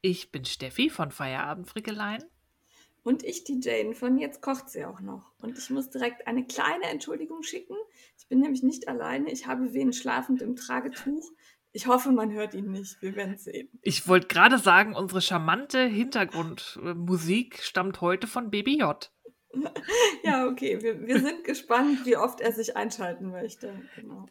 Ich bin Steffi von Feierabend Frickeleien. Und ich, die Jane von Jetzt kocht sie auch noch. Und ich muss direkt eine kleine Entschuldigung schicken. Ich bin nämlich nicht alleine. Ich habe wen schlafend im Tragetuch. Ich hoffe, man hört ihn nicht. Wir werden sehen. Ich wollte gerade sagen, unsere charmante Hintergrundmusik stammt heute von Baby J. ja, okay. Wir, wir sind gespannt, wie oft er sich einschalten möchte. Genau.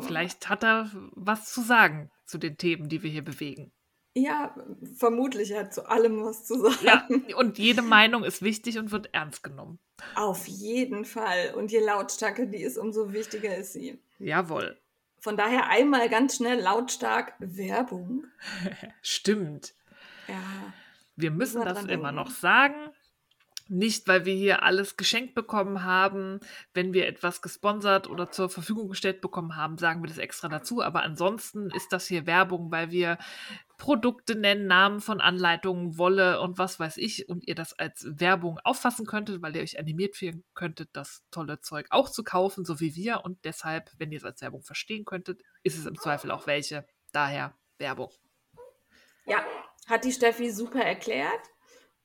Vielleicht mal. hat er was zu sagen zu den Themen, die wir hier bewegen. Ja, vermutlich er hat zu allem was zu sagen. Ja, und jede Meinung ist wichtig und wird ernst genommen. Auf jeden Fall. Und je lautstarker die ist, umso wichtiger ist sie. Jawohl. Von daher einmal ganz schnell lautstark Werbung. Stimmt. Ja. Wir müssen das immer noch sagen. Nicht, weil wir hier alles geschenkt bekommen haben. Wenn wir etwas gesponsert oder zur Verfügung gestellt bekommen haben, sagen wir das extra dazu. Aber ansonsten ist das hier Werbung, weil wir Produkte nennen, Namen von Anleitungen, Wolle und was weiß ich und ihr das als Werbung auffassen könntet, weil ihr euch animiert fühlen könntet, das tolle Zeug auch zu kaufen, so wie wir. Und deshalb, wenn ihr es als Werbung verstehen könntet, ist es im Zweifel auch welche. Daher Werbung. Ja, hat die Steffi super erklärt.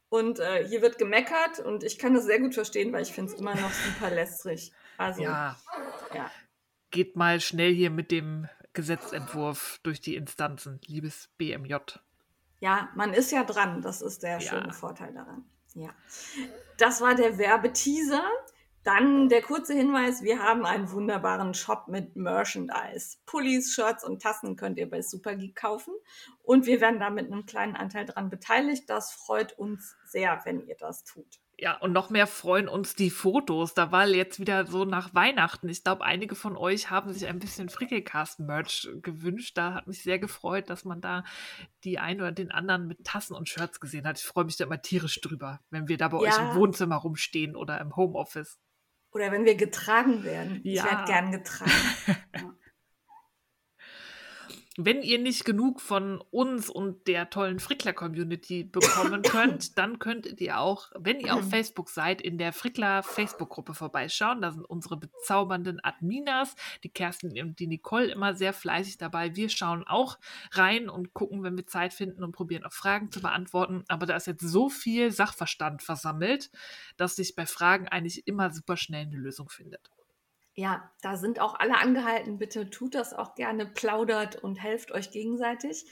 Und äh, hier wird gemeckert und ich kann das sehr gut verstehen, weil ich finde es immer noch super lästrig. Also, ja. ja. Geht mal schnell hier mit dem Gesetzentwurf durch die Instanzen, liebes BMJ. Ja, man ist ja dran. Das ist der ja. schöne Vorteil daran. Ja. Das war der Werbeteaser. Dann der kurze Hinweis, wir haben einen wunderbaren Shop mit Merchandise. Pullis, Shirts und Tassen könnt ihr bei Supergeek kaufen. Und wir werden da mit einem kleinen Anteil dran beteiligt. Das freut uns sehr, wenn ihr das tut. Ja, und noch mehr freuen uns die Fotos. Da war jetzt wieder so nach Weihnachten. Ich glaube, einige von euch haben sich ein bisschen Frickelcast-Merch gewünscht. Da hat mich sehr gefreut, dass man da die einen oder den anderen mit Tassen und Shirts gesehen hat. Ich freue mich da immer tierisch drüber, wenn wir da bei ja. euch im Wohnzimmer rumstehen oder im Homeoffice. Oder wenn wir getragen werden. Ja. Ich werde gern getragen. Wenn ihr nicht genug von uns und der tollen Frickler-Community bekommen könnt, dann könntet ihr auch, wenn ihr auf Facebook seid, in der Frickler-Facebook-Gruppe vorbeischauen. Da sind unsere bezaubernden Adminas, die Kerstin und die Nicole, immer sehr fleißig dabei. Wir schauen auch rein und gucken, wenn wir Zeit finden und probieren auch Fragen zu beantworten. Aber da ist jetzt so viel Sachverstand versammelt, dass sich bei Fragen eigentlich immer super schnell eine Lösung findet. Ja, da sind auch alle angehalten. Bitte tut das auch gerne, plaudert und helft euch gegenseitig.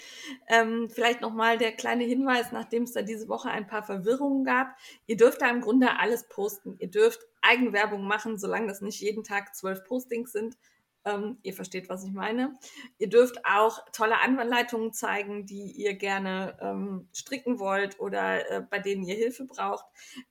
Ähm, vielleicht nochmal der kleine Hinweis, nachdem es da diese Woche ein paar Verwirrungen gab. Ihr dürft da im Grunde alles posten. Ihr dürft Eigenwerbung machen, solange das nicht jeden Tag zwölf Postings sind. Ähm, ihr versteht, was ich meine. Ihr dürft auch tolle Anleitungen zeigen, die ihr gerne ähm, stricken wollt oder äh, bei denen ihr Hilfe braucht.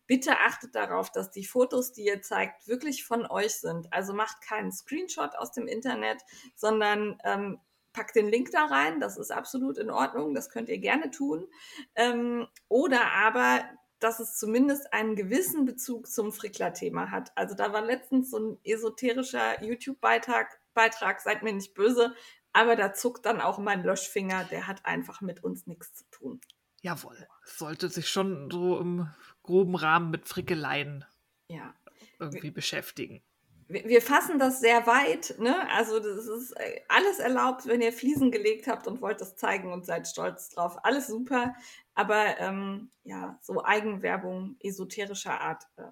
Bitte achtet darauf, dass die Fotos, die ihr zeigt, wirklich von euch sind. Also macht keinen Screenshot aus dem Internet, sondern ähm, packt den Link da rein. Das ist absolut in Ordnung. Das könnt ihr gerne tun. Ähm, oder aber dass es zumindest einen gewissen Bezug zum Frickler-Thema hat. Also da war letztens so ein esoterischer YouTube-Beitrag Beitrag, seid mir nicht böse, aber da zuckt dann auch mein Löschfinger, der hat einfach mit uns nichts zu tun. Jawohl, sollte sich schon so im groben Rahmen mit Frickeleien ja. irgendwie wir, beschäftigen. Wir fassen das sehr weit, ne? Also das ist äh, alles erlaubt, wenn ihr Fliesen gelegt habt und wollt das zeigen und seid stolz drauf. Alles super, aber ähm, ja, so Eigenwerbung esoterischer Art. Äh,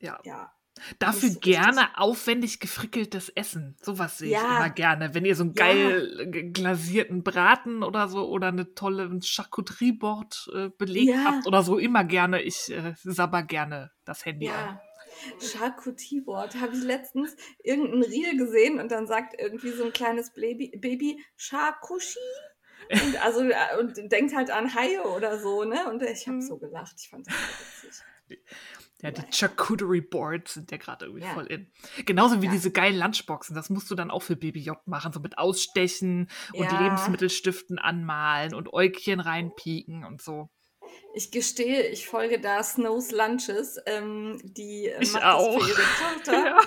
ja. ja Dafür so gerne richtig. aufwendig gefrickeltes Essen. Sowas sehe ja. ich immer gerne. Wenn ihr so einen ja. geil glasierten Braten oder so oder eine tolle Charcuterieboard äh, belegt ja. habt oder so, immer gerne. Ich äh, sabber gerne das Handy ja. an. Charcuterieboard habe ich letztens irgendein Reel gesehen und dann sagt irgendwie so ein kleines Baby, Baby Charcuterie. Und also äh, und denkt halt an Haie oder so, ne? Und ich habe mhm. so gelacht. Ich fand das so witzig. Ja, die Charcuterie Boards sind ja gerade irgendwie ja. voll in. Genauso wie ja. diese geilen Lunchboxen. Das musst du dann auch für Baby J machen. So mit Ausstechen und ja. Lebensmittelstiften anmalen und Äugchen reinpieken und so. Ich gestehe, ich folge da Snows Lunches, ähm, die äh, Ich macht auch. das für ihre Tochter. Ja.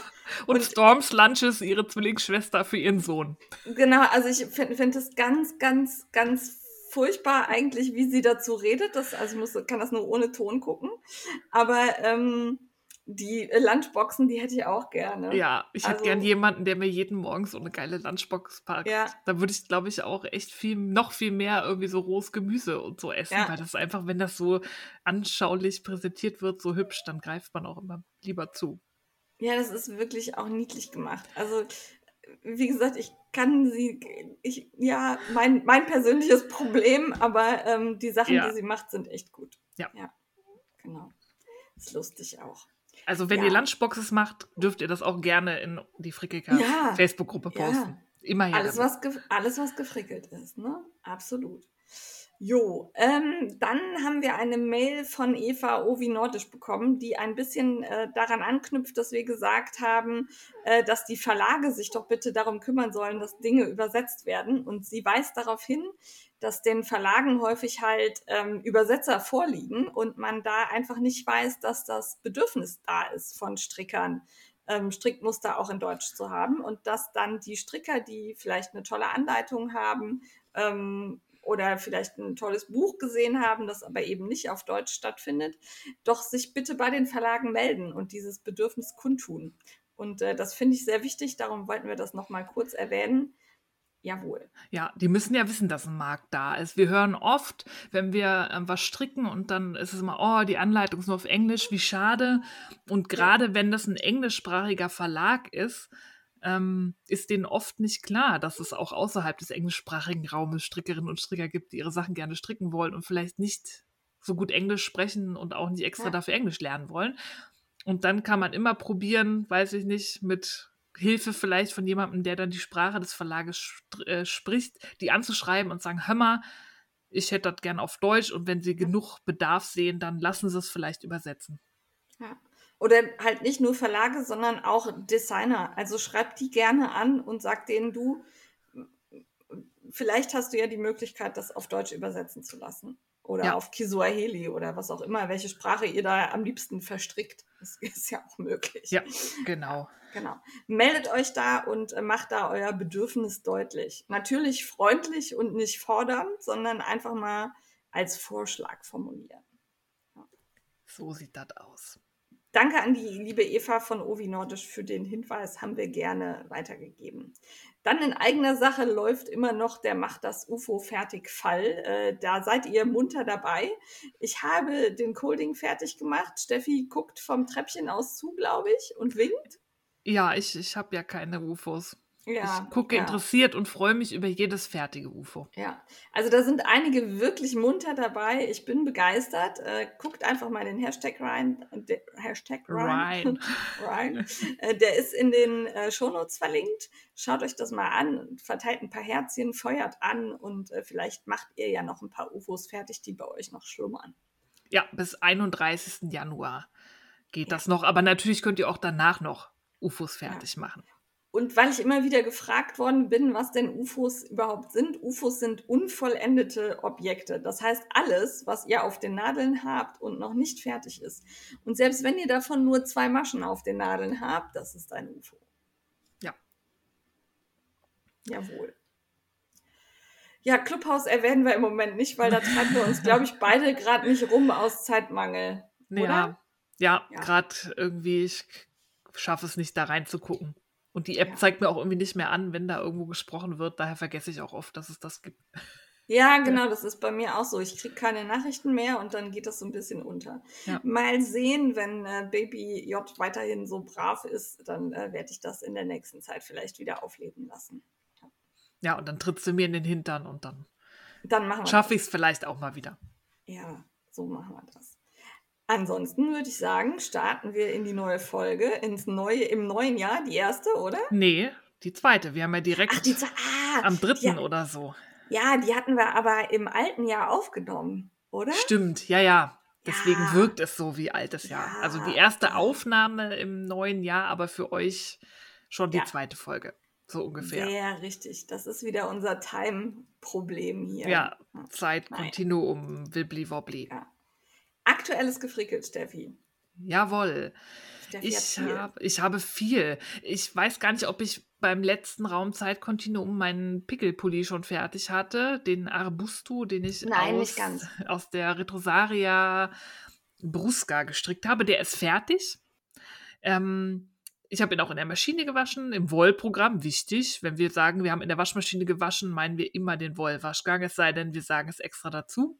Und, Und- Storms Lunches, ihre Zwillingsschwester für ihren Sohn. Genau, also ich finde find es ganz, ganz, ganz furchtbar eigentlich, wie sie dazu redet. Das, also ich muss, kann das nur ohne Ton gucken. Aber ähm, die Lunchboxen, die hätte ich auch gerne. Ja, ich hätte Also- gern jemanden, der mir jeden Morgen so eine geile Lunchbox packt. Ja. Da würde ich, glaube ich, auch echt viel, noch viel mehr irgendwie so rohes Gemüse und so essen, Ja. weil das einfach, wenn das so anschaulich präsentiert wird, so hübsch, dann greift man auch immer lieber zu. Ja, das ist wirklich auch niedlich gemacht. Also, wie gesagt, ich kann sie, ich, ja, mein, mein persönliches Problem, aber ähm, die Sachen, Ja. die sie macht, sind echt gut. Ja. Ja, genau. Ist lustig auch. Also wenn Ja. ihr Lunchboxes macht, dürft ihr das auch gerne in die Frickelcast Ja. Facebook-Gruppe posten. Immer her Alles damit. was, alles, was gefrickelt ist, ne? Absolut. Jo, ähm, dann haben wir eine Mail von Eva Ovi Nordisch bekommen, die ein bisschen äh, daran anknüpft, dass wir gesagt haben, äh, dass die Verlage sich doch bitte darum kümmern sollen, dass Dinge übersetzt werden. Und sie weist darauf hin, dass den Verlagen häufig halt ähm, Übersetzer vorliegen und man da einfach nicht weiß, dass das Bedürfnis da ist von Strickern, ähm, Strickmuster auch in Deutsch zu haben und dass dann die Stricker, die vielleicht eine tolle Anleitung haben ähm, oder vielleicht ein tolles Buch gesehen haben, das aber eben nicht auf Deutsch stattfindet, doch sich bitte bei den Verlagen melden und dieses Bedürfnis kundtun. Und äh, das finde ich sehr wichtig, darum wollten wir das nochmal kurz erwähnen. Jawohl. Ja, die müssen ja wissen, dass ein Markt da ist. Wir hören oft, wenn wir ähm, was stricken und dann ist es immer, oh, die Anleitung ist nur auf Englisch, wie schade. Und gerade wenn das ein englischsprachiger Verlag ist, ähm, ist denen oft nicht klar, dass es auch außerhalb des englischsprachigen Raumes Strickerinnen und Stricker gibt, die ihre Sachen gerne stricken wollen und vielleicht nicht so gut Englisch sprechen und auch nicht extra Ja. dafür Englisch lernen wollen. Und dann kann man immer probieren, weiß ich nicht, mit Hilfe vielleicht von jemandem, der dann die Sprache des Verlages äh, spricht, die anzuschreiben und sagen, hör mal, ich hätte das gern auf Deutsch und wenn sie genug Bedarf sehen, dann lassen sie es vielleicht übersetzen. Ja. Oder halt nicht nur Verlage, sondern auch Designer. Also schreib die gerne an und sag denen, du, vielleicht hast du ja die Möglichkeit, das auf Deutsch übersetzen zu lassen. Oder Ja. auf Kisuaheli oder was auch immer, welche Sprache ihr da am liebsten verstrickt. Das ist ja auch möglich. Ja, genau. Genau. Meldet euch da und äh, macht da euer Bedürfnis deutlich. Natürlich freundlich und nicht fordernd, sondern einfach mal als Vorschlag formulieren. So sieht das aus. Danke an die liebe Eva von Ovi Nordisch für den Hinweis, haben wir gerne weitergegeben. Dann in eigener Sache läuft immer noch der Macht das UFO fertig Fall. Äh, da seid ihr munter dabei. Ich habe den Colding fertig gemacht. Steffi guckt vom Treppchen aus zu, glaube ich, und winkt. Ja, ich, ich habe ja keine UFOs. Ja, ich gucke ja. interessiert und freue mich über jedes fertige UFO. Ja, also da sind einige wirklich munter dabei. Ich bin begeistert. Äh, guckt einfach mal den Hashtag rein. Der Hashtag rein. rein. Äh, der ist in den äh, Shownotes verlinkt. Schaut euch das mal an, verteilt ein paar Herzchen, feuert an und äh, vielleicht macht ihr ja noch ein paar UFOs fertig, die bei euch noch schlummern. Ja, bis 31. Januar geht das noch. Aber natürlich könnt ihr auch danach noch UFOs fertig machen. Und weil ich immer wieder gefragt worden bin, was denn UFOs überhaupt sind, UFOs sind unvollendete Objekte. Das heißt, alles, was ihr auf den Nadeln habt und noch nicht fertig ist. Und selbst wenn ihr davon nur zwei Maschen auf den Nadeln habt, das ist ein UFO. Ja. Jawohl. Ja, Clubhaus erwähnen wir im Moment nicht, weil da treiben wir uns, glaube ich, beide gerade nicht rum aus Zeitmangel. Ja, Oder? ja, Ja. gerade irgendwie, ich schaffe es nicht, da reinzugucken. Und die App Ja. zeigt mir auch irgendwie nicht mehr an, wenn da irgendwo gesprochen wird. Daher vergesse ich auch oft, dass es das gibt. Ja, genau, das ist bei mir auch so. Ich kriege keine Nachrichten mehr und dann geht das so ein bisschen unter. Ja. Mal sehen, wenn äh, Baby J weiterhin so brav ist, dann äh, werde ich das in der nächsten Zeit vielleicht wieder aufleben lassen. Ja, und dann trittst du mir in den Hintern und dann Dann schaffe ich es vielleicht auch mal wieder. Ja, so machen wir das. Ansonsten würde ich sagen, starten wir in die neue Folge, ins neue, im neuen Jahr, die erste, oder? Nee, die zweite. Wir haben ja direkt Ach, die ah, am dritten die, oder so. Ja, die hatten wir aber im alten Jahr aufgenommen, oder? Stimmt, ja, ja. Deswegen Ja. wirkt es so wie altes Jahr. Ja. Also die erste Aufnahme im neuen Jahr, aber für euch schon die Ja. zweite Folge. So ungefähr. Sehr richtig. Das ist wieder unser Time-Problem hier. Ja, Zeit, Nein. Kontinuum, Wibbli Wobbli. Ja. Aktuelles gefrickelt, Steffi? Jawohl. Steffi ich, hab, ich habe viel. Ich weiß gar nicht, ob ich beim letzten Raumzeitkontinuum meinen Pickelpulli schon fertig hatte, den Arbusto, den ich Nein, aus, aus der Retrosaria Brusca gestrickt habe. Der ist fertig. Ähm, ich habe ihn auch in der Maschine gewaschen, im Wollprogramm, wichtig. Wenn wir sagen, wir haben in der Waschmaschine gewaschen, meinen wir immer den Wollwaschgang, es sei denn, wir sagen es extra dazu.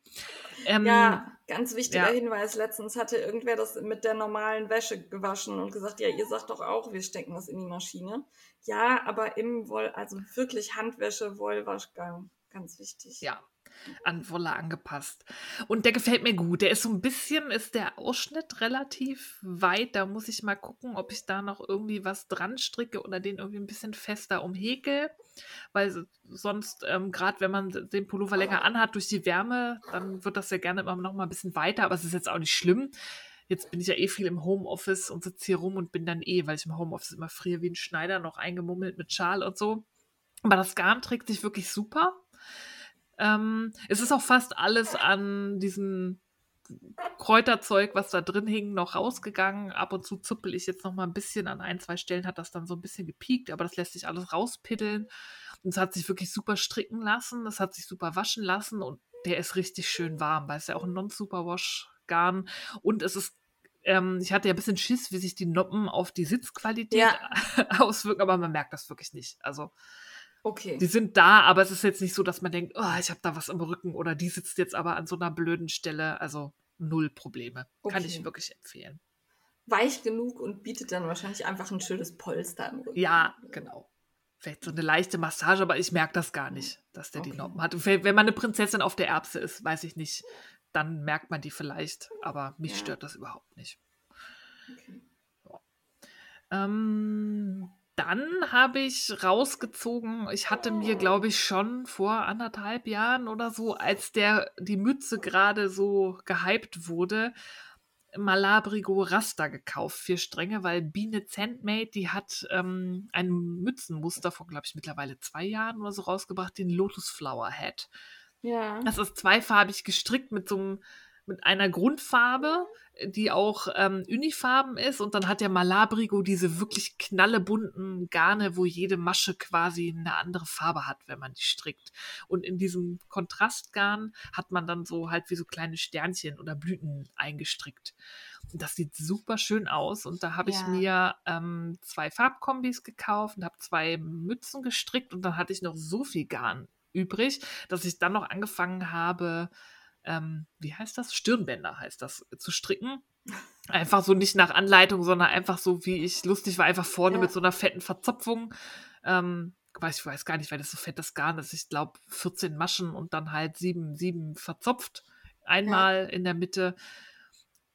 Ähm, ja, ganz wichtiger ja. Hinweis. Letztens hatte irgendwer das mit der normalen Wäsche gewaschen und gesagt, ja, ihr sagt doch auch, wir stecken das in die Maschine. Ja, aber im Woll, also wirklich Handwäsche, Wollwaschgang, ganz wichtig. Ja, an Wolle angepasst. Und der gefällt mir gut. Der ist so ein bisschen, ist der Ausschnitt relativ weit. Da muss ich mal gucken, ob ich da noch irgendwie was dran stricke oder den irgendwie ein bisschen fester umhäkel. Weil sonst, ähm, gerade wenn man den Pullover länger anhat durch die Wärme, dann wird das ja gerne immer noch mal ein bisschen weiter. Aber es ist jetzt auch nicht schlimm. Jetzt bin ich ja eh viel im Homeoffice und sitze hier rum und bin dann eh, weil ich im Homeoffice immer friere wie ein Schneider, noch eingemummelt mit Schal und so. Aber das Garn trägt sich wirklich super. Ähm, es ist auch fast alles an diesem Kräuterzeug, was da drin hing, noch rausgegangen. Ab und zu zuppel ich jetzt noch mal ein bisschen an ein, zwei Stellen, hat das dann so ein bisschen gepiekt, aber das lässt sich alles rauspiddeln. Und es hat sich wirklich super stricken lassen, es hat sich super waschen lassen und der ist richtig schön warm, weil es ja auch ein Non-Superwash-Garn und es ist ähm, ich hatte ja ein bisschen Schiss, wie sich die Noppen auf die Sitzqualität ja. auswirken, aber man merkt das wirklich nicht. Also Okay. Die sind da, aber es ist jetzt nicht so, dass man denkt, oh, ich habe da was im Rücken oder die sitzt jetzt aber an so einer blöden Stelle. Also null Probleme. Okay. Kann ich wirklich empfehlen. Weich genug und bietet dann wahrscheinlich einfach ein schönes Polster im Rücken. Ja, genau. Vielleicht so eine leichte Massage, aber ich merke das gar nicht, dass der okay. die Noppen hat. Wenn man eine Prinzessin auf der Erbse ist, weiß ich nicht, dann merkt man die vielleicht, aber mich ja. stört das überhaupt nicht. Okay. So. Ähm, dann habe ich rausgezogen, ich hatte mir, glaube ich, schon vor anderthalb Jahren oder so, als der die Mütze gerade so gehypt wurde, Malabrigo Rasta gekauft, vier Stränge, weil Biene Handmade, die hat ähm, ein Mützenmuster von, glaube ich, mittlerweile zwei Jahren oder so rausgebracht, den Lotus Flower Hat. Ja. Das ist zweifarbig gestrickt mit so einem mit einer Grundfarbe, die auch ähm, unifarben ist. Und dann hat der Malabrigo diese wirklich knallebunten Garne, wo jede Masche quasi eine andere Farbe hat, wenn man die strickt. Und in diesem Kontrastgarn hat man dann so halt wie so kleine Sternchen oder Blüten eingestrickt. Und das sieht super schön aus. Und da habe ja. ich mir ähm, zwei Farbkombis gekauft und habe zwei Mützen gestrickt. Und dann hatte ich noch so viel Garn übrig, dass ich dann noch angefangen habe, ähm, wie heißt das? Stirnbänder heißt das, zu stricken. Einfach so nicht nach Anleitung, sondern einfach so, wie ich lustig war, einfach vorne ja. mit so einer fetten Verzopfung. Ähm, ich weiß gar nicht, weil das so fettes Garn ist. Ich glaube, 14 Maschen und dann halt sieben, sieben verzopft. Einmal ja. in der Mitte.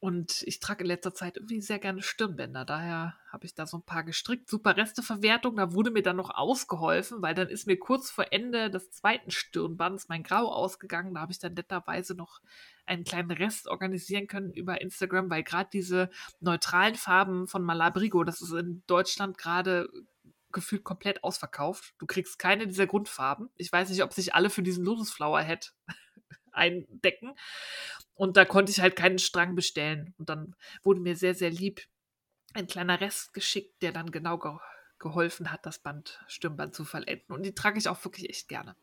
Und ich trage in letzter Zeit irgendwie sehr gerne Stirnbänder. Daher habe ich da so ein paar gestrickt. Super Resteverwertung. Da wurde mir dann noch ausgeholfen, weil dann ist mir kurz vor Ende des zweiten Stirnbands mein Grau ausgegangen. Da habe ich dann netterweise noch einen kleinen Rest organisieren können über Instagram, weil gerade diese neutralen Farben von Malabrigo, das ist in Deutschland gerade gefühlt komplett ausverkauft. Du kriegst keine dieser Grundfarben. Ich weiß nicht, ob sich alle für diesen Lotus Flower Head eindecken. Und da konnte ich halt keinen Strang bestellen. Und dann wurde mir sehr, sehr lieb ein kleiner Rest geschickt, der dann genau ge geholfen hat, das Band, Stirnband zu vollenden. Und die trage ich auch wirklich echt gerne.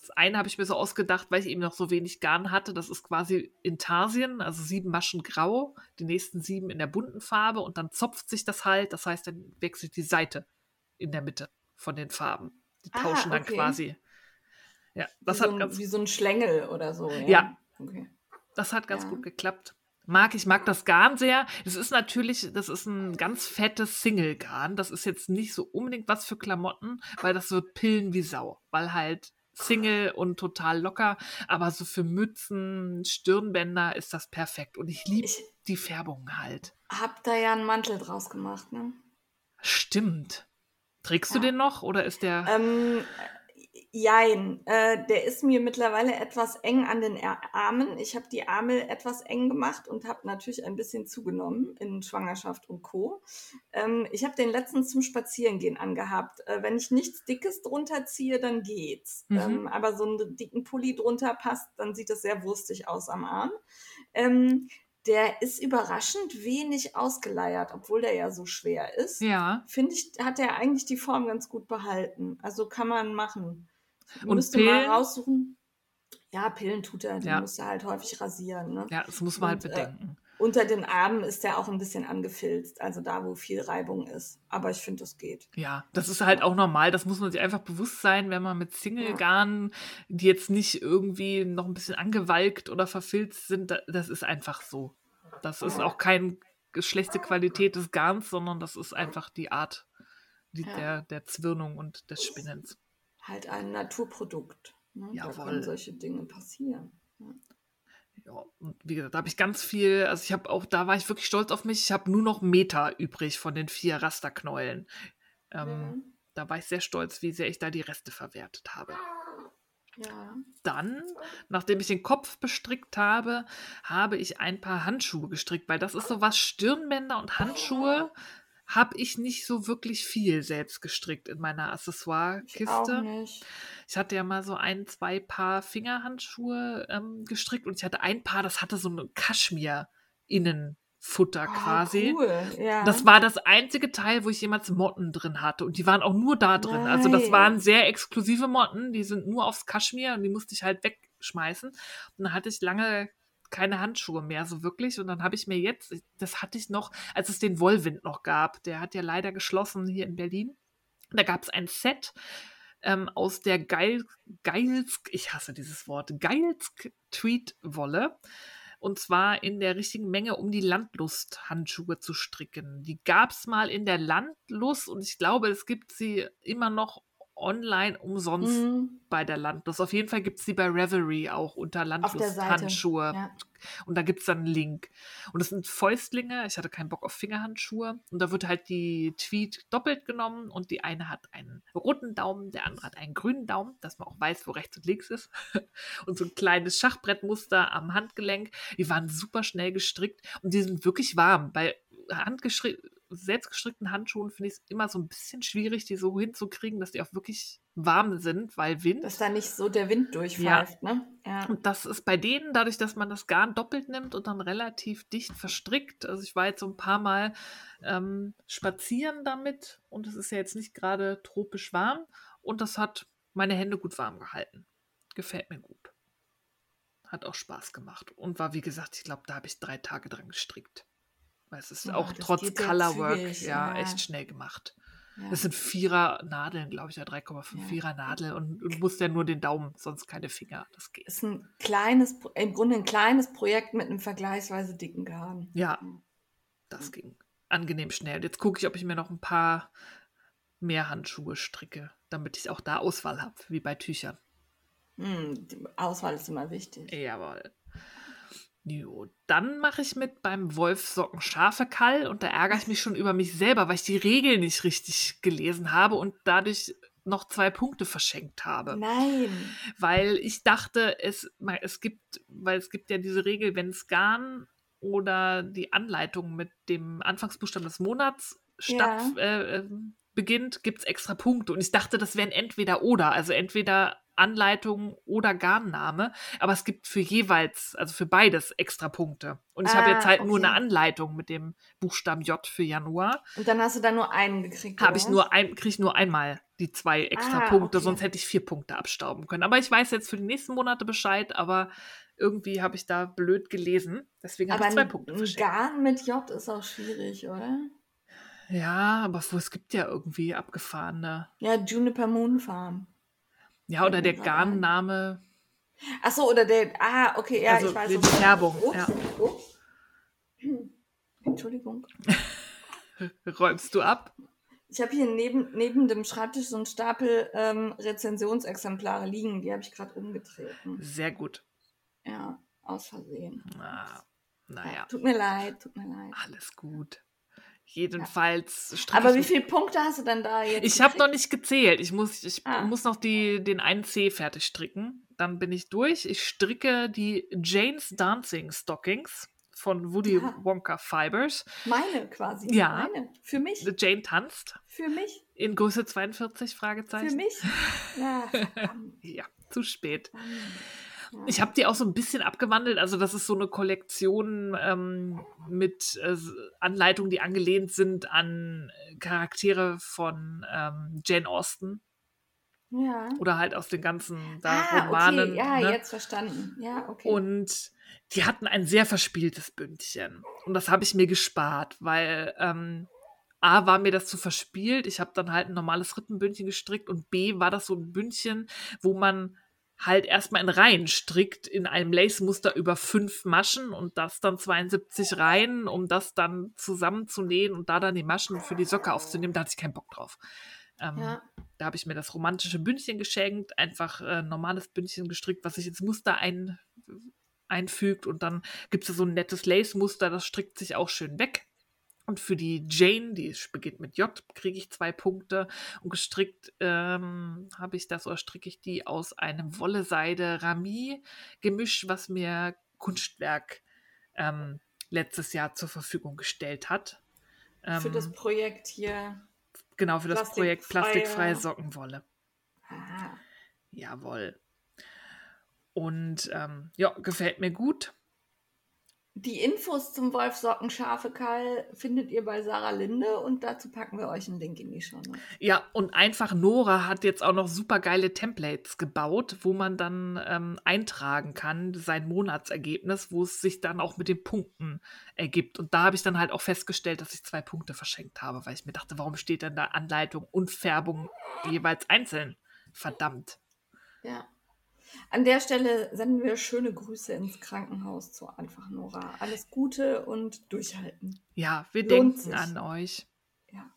Das eine habe ich mir so ausgedacht, weil ich eben noch so wenig Garn hatte. Das ist quasi Intarsien, also sieben Maschen grau, die nächsten sieben in der bunten Farbe und dann zopft sich das halt. Das heißt, dann wechselt die Seite in der Mitte von den Farben. Die ah, tauschen ah, okay. dann quasi ja, das wie hat so ein, ganz, wie so ein Schlängel oder so. Ja. ja. Okay. Das hat ganz ja. gut geklappt. Mag, ich mag das Garn sehr. Es ist natürlich, das ist ein ganz fettes Single-Garn. Das ist jetzt nicht so unbedingt was für Klamotten, weil das wird pillen wie Sau. Weil halt Single und total locker. Aber so für Mützen, Stirnbänder ist das perfekt. Und ich liebe die Färbung halt. Hab da ja einen Mantel draus gemacht, ne? Stimmt. Trägst ja. du den noch oder ist der. Ähm, Jein, äh, der ist mir mittlerweile etwas eng an den Armen. Ich habe die Arme etwas eng gemacht und habe natürlich ein bisschen zugenommen in Schwangerschaft und Co. Ähm, ich habe den letztens zum Spazierengehen angehabt. Äh, wenn ich nichts Dickes drunter ziehe, dann geht's. Mhm. Ähm, aber so einen dicken Pulli drunter passt, dann sieht das sehr wurstig aus am Arm. Ähm, der ist überraschend wenig ausgeleiert, obwohl der ja so schwer ist. Ja. Finde ich, hat er eigentlich die Form ganz gut behalten. Also kann man machen. Und Müsste Pillen? mal raussuchen. Ja, Pillen tut er, die Ja. muss er halt häufig rasieren. Ne? Ja, das muss man halt Und, äh, bedenken. Unter den Armen ist der auch ein bisschen angefilzt, also da, wo viel Reibung ist. Aber ich finde, das geht. Ja, das ist halt auch normal. Das muss man sich einfach bewusst sein, wenn man mit Single-Garnen, die jetzt nicht irgendwie noch ein bisschen angewalkt oder verfilzt sind, da- das ist einfach so. Das ist auch keine schlechte Qualität des Garns, sondern das ist einfach die Art die, Ja. der, der Zwirnung und des Spinnens. Halt ein Naturprodukt. Ne? Da Jawohl. können solche Dinge passieren. Ja, und wie gesagt, da habe ich ganz viel, also ich habe auch, da war ich wirklich stolz auf mich. Ich habe nur noch Meter übrig von den vier Rasterknäulen. Ähm, Mhm. Da war ich sehr stolz, wie sehr ich da die Reste verwertet habe. Ja. Dann, nachdem ich den Kopf bestrickt habe, habe ich ein paar Handschuhe gestrickt, weil das ist so was, Stirnbänder und Handschuhe habe ich nicht so wirklich viel selbst gestrickt in meiner Ich Accessoire-Kiste. nicht. Ich hatte ja mal so ein, zwei Paar Fingerhandschuhe ähm, gestrickt und ich hatte ein Paar, das hatte so ein Kaschmir-Innenfutter Oh, quasi. Cool. Ja. Das war das einzige Teil, wo ich jemals Motten drin hatte. Und die waren auch nur da drin. Also das waren sehr exklusive Motten. Die sind nur aufs Kaschmir und die musste ich halt wegschmeißen. Und dann hatte ich lange keine Handschuhe mehr so wirklich. Und dann habe ich mir jetzt, das hatte ich noch, als es den Wollwind noch gab. Der hat ja leider geschlossen hier in Berlin. Da gab es ein Set ähm, aus der Geil, Geilsk, ich hasse dieses Wort, Geilsk Tweed-Wolle. Und zwar in der richtigen Menge, um die Landlust-Handschuhe zu stricken. Die gab es mal in der Landlust und ich glaube, es gibt sie immer noch online umsonst Mhm. bei der Landlust. Auf jeden Fall gibt es sie bei Revelry auch unter. Landlust-Handschuhe. Ja. Und da gibt es dann einen Link. Und das sind Fäustlinge. Ich hatte keinen Bock auf Fingerhandschuhe. Und da wird halt die Tweet doppelt genommen. Und die eine hat einen roten Daumen, der andere hat einen grünen Daumen, dass man auch weiß, wo rechts und links ist. Und so ein kleines Schachbrettmuster am Handgelenk. Die waren super schnell gestrickt und die sind wirklich warm. Bei handgeschri- selbstgestrickten Handschuhen finde ich es immer so ein bisschen schwierig, die so hinzukriegen, dass die auch wirklich warm sind, weil Wind. Dass da nicht so der Wind durchpfeift, ne? Ja. Und das ist bei denen, dadurch, dass man das Garn doppelt nimmt und dann relativ dicht verstrickt. Also ich war jetzt so ein paar Mal ähm, spazieren damit und es ist ja jetzt nicht gerade tropisch warm und das hat meine Hände gut warm gehalten. Gefällt mir gut. Hat auch Spaß gemacht und war, wie gesagt, ich glaube, da habe ich drei Tage dran gestrickt. Weil es ist Ja, auch trotz Colorwork zügig, ja, ja. echt schnell gemacht. ja. Das sind Vierer Nadeln, glaube ich, ja 3,5 Ja. Vierer Nadel und du musst ja nur den Daumen, sonst keine Finger. Das geht. ist ein kleines, im Grunde ein kleines Projekt mit einem vergleichsweise dicken Garn. Ja, das ging angenehm schnell. Jetzt gucke ich, ob ich mir noch ein paar mehr Handschuhe stricke, damit ich auch da Auswahl habe, wie bei Tüchern. Hm, Auswahl ist immer wichtig. Jawohl. Jo, dann mache ich mit beim Wolfsocken scharfe Kall und da ärgere ich mich schon über mich selber, weil ich die Regel nicht richtig gelesen habe und dadurch noch zwei Punkte verschenkt habe. Nein. weil ich dachte, es, es gibt, weil es gibt ja diese Regel, wenn es Garn oder die Anleitung mit dem Anfangsbuchstaben des Monats statt, äh, äh, beginnt, gibt es extra Punkte. Und ich dachte, das wären entweder oder, also entweder Anleitung oder Garnname, aber es gibt für jeweils, also für beides extra Punkte. Und ich habe Ah, jetzt halt nur eine okay. Anleitung mit dem Buchstaben J für Januar. Und dann hast du da nur einen gekriegt. Habe ich nur ein, kriege ich nur einmal die zwei extra Ah, Punkte, okay. sonst hätte ich vier Punkte abstauben können. Aber ich weiß jetzt für die nächsten Monate Bescheid, aber irgendwie habe ich da blöd gelesen. Deswegen habe ich zwei Punkte ein verschenkt. Garn mit J ist auch schwierig, oder? Ja, aber wo- es gibt ja irgendwie abgefahrene. Ja, Juniper Moon Farm. Ja, oder der. Garnname. Achso, oder der. Ah, okay, ja, Also ich weiß. die meinst. ja. Ups. Entschuldigung. Räumst du ab? Ich habe hier neben, neben dem Schreibtisch so einen Stapel ähm, Rezensionsexemplare liegen. Die habe ich gerade umgetreten. Sehr gut. Ja, aus Versehen. Na, naja, Tut mir leid, tut mir leid. alles gut. Jedenfalls stricke Aber wie viele Punkte hast du dann da jetzt? Ich habe noch nicht gezählt. Ich muss, ich Ah. muss noch die, den einen C fertig stricken. Dann bin ich durch. Ich stricke die Jane's Dancing Stockings von Woody Ah. Wonka Fibers. Meine quasi. Ja. Meine. Für mich. Jane tanzt Für mich. in Größe 42, Für Fragezeichen. mich. Ja. Ja, zu spät. Ich habe die auch so ein bisschen abgewandelt. Also das ist so eine Kollektion ähm, mit äh, Anleitungen, die angelehnt sind an Charaktere von ähm, Jane Austen. Ja. Oder halt aus den ganzen da Ah, Romanen. okay, ja, ne? jetzt verstanden. Ja, okay. Und die hatten ein sehr verspieltes Bündchen. Und das habe ich mir gespart, weil ähm, A war mir das zu verspielt. Ich habe dann halt ein normales Rippenbündchen gestrickt und B war das so ein Bündchen, wo man halt erstmal in Reihen strickt, in einem Lace-Muster über fünf Maschen und das dann 72 Reihen, um das dann zusammenzunähen und da dann die Maschen für die Socke aufzunehmen. Da hatte ich keinen Bock drauf. Ähm, ja. da habe ich mir das romantische Bündchen geschenkt, einfach äh, ein normales Bündchen gestrickt, was sich ins Muster ein, einfügt und dann gibt es so ein nettes Lace-Muster, das strickt sich auch schön weg. Und für die Jane, die beginnt mit J, kriege ich zwei Punkte. Und gestrickt ähm, habe ich das oder stricke ich die aus einem Wolle-Seide-Rami-Gemisch, was mir Kunstwerk ähm, letztes Jahr zur Verfügung gestellt hat. Für das Ähm, Projekt hier. genau, für das Projekt plastikfreie- plastikfreie Sockenwolle. Ah, Jawohl. Und ähm, ja, gefällt mir gut. Die Infos zum Wolfsockenschafekall findet ihr bei Sarah Linde und dazu packen wir euch einen Link in die Show. Ja, und einfach Nora hat jetzt auch noch super geile Templates gebaut, wo man dann ähm, eintragen kann, sein Monatsergebnis, wo es sich dann auch mit den Punkten ergibt. Und da habe ich dann halt auch festgestellt, dass ich zwei Punkte verschenkt habe, weil ich mir dachte, warum steht denn da Anleitung und Färbung jeweils einzeln? Verdammt. Ja. An der Stelle senden wir schöne Grüße ins Krankenhaus zu Einfach Nora. Alles Gute und durchhalten. Ja, wir Lohnt denken sich. an euch. Ja.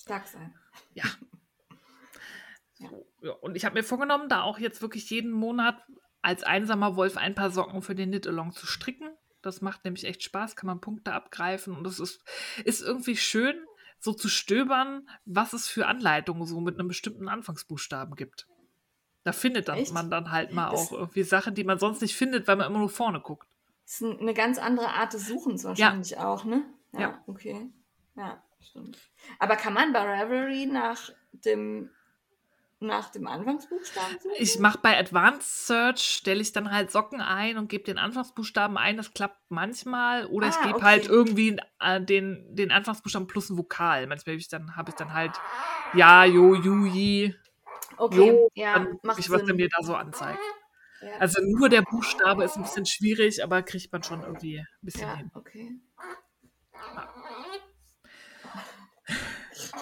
Stark sein. Ja. Ja. Und ich habe mir vorgenommen, da auch jetzt wirklich jeden Monat als einsamer Wolf ein paar Socken für den Knit-Along zu stricken. Das macht nämlich echt Spaß, kann man Punkte abgreifen und es ist, ist irgendwie schön, so zu stöbern, was es für Anleitungen so mit einem bestimmten Anfangsbuchstaben gibt. Da findet dann man dann halt mal Das- auch irgendwie Sachen, die man sonst nicht findet, weil man immer nur vorne guckt. Das ist eine ganz andere Art des Suchens wahrscheinlich auch, ne? Ja. okay. Ja, stimmt. Aber kann man bei Ravelry nach dem, nach dem Anfangsbuchstaben suchen? Ich mache bei Advanced Search, stelle ich dann halt Socken ein und gebe den Anfangsbuchstaben ein. Das klappt manchmal. Oder ich Ah, gebe okay. halt irgendwie äh, den, den Anfangsbuchstaben plus ein Vokal. Manchmal habe ich dann, habe ich dann halt Ja, Jo, Juji. Okay, Jo, ja, macht ich, was Sinn. er mir da so anzeigt. ja. Also nur der Buchstabe ist ein bisschen schwierig, aber kriegt man schon irgendwie ein bisschen ja, hin. okay.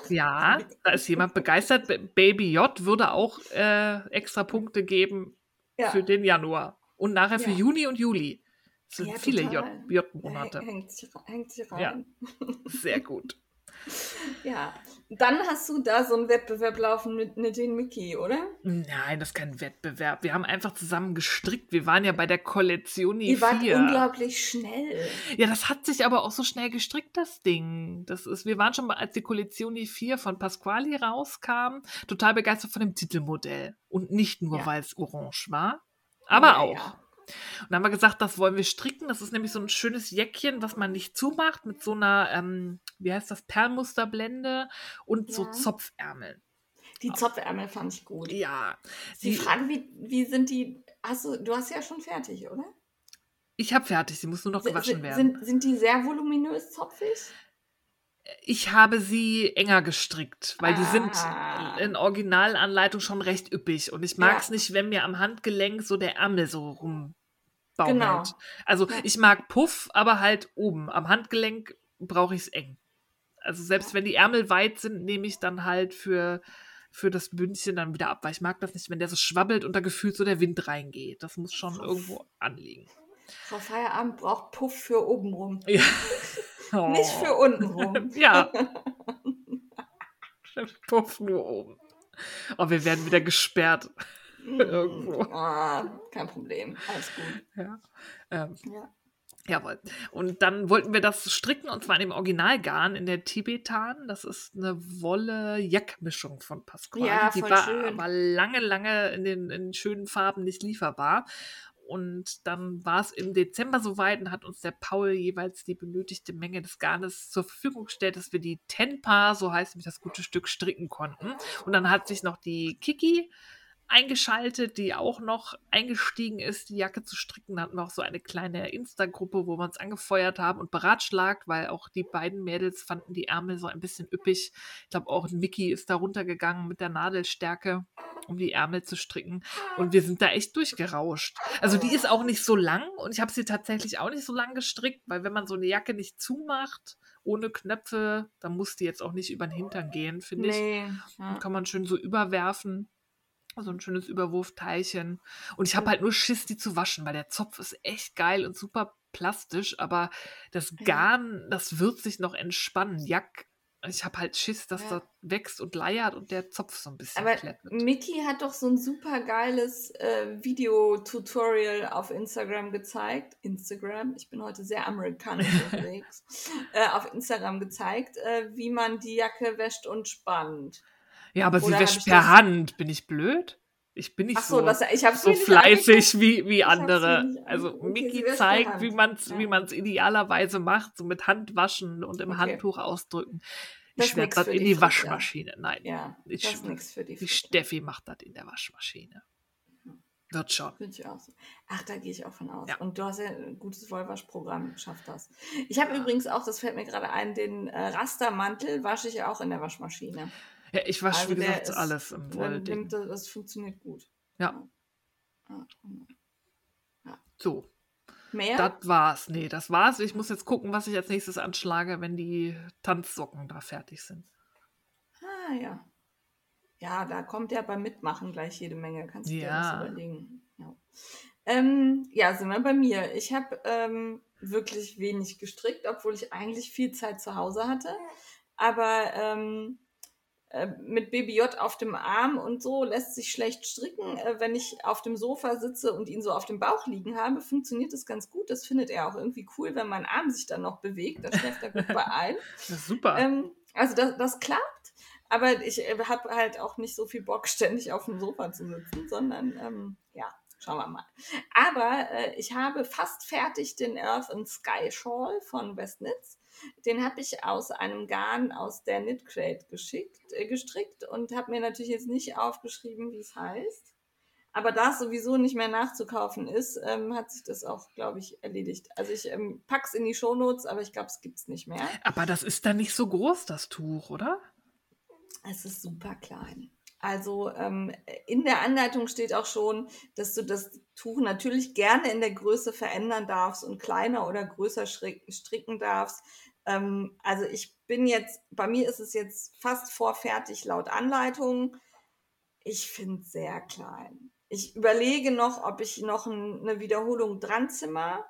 Ja, da ist jemand begeistert. Baby J würde auch äh, extra Punkte geben Ja. für den Januar. Und nachher für Ja. Juni und Juli. Es sind Ja, viele. J-Monate. Hängt sich, hängt Ja. rein. Sehr gut. Ja. Dann hast du da so einen Wettbewerb laufen mit Nadine Mickey, oder? Nein, das ist kein Wettbewerb. Wir haben einfach zusammen gestrickt. Wir waren ja bei der Kollektion Ihr wart 4. unglaublich schnell. Ja, das hat sich aber auch so schnell gestrickt, das Ding. Das ist, wir waren schon mal, als die Kollektion 4 von Pasquali rauskam, total begeistert von dem Titelmodell. Und nicht nur, Ja. weil es orange war, aber Ja, auch. ja. Und dann haben wir gesagt, das wollen wir stricken. Das ist nämlich so ein schönes Jäckchen, was man nicht zumacht, mit so einer, ähm, wie heißt das, Perlmusterblende und so Ja. Zopfärmeln. Die Zopfärmel fand ich gut. Ja, Die die, Frage, wie, wie sind die. Hast du, du hast ja schon fertig, oder? ich habe fertig, sie muss nur noch gewaschen sind, werden. Sind, sind die sehr voluminös zopfig? Ich habe sie enger gestrickt, weil die sind Ah. in Originalanleitung schon recht üppig und ich mag es Ja. nicht, wenn mir am Handgelenk so der Ärmel so rumbaumelt. Genau. Also ich mag Puff, aber halt oben. Am Handgelenk brauche ich es eng. Also selbst wenn die Ärmel weit sind, nehme ich dann halt für, für das Bündchen dann wieder ab, weil ich mag das nicht, wenn der so schwabbelt und da gefühlt so der Wind reingeht. Das muss schon irgendwo anliegen. Frau Feierabend braucht Puff für oben rum. Ja. Nicht für unten rum. Ja. Puff nur oben. Oh, wir werden wieder gesperrt. Irgendwo. Ah, kein Problem. Alles gut. Ja. Ähm, Ja. jawohl. Und dann wollten wir das stricken und zwar in dem Originalgarn in der Tibetan. Das ist eine Wolle-Jack-Mischung von Pasquale. Ja, Die war schön. aber lange, lange in den in schönen Farben nicht lieferbar. Und dann war es im Dezember soweit und hat uns der Paul jeweils die benötigte Menge des Garnes zur Verfügung gestellt, dass wir die Tenpa, so heißt nämlich das gute Stück, stricken konnten. Und dann hat sich noch die Kiki eingeschaltet, die auch noch eingestiegen ist, die Jacke zu stricken. Da hatten wir auch so eine kleine Insta-Gruppe, wo wir uns angefeuert haben und beratschlagt, weil auch die beiden Mädels fanden die Ärmel so ein bisschen üppig. Ich glaube, auch Mickey ist da runtergegangen mit der Nadelstärke, um die Ärmel zu stricken. Und wir sind da echt durchgerauscht. Also die ist auch nicht so lang und ich habe sie tatsächlich auch nicht so lang gestrickt, weil wenn man so eine Jacke nicht zumacht, ohne Knöpfe, dann muss die jetzt auch nicht über den Hintern gehen, finde nee, ich. Ja. kann man schön so überwerfen so ein schönes Überwurfteilchen. Und ich habe halt nur Schiss, die zu waschen, weil der Zopf ist echt geil und super plastisch, aber das Garn, das wird sich noch entspannen. Jack, ich habe halt Schiss, dass ja. das wächst und leiert und der Zopf so ein bisschen Aber klettet. Mickey hat doch so ein super geiles äh, Video-Tutorial auf Instagram gezeigt. Instagram, ich bin heute sehr amerikanisch unterwegs. äh, auf Instagram gezeigt, äh, wie man die Jacke wäscht und spannt. Ja, aber sie wäscht per Hand. Bin ich blöd? Ich bin nicht Ach so, so, das, ich so fleißig wie, wie andere. Also okay, Miki zeigt, wie man es ja. wie man's idealerweise macht, so mit Hand waschen und im okay. Handtuch ausdrücken. Ich schwerde das in die Waschmaschine. Ja. Nein, ja, ich das ist nichts für die. Die Steffi macht das in der Waschmaschine. Wird schon. Ich auch so. Ach, da gehe ich auch von aus. Ja. Und du hast ja ein gutes Wollwaschprogramm, schafft das. Ich habe ja. übrigens auch, das fällt mir gerade ein, den äh, Rastermantel wasche ich auch in der Waschmaschine. Ja, ich wasche, also wie gesagt, ist, alles im Wollding. Das, das funktioniert gut. Ja. ja. So. Mehr? Das war's. Nee, das war's. Ich muss jetzt gucken, was ich als nächstes anschlage, wenn die Tanzsocken da fertig sind. Ah, ja. Ja, da kommt ja beim Mitmachen gleich jede Menge. Kannst du ja. dir das überlegen. Ja. Ähm, ja, sind wir bei mir. Ich habe ähm, wirklich wenig gestrickt, obwohl ich eigentlich viel Zeit zu Hause hatte. Aber ähm, äh, mit Baby J auf dem Arm und so lässt sich schlecht stricken. Äh, wenn ich auf dem Sofa sitze und ihn so auf dem Bauch liegen habe, funktioniert das ganz gut. Das findet er auch irgendwie cool, wenn mein Arm sich dann noch bewegt. Da schläft er gut bei ein. Das ist super. Ähm, also das, das klappt. Aber ich äh, habe halt auch nicht so viel Bock, ständig auf dem Sofa zu sitzen, sondern ähm, ja, schauen wir mal. Aber äh, ich habe fast fertig den Earth and Sky Shawl von Westnitz. Den habe ich aus einem Garn aus der Knit Crate geschickt, äh, gestrickt und habe mir natürlich jetzt nicht aufgeschrieben, wie es heißt. Aber da es sowieso nicht mehr nachzukaufen ist, ähm, hat sich das auch, glaube ich, erledigt. Also ich ähm, pack's in die Shownotes, aber ich glaube, es gibt es nicht mehr. Aber das ist dann nicht so groß, das Tuch, oder? Es ist super klein. Also ähm, in der Anleitung steht auch schon, dass du das Tuch natürlich gerne in der Größe verändern darfst und kleiner oder größer stricken darfst. Ähm, also ich bin jetzt, bei mir ist es jetzt fast vorfertig laut Anleitung. Ich finde es sehr klein. Ich überlege noch, ob ich noch ein, eine Wiederholung dran zimmer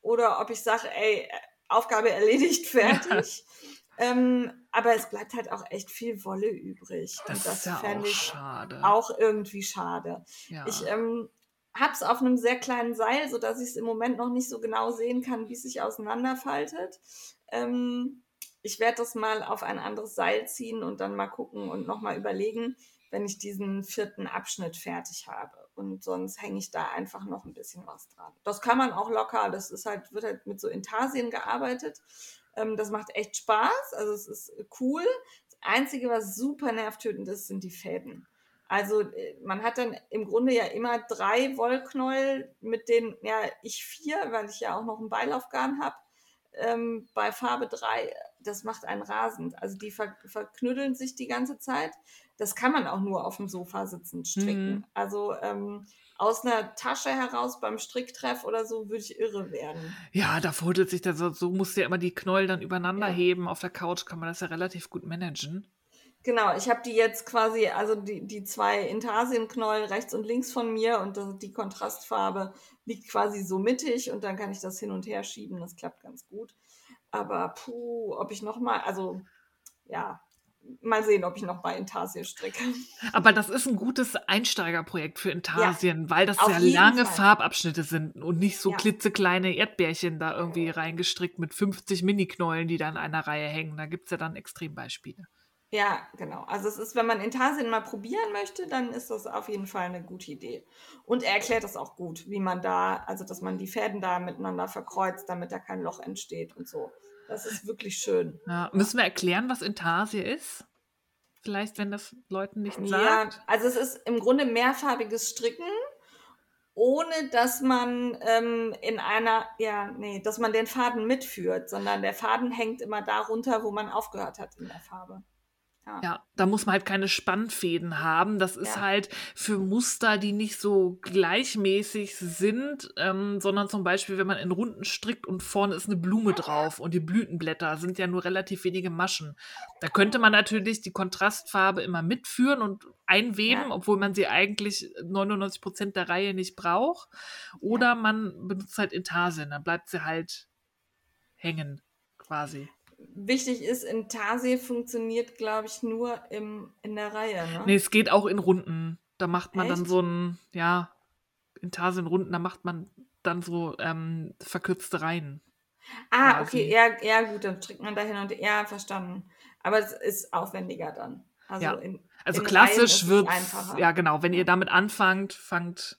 oder ob ich sage, ey, Aufgabe erledigt, fertig. ähm, aber es bleibt halt auch echt viel Wolle übrig. Das, Und das ist ja auch schade. Auch irgendwie schade. Ja. Ich ähm, habe es auf einem sehr kleinen Seil, sodass ich es im Moment noch nicht so genau sehen kann, wie es sich auseinanderfaltet. Ähm, ich werde das mal auf ein anderes Seil ziehen und dann mal gucken und nochmal überlegen, wenn ich diesen vierten Abschnitt fertig habe. Und sonst hänge ich da einfach noch ein bisschen was dran. Das kann man auch locker, das ist halt, wird halt mit so Intarsien gearbeitet. Ähm, das macht echt Spaß, also es ist cool. Das Einzige, was super nervtötend ist, sind die Fäden. Also äh, man hat dann im Grunde ja immer drei Wollknäuel, mit denen ja ich vier, weil ich ja auch noch einen Beilaufgarn habe ähm, bei Farbe 3, das macht einen rasend. Also die ver verknüddeln sich die ganze Zeit. Das kann man auch nur auf dem Sofa sitzen stricken. Mhm. Also ähm, aus einer Tasche heraus beim Stricktreff oder so würde ich irre werden. Ja, da fuddelt sich das so, so musst du ja immer die Knäuel dann übereinander ja. heben. Auf der Couch kann man das ja relativ gut managen. Genau, ich habe die jetzt quasi, also die, die zwei Intarsienknäuel rechts und links von mir und die Kontrastfarbe liegt quasi so mittig und dann kann ich das hin und her schieben. Das klappt ganz gut. Aber puh, ob ich nochmal, also ja, mal sehen, ob ich noch bei Intarsien stricke. Aber das ist ein gutes Einsteigerprojekt für Intarsien, ja, weil das ja lange Fall. Farbabschnitte sind und nicht so ja. klitzekleine Erdbärchen da irgendwie reingestrickt mit 50 Mini-Knäulen, die da in einer Reihe hängen. Da gibt es ja dann Extrembeispiele. Ja, genau. Also es ist, wenn man Intarsien mal probieren möchte, dann ist das auf jeden Fall eine gute Idee. Und er erklärt das auch gut, wie man da, also dass man die Fäden da miteinander verkreuzt, damit da kein Loch entsteht und so. Das ist wirklich schön. Ja, müssen wir erklären, was Intarsie ist? Vielleicht, wenn das Leuten nicht Ja, sagt. also es ist im Grunde mehrfarbiges Stricken, ohne dass man ähm, in einer, ja, nee, dass man den Faden mitführt, sondern der Faden hängt immer da runter, wo man aufgehört hat in der Farbe. Ja, da muss man halt keine Spannfäden haben. Das ist Ja. halt für Muster, die nicht so gleichmäßig sind, ähm, sondern zum Beispiel, wenn man in Runden strickt und vorne ist eine Blume drauf und die Blütenblätter sind ja nur relativ wenige Maschen. Da könnte man natürlich die Kontrastfarbe immer mitführen und einweben, Ja. obwohl man sie eigentlich 99 Prozent der Reihe nicht braucht. Oder man benutzt halt Intarsien, dann bleibt sie halt hängen, quasi. Wichtig ist, Intarsie funktioniert, glaube ich, nur im, in der Reihe. Ne? Nee, es geht auch in Runden. Da macht man dann Echt? so ein, ja, in Tarsenrunden, da macht man dann so ähm, verkürzte Reihen. ah, quasi. okay, ja, ja, gut, dann strickt man da hin und ja, verstanden. Aber es ist aufwendiger dann. Also, Ja. in, Also in klassisch es wird einfacher. ja genau, wenn ihr damit anfangt, fangt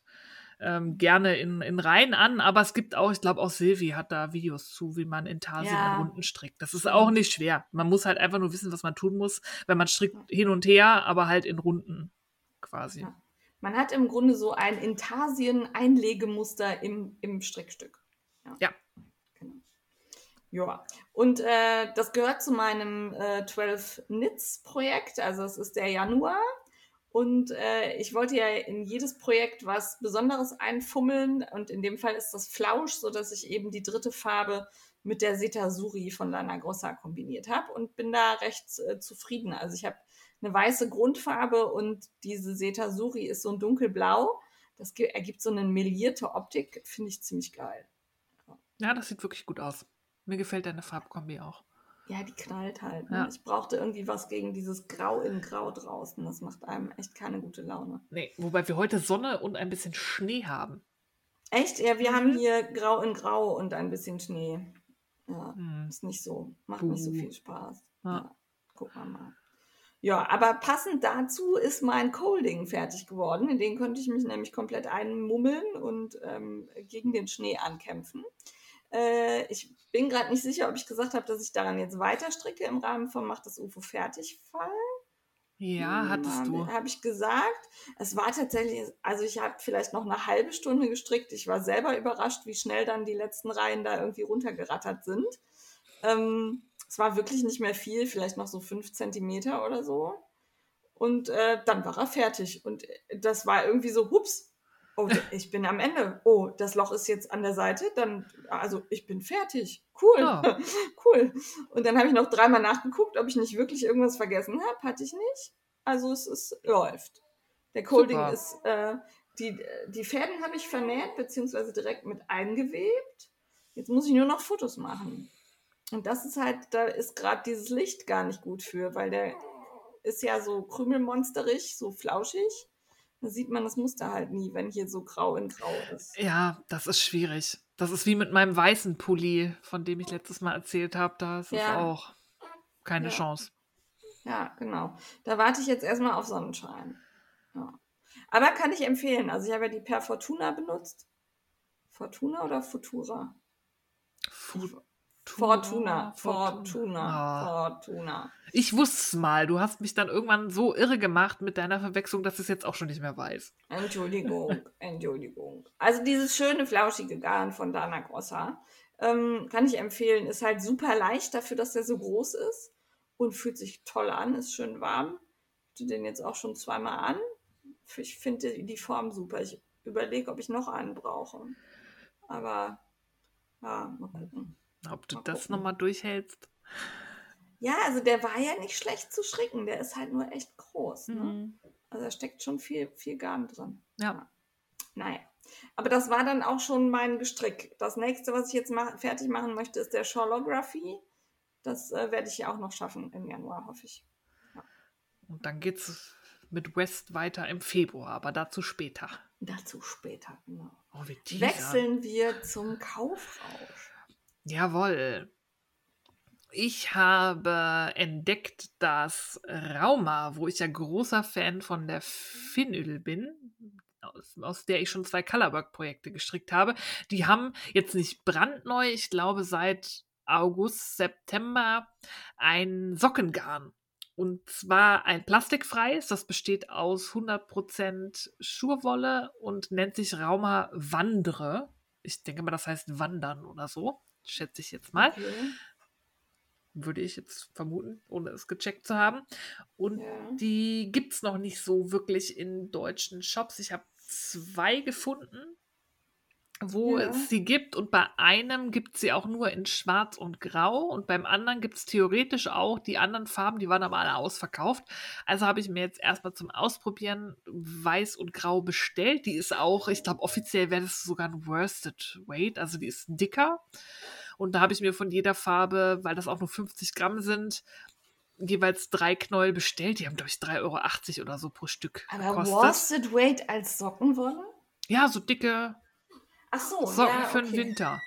ähm, gerne in, in Reihen an, aber es gibt auch, ich glaube auch Silvi hat da Videos zu, wie man in Tarsien Ja. in Runden strickt. Das ist auch nicht schwer. Man muss halt einfach nur wissen, was man tun muss, wenn man strickt hin und her, aber halt in Runden quasi. Ja. Man hat im Grunde so ein Intarsien-Einlegemuster im, im Strickstück. Ja. Genau. Ja, und äh, das gehört zu meinem äh, 12 Knits Projekt, also es ist der Januar. Und äh, ich wollte ja in jedes Projekt was Besonderes einfummeln und in dem Fall ist das Flausch, sodass ich eben die dritte Farbe mit der Setasuri von Lana Grossa kombiniert habe und bin da recht äh, zufrieden. Also ich habe eine weiße Grundfarbe und diese Setasuri ist so ein dunkelblau. Das ergibt so eine melierte Optik, finde ich ziemlich geil. Ja, das sieht wirklich gut aus. Mir gefällt deine Farbkombi auch. Ja, die knallt halt. Ne? Ja. Ich brauchte irgendwie was gegen dieses Grau in Grau draußen. Das macht einem echt keine gute Laune. Nee, wobei wir heute Sonne und ein bisschen Schnee haben. Echt? Ja, wir Mhm. haben hier Grau in Grau und ein bisschen Schnee. Ja, Hm. ist nicht so, macht nicht so Buh. viel Spaß. Ja. Ja, gucken wir mal. Ja, aber passend dazu ist mein Colding fertig geworden. In den konnte ich mich nämlich komplett einmummeln und ähm, gegen den Schnee ankämpfen. Äh, ich bin gerade nicht sicher, ob ich gesagt habe, dass ich daran jetzt weiter stricke im Rahmen von Macht das UFO fertig Fall. Ja, hattest du. Habe ich gesagt. Es war tatsächlich, also ich habe vielleicht noch eine halbe Stunde gestrickt. Ich war selber überrascht, wie schnell dann die letzten Reihen da irgendwie runtergerattert sind. Ähm, es war wirklich nicht mehr viel, vielleicht noch so fünf Zentimeter oder so. Und äh, dann war er fertig. Und das war irgendwie so, hups, oh, ich bin am Ende. Oh, das Loch ist jetzt an der Seite. Dann, also ich bin fertig. Cool, Ja. cool. Und dann habe ich noch dreimal nachgeguckt, ob ich nicht wirklich irgendwas vergessen habe. Hatte ich nicht. Also es ist, läuft. Der Colding Super. ist, äh, die, die Fäden habe ich vernäht, beziehungsweise direkt mit eingewebt. Jetzt muss ich nur noch Fotos machen. Und das ist halt, da ist gerade dieses Licht gar nicht gut für, weil der ist ja so krümelmonsterig, so flauschig. Da sieht man das Muster halt nie, wenn hier so grau in grau ist. Ja, das ist schwierig. Das ist wie mit meinem weißen Pulli, von dem ich letztes Mal erzählt habe. Da ist es Ja. auch keine Ja. Chance. Ja, genau. Da warte ich jetzt erstmal auf Sonnenschein. Ja. Aber kann ich empfehlen. Also ich habe ja die Per Fortuna benutzt. Fortuna oder Futura? Futura. Fortuna. Fortuna. Fortuna. Ah. Fortuna. Ich wusste es mal. Du hast mich dann irgendwann so irre gemacht mit deiner Verwechslung, dass ich es jetzt auch schon nicht mehr weiß. Entschuldigung, Entschuldigung. Also dieses schöne, flauschige Garn von Dana Grossa ähm, kann ich empfehlen. Ist halt super leicht dafür, dass der so groß ist und fühlt sich toll an, ist schön warm. Ich hatte den jetzt auch schon zweimal an. Ich finde die Form super. Ich überlege, ob ich noch einen brauche. Aber ja, mal gucken. Ob du Mal das nochmal durchhältst. Ja, also der war ja nicht schlecht zu stricken. Der ist halt nur echt groß. Ne? Mhm. Also da steckt schon viel, viel Garn drin. Ja. Naja. Aber das war dann auch schon mein Gestrick. Das nächste, was ich jetzt mach, fertig machen möchte, ist der Sholography. Das äh, werde ich ja auch noch schaffen im Januar, hoffe ich. Und dann geht's mit West weiter im Februar, aber dazu später. Dazu später, genau. Oh, wie. Wechseln wir zum Kaufrausch. Jawohl. Ich habe entdeckt, dass Rauma, wo ich ja großer Fan von der Finödel bin, aus, aus der ich schon zwei Colorwork-Projekte gestrickt habe, die haben jetzt nicht brandneu, ich glaube seit August, September ein Sockengarn. Und zwar ein plastikfreies, das besteht aus 100% Schurwolle und nennt sich Rauma Wandre. Ich denke mal, das heißt Wandern oder so, schätze ich jetzt mal. Okay. Würde ich jetzt vermuten, ohne es gecheckt zu haben. Und ja. die gibt es noch nicht so wirklich in deutschen Shops. Ich habe zwei gefunden wo ja. es sie gibt und bei einem gibt es sie auch nur in Schwarz und Grau und beim anderen gibt es theoretisch auch die anderen Farben, die waren aber alle ausverkauft. Also habe ich mir jetzt erstmal zum Ausprobieren Weiß und Grau bestellt. Die ist auch, ich glaube offiziell wäre das sogar ein Worsted Weight, also die ist dicker. Und da habe ich mir von jeder Farbe, weil das auch nur 50 Gramm sind, jeweils drei Knäuel bestellt. Die haben, glaube ich, 3,80 Euro oder so pro Stück. Aber gekostet. Worsted Weight als Sockenwolle? Ja, so dicke Ach so, Socken ja, für den Winter.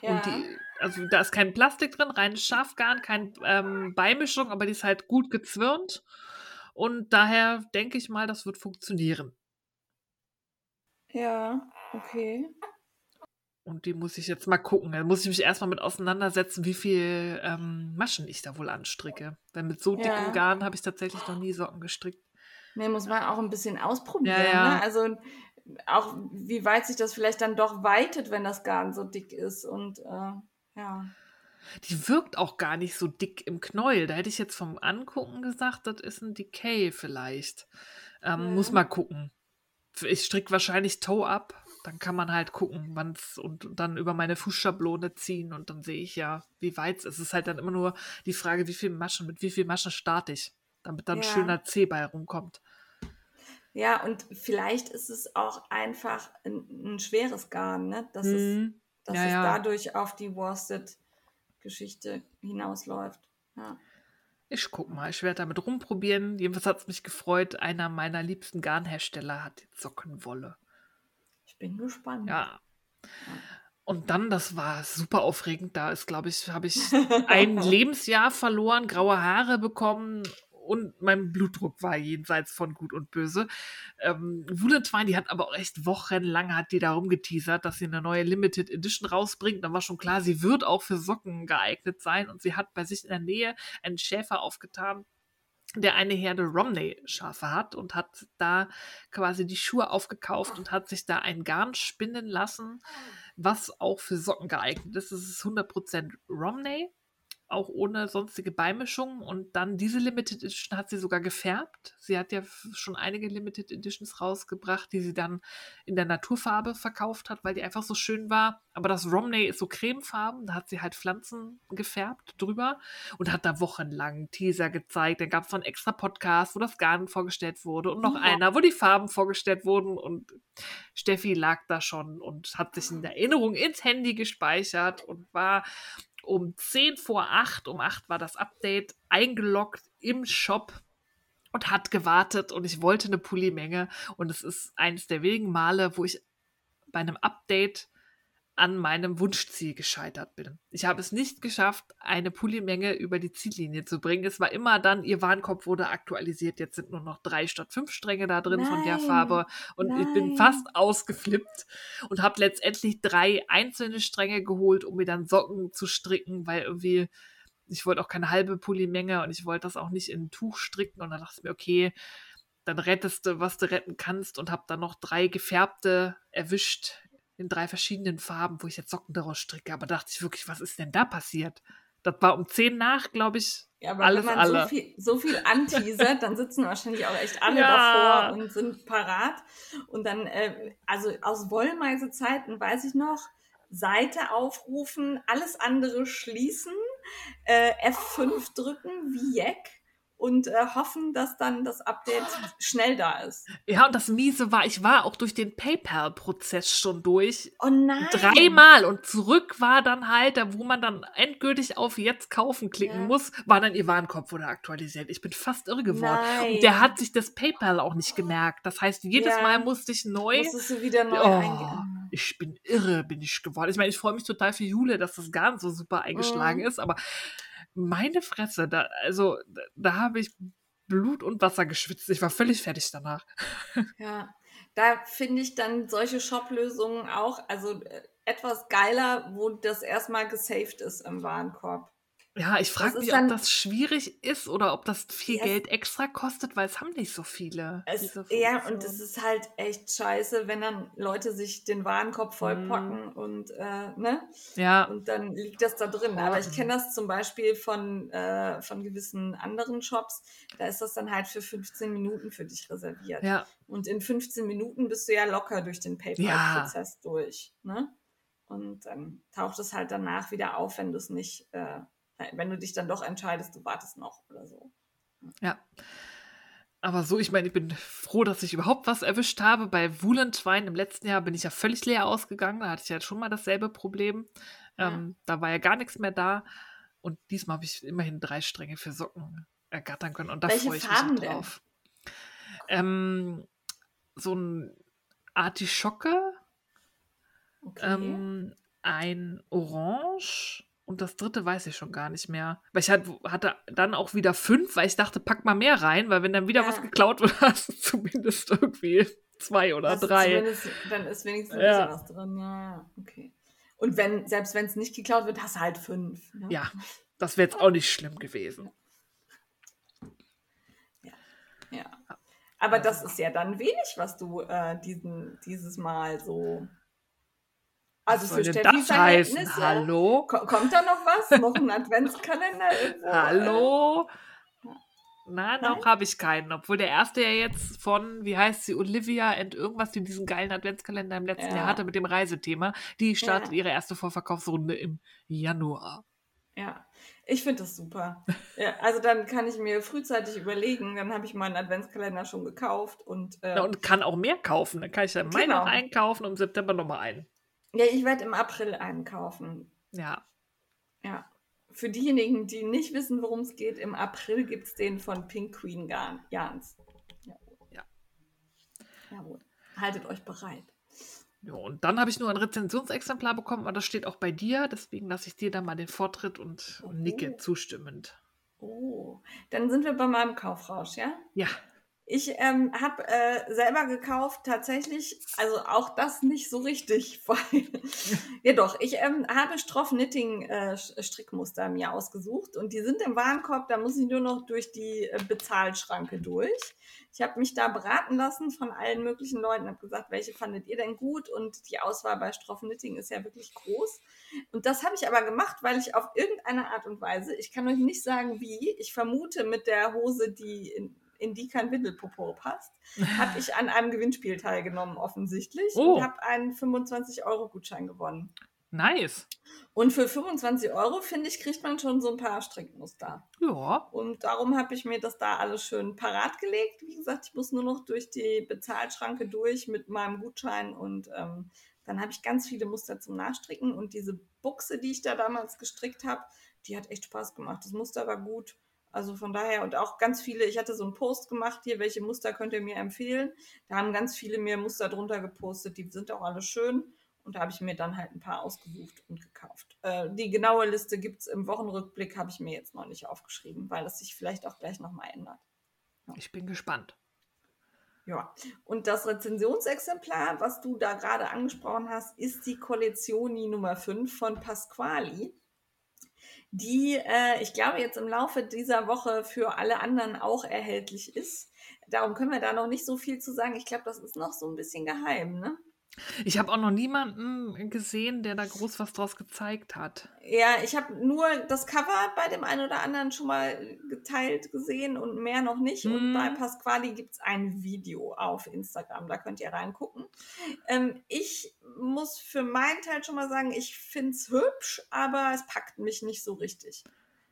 Ja. Und die, also da ist kein Plastik drin, rein Schafgarn, keine ähm, Beimischung, aber die ist halt gut gezwirnt. Und daher denke ich mal, das wird funktionieren. Ja, okay. Und die muss ich jetzt mal gucken. Da muss ich mich erstmal mit auseinandersetzen, wie viel ähm, Maschen ich da wohl anstricke. Denn mit so ja. Garn habe ich tatsächlich noch nie Socken gestrickt. Nee, muss man auch ein bisschen ausprobieren. Ja, ja. Ne? Also auch wie weit sich das vielleicht dann doch weitet, wenn das Garn so dick ist und äh, ja. Die wirkt auch gar nicht so dick im Knäuel. Da hätte ich jetzt vom Angucken gesagt, das ist ein Decay vielleicht. Ähm, mhm. Muss mal gucken. Ich stricke wahrscheinlich Toe ab. Dann kann man halt gucken, wann es und, und, dann über meine Fußschablone ziehen und dann sehe ich ja, wie weit es ist. Es ist halt dann immer nur die Frage, wie viel Maschen, mit wie viel Maschen starte ich, damit dann ja. schöner C-Ball rumkommt. Ja, und vielleicht ist es auch einfach ein, ein schweres Garn, ne? dass, mhm. es, dass ja, es ja. dadurch auf die Worsted-Geschichte hinausläuft. Ja. Ich guck mal, ich werde damit rumprobieren. Jedenfalls hat es mich gefreut. Einer meiner liebsten Garnhersteller hat die Sockenwolle. Ich bin gespannt. Ja. Und dann, das war super aufregend. Da ist, glaube ich, habe ich ein Lebensjahr verloren, graue Haare bekommen und mein Blutdruck war jenseits von gut und böse. Ähm, Wulentwine, die hat aber auch echt wochenlang hat die darum geteasert, dass sie eine neue Limited Edition rausbringt. Dann war schon klar, sie wird auch für Socken geeignet sein und sie hat bei sich in der Nähe einen Schäfer aufgetan, der eine Herde Romney-Schafe hat und hat da quasi die Schuhe aufgekauft und hat sich da ein Garn spinnen lassen, was auch für Socken geeignet ist. Es ist 100% Romney auch ohne sonstige Beimischung. Und dann diese Limited Edition hat sie sogar gefärbt. Sie hat ja schon einige Limited Editions rausgebracht, die sie dann in der Naturfarbe verkauft hat, weil die einfach so schön war. Aber das Romney ist so cremefarben, da hat sie halt Pflanzen gefärbt drüber und hat da wochenlang Teaser gezeigt. Dann gab es so einen extra Podcast, wo das Garn vorgestellt wurde und noch ja. einer, wo die Farben vorgestellt wurden. Und Steffi lag da schon und hat sich in Erinnerung ins Handy gespeichert und war um 10 vor 8, um 8 war das Update, eingeloggt im Shop und hat gewartet und ich wollte eine Pulli-Menge und es ist eines der wenigen Male, wo ich bei einem Update an meinem Wunschziel gescheitert bin. Ich habe es nicht geschafft, eine Pulli-Menge über die Ziellinie zu bringen. Es war immer dann, ihr Warenkorb wurde aktualisiert. Jetzt sind nur noch drei statt fünf Stränge da drin nein, von der Farbe. Und nein. ich bin fast ausgeflippt und habe letztendlich drei einzelne Stränge geholt, um mir dann Socken zu stricken, weil irgendwie ich wollte auch keine halbe Pulli-Menge und ich wollte das auch nicht in ein Tuch stricken. Und dann dachte ich mir, okay, dann rettest du, was du retten kannst und habe dann noch drei gefärbte erwischt in drei verschiedenen Farben, wo ich jetzt Socken daraus stricke. Aber dachte ich wirklich, was ist denn da passiert? Das war um zehn nach, glaube ich. Ja, aber alles wenn man alle. So, viel, so viel anteasert, dann sitzen wahrscheinlich auch echt alle ja. davor und sind parat. Und dann, äh, also aus Wollmeisezeiten weiß ich noch, Seite aufrufen, alles andere schließen, äh, F5 drücken wie Jack und äh, hoffen, dass dann das Update schnell da ist. Ja, und das Miese war, ich war auch durch den PayPal-Prozess schon durch. Oh nein. Dreimal. Und zurück war dann halt, da wo man dann endgültig auf Jetzt kaufen klicken ja. muss, war dann ihr Warenkorb wurde aktualisiert. Ich bin fast irre geworden. Nein. Und der hat sich das PayPal auch nicht gemerkt. Das heißt, jedes ja. Mal musste ich neu. Musstest du wieder neu oh, eingeben. Ich bin irre, bin ich geworden. Ich meine, ich freue mich total für Jule, dass das gar nicht so super eingeschlagen mhm. ist, aber meine Fresse, da, also da, da habe ich Blut und Wasser geschwitzt. Ich war völlig fertig danach. Ja, da finde ich dann solche Shop-Lösungen auch, also äh, etwas geiler, wo das erstmal gesaved ist im Warenkorb. Ja, ich frage mich, dann- ob das schwierig ist oder ob das viel Ja, Geld extra kostet, weil es haben nicht so viele. Es, ja, und es ist halt echt scheiße, wenn dann Leute sich den Warenkorb Mhm. vollpacken und, äh, ne? Ja, Und dann liegt das da drin. Aber ich Horten. kenne das zum Beispiel von, äh, von gewissen anderen Shops. Da ist das dann halt für 15 Minuten für dich reserviert. ja, Und in 15 Minuten bist du ja locker durch den PayPal-Prozess durch. Ne? Und dann taucht es halt danach wieder auf, wenn du es nicht, äh, wenn du dich dann doch entscheidest, du wartest noch oder so. ja. Aber so, ich meine, ich bin froh, dass ich überhaupt was erwischt habe. Bei Wulentwine im letzten Jahr bin ich ja völlig leer ausgegangen. Da hatte ich ja schon mal dasselbe Problem. Ja. Ähm, da war ja gar nichts mehr da. Und diesmal habe ich immerhin drei Stränge für Socken ergattern können. Und da freue ich Farben mich drauf. Ähm, so ein Artischocke, Okay. ähm, ein Orange und das dritte weiß ich schon gar nicht mehr. Weil ich hat, hatte dann auch wieder fünf, weil ich dachte, pack mal mehr rein, weil wenn dann wieder Ja. was geklaut wird, hast du zumindest irgendwie zwei oder du drei. Dann ist wenigstens ein Ja. bisschen was drin. Ja, ja, okay. Und wenn, selbst wenn es nicht geklaut wird, hast du halt fünf. Ne? Ja, das wäre jetzt auch nicht schlimm gewesen. ja. Aber das ist ja dann wenig, was du äh, diesen, dieses Mal so. Also Was für Steffis? Verhältnisse. Hallo? Ko- Kommt da noch was? Noch ein Adventskalender irgendwo? Hallo? Nein, Nein? noch habe ich keinen. Obwohl der erste ja jetzt von, wie heißt sie, Olivia and irgendwas, die diesen geilen Adventskalender im letzten Ja. Jahr hatte mit dem Reisethema, die startet Ja. ihre erste Vorverkaufsrunde im Januar. Ja, ich finde das super. Ja, also dann kann ich mir frühzeitig überlegen, dann habe ich meinen Adventskalender schon gekauft und, äh, Ja, und kann auch mehr kaufen. Dann kann ich ja Mai Genau. einkaufen und im September nochmal einen. Ja, ich werde im April einkaufen. Ja. Ja. Für diejenigen, die nicht wissen, worum es geht, im April gibt es den von Pink Queen Garn, Jans. Jawohl. Ja. Jawohl. Haltet euch bereit. ja. Und dann habe ich nur ein Rezensionsexemplar bekommen, aber das steht auch bei dir. Deswegen lasse ich dir da mal den Vortritt und, und nicke Oh. zustimmend. Oh, dann sind wir bei meinem Kaufrausch, ja? Ja. Ich ähm, habe äh, selber gekauft, tatsächlich, also auch das nicht so richtig, weil, ja doch, ich ähm, habe Stroff-Knitting-Strickmuster mir ausgesucht und die sind im Warenkorb, da muss ich nur noch durch die äh, Bezahlschranke durch. Ich habe mich da beraten lassen von allen möglichen Leuten, habe gesagt, welche fandet ihr denn gut und die Auswahl bei Stroff Knitting ist ja wirklich groß. Und das habe ich aber gemacht, weil ich auf irgendeine Art und Weise, ich kann euch nicht sagen wie, ich vermute mit der Hose, die in, in die kein Windelpopo passt, habe ich an einem Gewinnspiel teilgenommen offensichtlich Oh. und habe einen 25-Euro-Gutschein gewonnen. Nice. Und für 25 Euro, finde ich, kriegt man schon so ein paar Strickmuster. Ja. Und darum habe ich mir das da alles schön parat gelegt. Wie gesagt, ich muss nur noch durch die Bezahlschranke durch mit meinem Gutschein und ähm, dann habe ich ganz viele Muster zum Nachstricken und diese Buchse, die ich da damals gestrickt habe, die hat echt Spaß gemacht. Das Muster war gut. Also von daher und auch ganz viele, ich hatte so einen Post gemacht hier, welche Muster könnt ihr mir empfehlen? Da haben ganz viele mir Muster drunter gepostet, die sind auch alle schön. Und da habe ich mir dann halt ein paar ausgesucht und gekauft. Äh, die genaue Liste gibt es im Wochenrückblick, habe ich mir jetzt noch nicht aufgeschrieben, weil es sich vielleicht auch gleich nochmal ändert. Ich bin gespannt. Ja, und das Rezensionsexemplar, was du da gerade angesprochen hast, ist die Collezioni Nummer 5 von Pasquali, die äh, ich glaube jetzt im Laufe dieser Woche für alle anderen auch erhältlich ist. Darum können wir da noch nicht so viel zu sagen. Ich glaube, das ist noch so ein bisschen geheim, ne? Ich habe auch noch niemanden gesehen, der da groß was draus gezeigt hat. Ja, ich habe nur das Cover bei dem einen oder anderen schon mal geteilt gesehen und mehr noch nicht. Und Mhm. bei Pasquali gibt es ein Video auf Instagram, da könnt ihr reingucken. Ähm, ich muss für meinen Teil schon mal sagen, ich finde es hübsch, aber es packt mich nicht so richtig.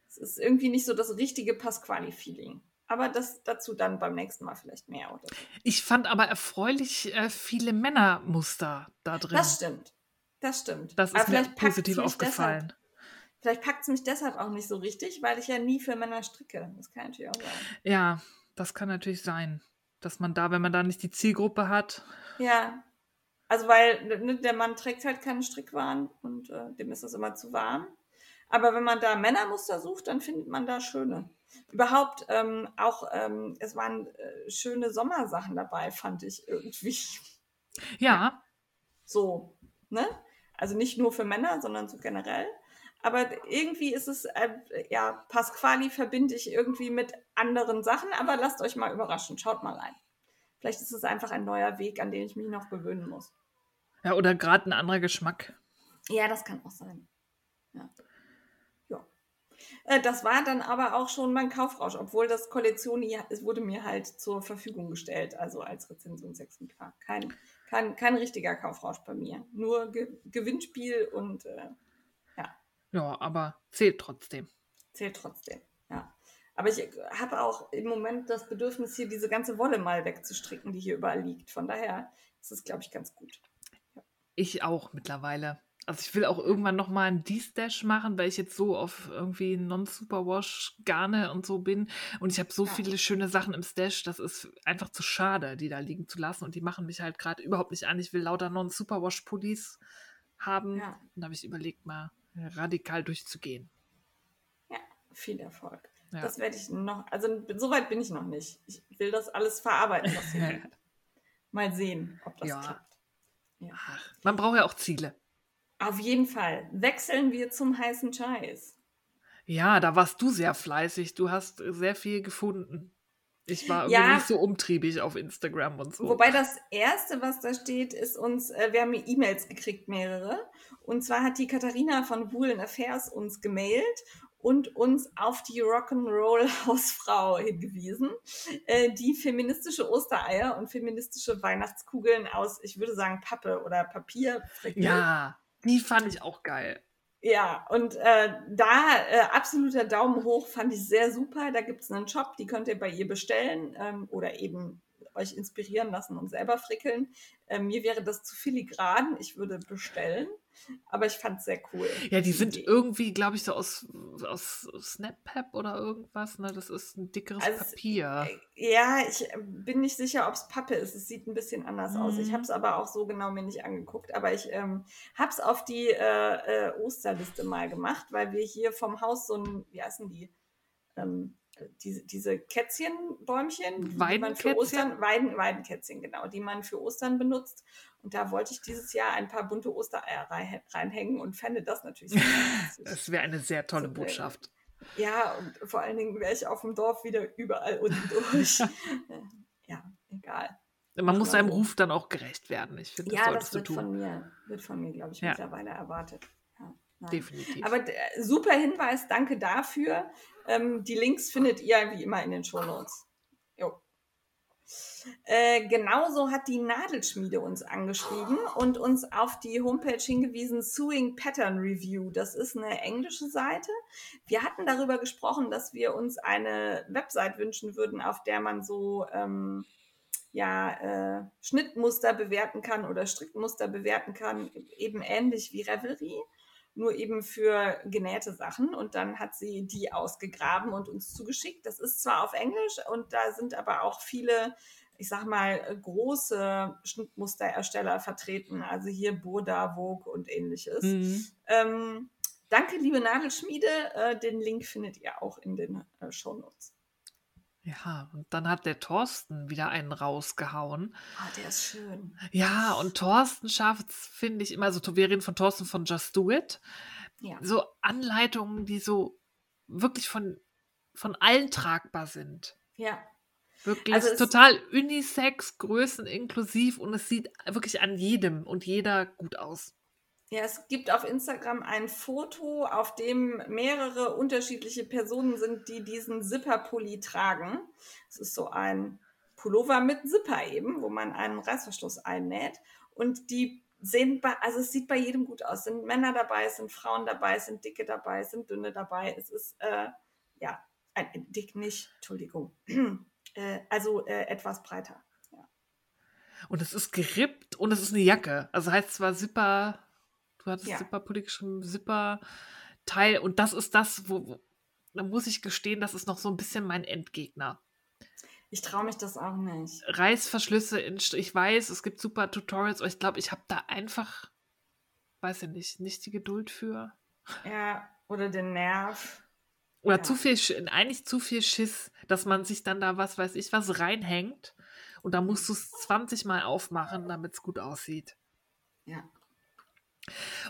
Es ist irgendwie nicht so das richtige Pasquali-Feeling. Aber das dazu dann beim nächsten Mal vielleicht mehr oder so. Ich fand aber erfreulich äh, viele Männermuster da drin. Das stimmt. Das stimmt. Das Aber ist mir positiv aufgefallen. Deshalb, vielleicht packt es mich deshalb auch nicht so richtig, weil ich ja nie für Männer stricke. Das kann natürlich auch sein. Ja, das kann natürlich sein, dass man da, wenn man da nicht die Zielgruppe hat, Ja. Also weil ne, der Mann trägt halt keinen Strickwaren und äh, dem ist das immer zu warm. Aber wenn man da Männermuster sucht, dann findet man da schöne. Überhaupt ähm, auch, ähm, es waren äh, schöne Sommersachen dabei, fand ich irgendwie. ja, So, ne? Also nicht nur für Männer, sondern so generell. aber irgendwie ist es, äh, ja, Pasquali verbinde ich irgendwie mit anderen Sachen, aber lasst euch mal überraschen, schaut mal rein. Vielleicht ist es einfach ein neuer Weg, an den ich mich noch gewöhnen muss. Ja, oder gerade ein anderer Geschmack. Ja, das kann auch sein. Ja. ja. Äh, das war dann aber auch schon mein Kaufrausch, obwohl das Kollektion, es wurde mir halt zur Verfügung gestellt, also als Rezensionsexemplar. Kein, kein, kein richtiger Kaufrausch bei mir. Nur Ge Gewinnspiel und äh, ja. Ja, aber zählt trotzdem. Zählt trotzdem, ja. Aber ich habe auch im Moment das Bedürfnis, hier diese ganze Wolle mal wegzustricken, die hier überall liegt. Von daher ist es, glaube ich, ganz gut. Ja. Ich auch mittlerweile. Also ich will auch irgendwann nochmal ein D-Stash machen, weil ich jetzt so auf irgendwie Non-Superwash Garne und so bin. Und ich habe so ja. viele schöne Sachen im Stash, das ist einfach zu schade, die da liegen zu lassen. Und die machen mich halt gerade überhaupt nicht an. Ich will lauter Non-Superwash-Pullis haben. Ja. Und da habe ich überlegt, mal radikal durchzugehen. Ja, viel Erfolg. Ja. Das werde ich noch, also so weit bin ich noch nicht. Ich will das alles verarbeiten, was Mal sehen, ob das klappt. Ja. Ach, man braucht ja auch Ziele. Auf jeden Fall. Wechseln wir zum heißen Scheiß. Ja, da warst du sehr fleißig. Du hast sehr viel gefunden. Ich war irgendwie ja, nicht so umtriebig auf Instagram und so. Wobei das erste, was da steht, ist uns, äh, wir haben E-Mails gekriegt, mehrere. Und zwar hat die Katharina von Woolen Affairs uns gemailt und uns auf die Rock'n'Roll Hausfrau hingewiesen, äh, die feministische Ostereier und feministische Weihnachtskugeln aus, ich würde sagen, Pappe oder Papier. Ja, die fand ich auch geil. Ja, und äh, da äh, absoluter Daumen hoch fand ich sehr super. Da gibt es einen Shop, die könnt ihr bei ihr bestellen ähm, oder eben euch inspirieren lassen und selber frickeln. Äh, mir wäre das zu filigran. Ich würde bestellen. Aber ich fand es sehr cool. Ja, die sind irgendwie, glaube ich, so aus, aus SnapPap oder irgendwas. Ne? Das ist ein dickeres also, Papier. Äh, ja, ich äh, bin nicht sicher, ob es Pappe ist. Es sieht ein bisschen anders mhm. aus. Ich mhm. habe es aber auch so genau mir nicht angeguckt. Aber ich ähm, habe es auf die äh, äh, Osterliste mal gemacht, weil wir hier vom Haus so ein, wie heißen die? Ähm, diese, diese Kätzchenbäumchen, die man für Ostern, Weiden, Weidenkätzchen, genau, die man für Ostern benutzt. Und da wollte ich dieses Jahr ein paar bunte Ostereier reinhängen und fände das natürlich sehr Das wäre eine sehr tolle so, Botschaft. Ja, und vor allen Dingen wäre ich auf dem Dorf wieder überall unten durch. ja, egal. Man muss seinem Ruf dann auch gerecht werden. Ich finde, das ja, das wird von mir, wird von mir, glaube ich, ja. mittlerweile erwartet. Nein. Definitiv. Aber äh, super Hinweis, danke dafür. Ähm, die Links findet ihr wie immer in den Shownotes. Äh, genauso hat die Nadelschmiede uns angeschrieben und uns auf die Homepage hingewiesen, Sewing Pattern Review. Das ist eine englische Seite. Wir hatten darüber gesprochen, dass wir uns eine Website wünschen würden, auf der man so ähm, ja, äh, Schnittmuster bewerten kann oder Strickmuster bewerten kann, eben ähnlich wie Revelry nur eben für genähte Sachen. Und dann hat sie die ausgegraben und uns zugeschickt. Das ist zwar auf Englisch und da sind aber auch viele, ich sag mal, große Schnittmusterersteller vertreten. Also hier Boda, Vogue und ähnliches. Mhm. Ähm, danke, liebe Nadelschmiede. Äh, den Link findet ihr auch in den äh, Shownotes. Ja, und dann hat der Thorsten wieder einen rausgehauen. Ah, der ist schön. Ja, und Thorsten schafft es, finde ich, immer, also wir reden von Thorsten von Just Do It. Ja. So Anleitungen, die so wirklich von, von allen tragbar sind. Ja. Wirklich also total unisex, Größen inklusiv und es sieht wirklich an jedem und jeder gut aus. Ja, es gibt auf Instagram ein Foto, auf dem mehrere unterschiedliche Personen sind, die diesen Zipperpulli tragen. Es ist so ein Pullover mit Zipper eben, wo man einen Reißverschluss einnäht. Und die sehen, bei, also es sieht bei jedem gut aus. Es sind Männer dabei, es sind Frauen dabei, es sind Dicke dabei, es sind Dünne dabei. Es ist, äh, ja, ein, dick nicht, Entschuldigung. Äh, also äh, etwas breiter. Ja. Und es ist gerippt und es ist eine Jacke. Also heißt zwar Zipper Du hattest ja. Zipperpulli geschrieben, Zipper-Teil. Und das ist das, wo, wo, da muss ich gestehen, das ist noch so ein bisschen mein Endgegner. Ich traue mich das auch nicht. Reißverschlüsse in, ich weiß, es gibt super Tutorials, aber ich glaube, ich habe da einfach, weiß ich nicht, nicht die Geduld für. Ja, oder den Nerv. Oder ja. zu viel, eigentlich zu viel Schiss, dass man sich dann da was weiß ich was reinhängt und da musst du es 20 Mal aufmachen, damit es gut aussieht. Ja.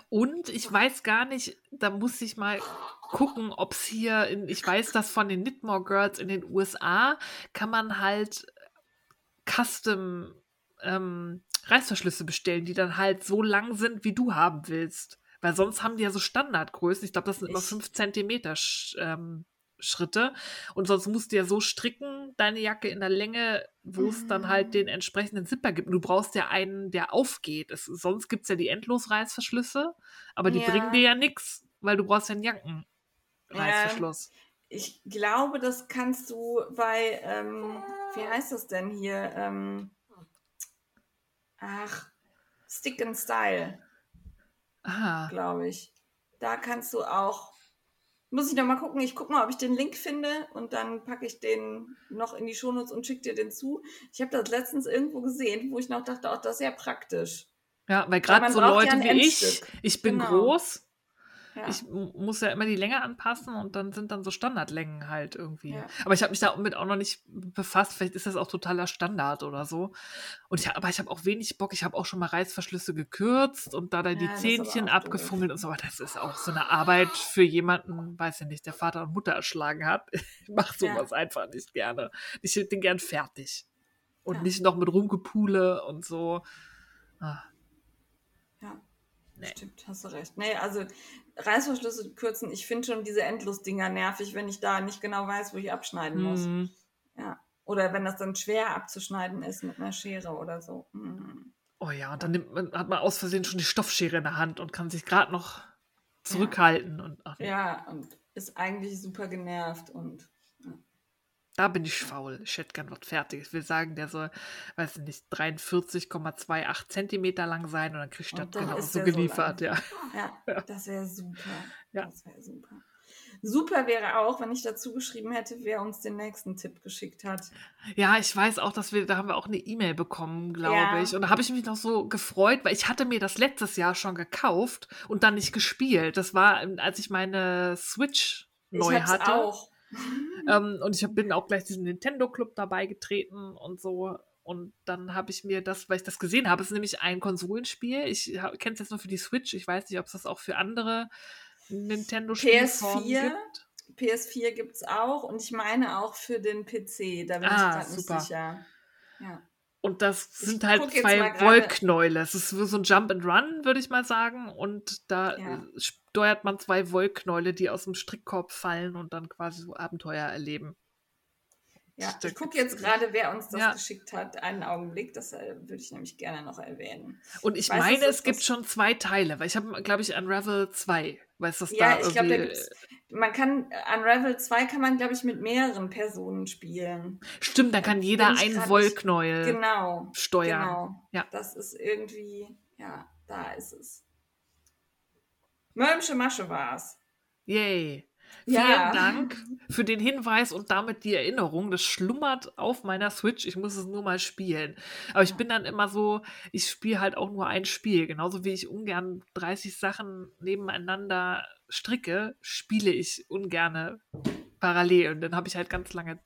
Und ich weiß gar nicht, da muss ich mal gucken, ob es hier, in, ich weiß, dass von den Knitmore Girls in den USA kann man halt Custom ähm, Reißverschlüsse bestellen, die dann halt so lang sind, wie du haben willst. Weil sonst haben die ja so Standardgrößen. Ich glaube, das sind immer 5 Zentimeter ähm, Schritte. Und sonst musst du ja so stricken, deine Jacke in der Länge, wo es dann halt ah. den entsprechenden Zipper gibt. Und du brauchst ja einen, der aufgeht. Es, sonst gibt es ja die Endlosreißverschlüsse, aber die ja. bringen dir ja nichts, weil du brauchst ja einen Jackenreißverschluss. Ja, ich glaube, das kannst du bei, ähm, wie heißt das denn hier? Ähm, ach, Stick and Style. Glaube ich. Da kannst du auch muss ich noch mal gucken. Ich gucke mal, ob ich den Link finde und dann packe ich den noch in die Shownotes und schicke dir den zu. Ich habe das letztens irgendwo gesehen, wo ich noch dachte, auch das ist ja praktisch. Ja, weil gerade so Leute ja wie ich, ich bin genau. groß, ja. Ich muss ja immer die Länge anpassen und dann sind dann so Standardlängen halt irgendwie. Ja. Aber ich habe mich damit auch noch nicht befasst. Vielleicht ist das auch totaler Standard oder so. Und ich, aber ich habe auch wenig Bock. Ich habe auch schon mal Reißverschlüsse gekürzt und da dann ja, die Zähnchen abgefummelt und so. Aber das ist auch so eine Arbeit für jemanden, weiß ich nicht, der Vater und Mutter erschlagen hat. Ich mache sowas einfach nicht gerne. Ich hätte den gern fertig. Und nicht noch mit Rumgepule und so. Ah. Nee. Stimmt, hast du recht. Nee, also Reißverschlüsse kürzen, ich finde schon diese Endlosdinger nervig, wenn ich da nicht genau weiß, wo ich abschneiden muss. Mhm. Ja. Oder wenn das dann schwer abzuschneiden ist mit einer Schere oder so. Mhm. Oh ja, und dann nimmt man, hat man aus Versehen schon die Stoffschere in der Hand und kann sich gerade noch zurückhalten. Ja. Und, ach, ja, und ist eigentlich super genervt und da bin ich faul. Gern was fertig. Ich will sagen, der soll, weiß ich nicht, 43,28 Zentimeter lang sein und dann kriegst du das genau so geliefert. So ja. ja, das wäre super. Ja. Das wäre super. Super wäre auch, wenn ich dazu geschrieben hätte, wer uns den nächsten Tipp geschickt hat. Ja, ich weiß auch, dass wir, da haben wir auch eine E-Mail bekommen, glaube ja. ich. Und da habe ich mich noch so gefreut, weil ich hatte mir das letztes Jahr schon gekauft und dann nicht gespielt. Das war, als ich meine Switch neu ich hatte. Auch. ähm, und ich bin auch gleich diesem Nintendo-Club dabei getreten und so. Und dann habe ich mir das, weil ich das gesehen habe, ist nämlich ein Konsolenspiel. Ich kenne es jetzt nur für die Switch. Ich weiß nicht, ob es das auch für andere Nintendo-Spiele gibt. PS4 gibt es auch und ich meine auch für den PC. Da bin ah, ich gerade nicht sicher. Ja. Und das sind halt zwei Wollknäule. Es ist so ein Jump and Run, würde ich mal sagen. Und da ja. Steuert man zwei Wollknäule, die aus dem Strickkorb fallen und dann quasi so Abenteuer erleben. Ja, ich gucke jetzt gerade, wer uns das ja. geschickt hat. Einen Augenblick, das äh, würde ich nämlich gerne noch erwähnen. Und ich, ich weiß, meine, es gibt schon zwei Teile, weil ich habe, glaube ich, Unravel 2. Weißt du, ja, da ich glaube, da gibt's, man kann, Unravel 2 kann man, glaube ich, mit mehreren Personen spielen. Stimmt, da kann jeder einen Wollknäuel genau, steuern. Genau, ja. das ist irgendwie, ja, da ist es. Mölmsche Masche war es. Yay. Vielen ja. Dank für den Hinweis und damit die Erinnerung. Das schlummert auf meiner Switch. Ich muss es nur mal spielen. Aber ich bin dann immer so, ich spiele halt auch nur ein Spiel. Genauso wie ich ungern 30 Sachen nebeneinander stricke, spiele ich ungern parallel. Und dann habe ich halt ganz lange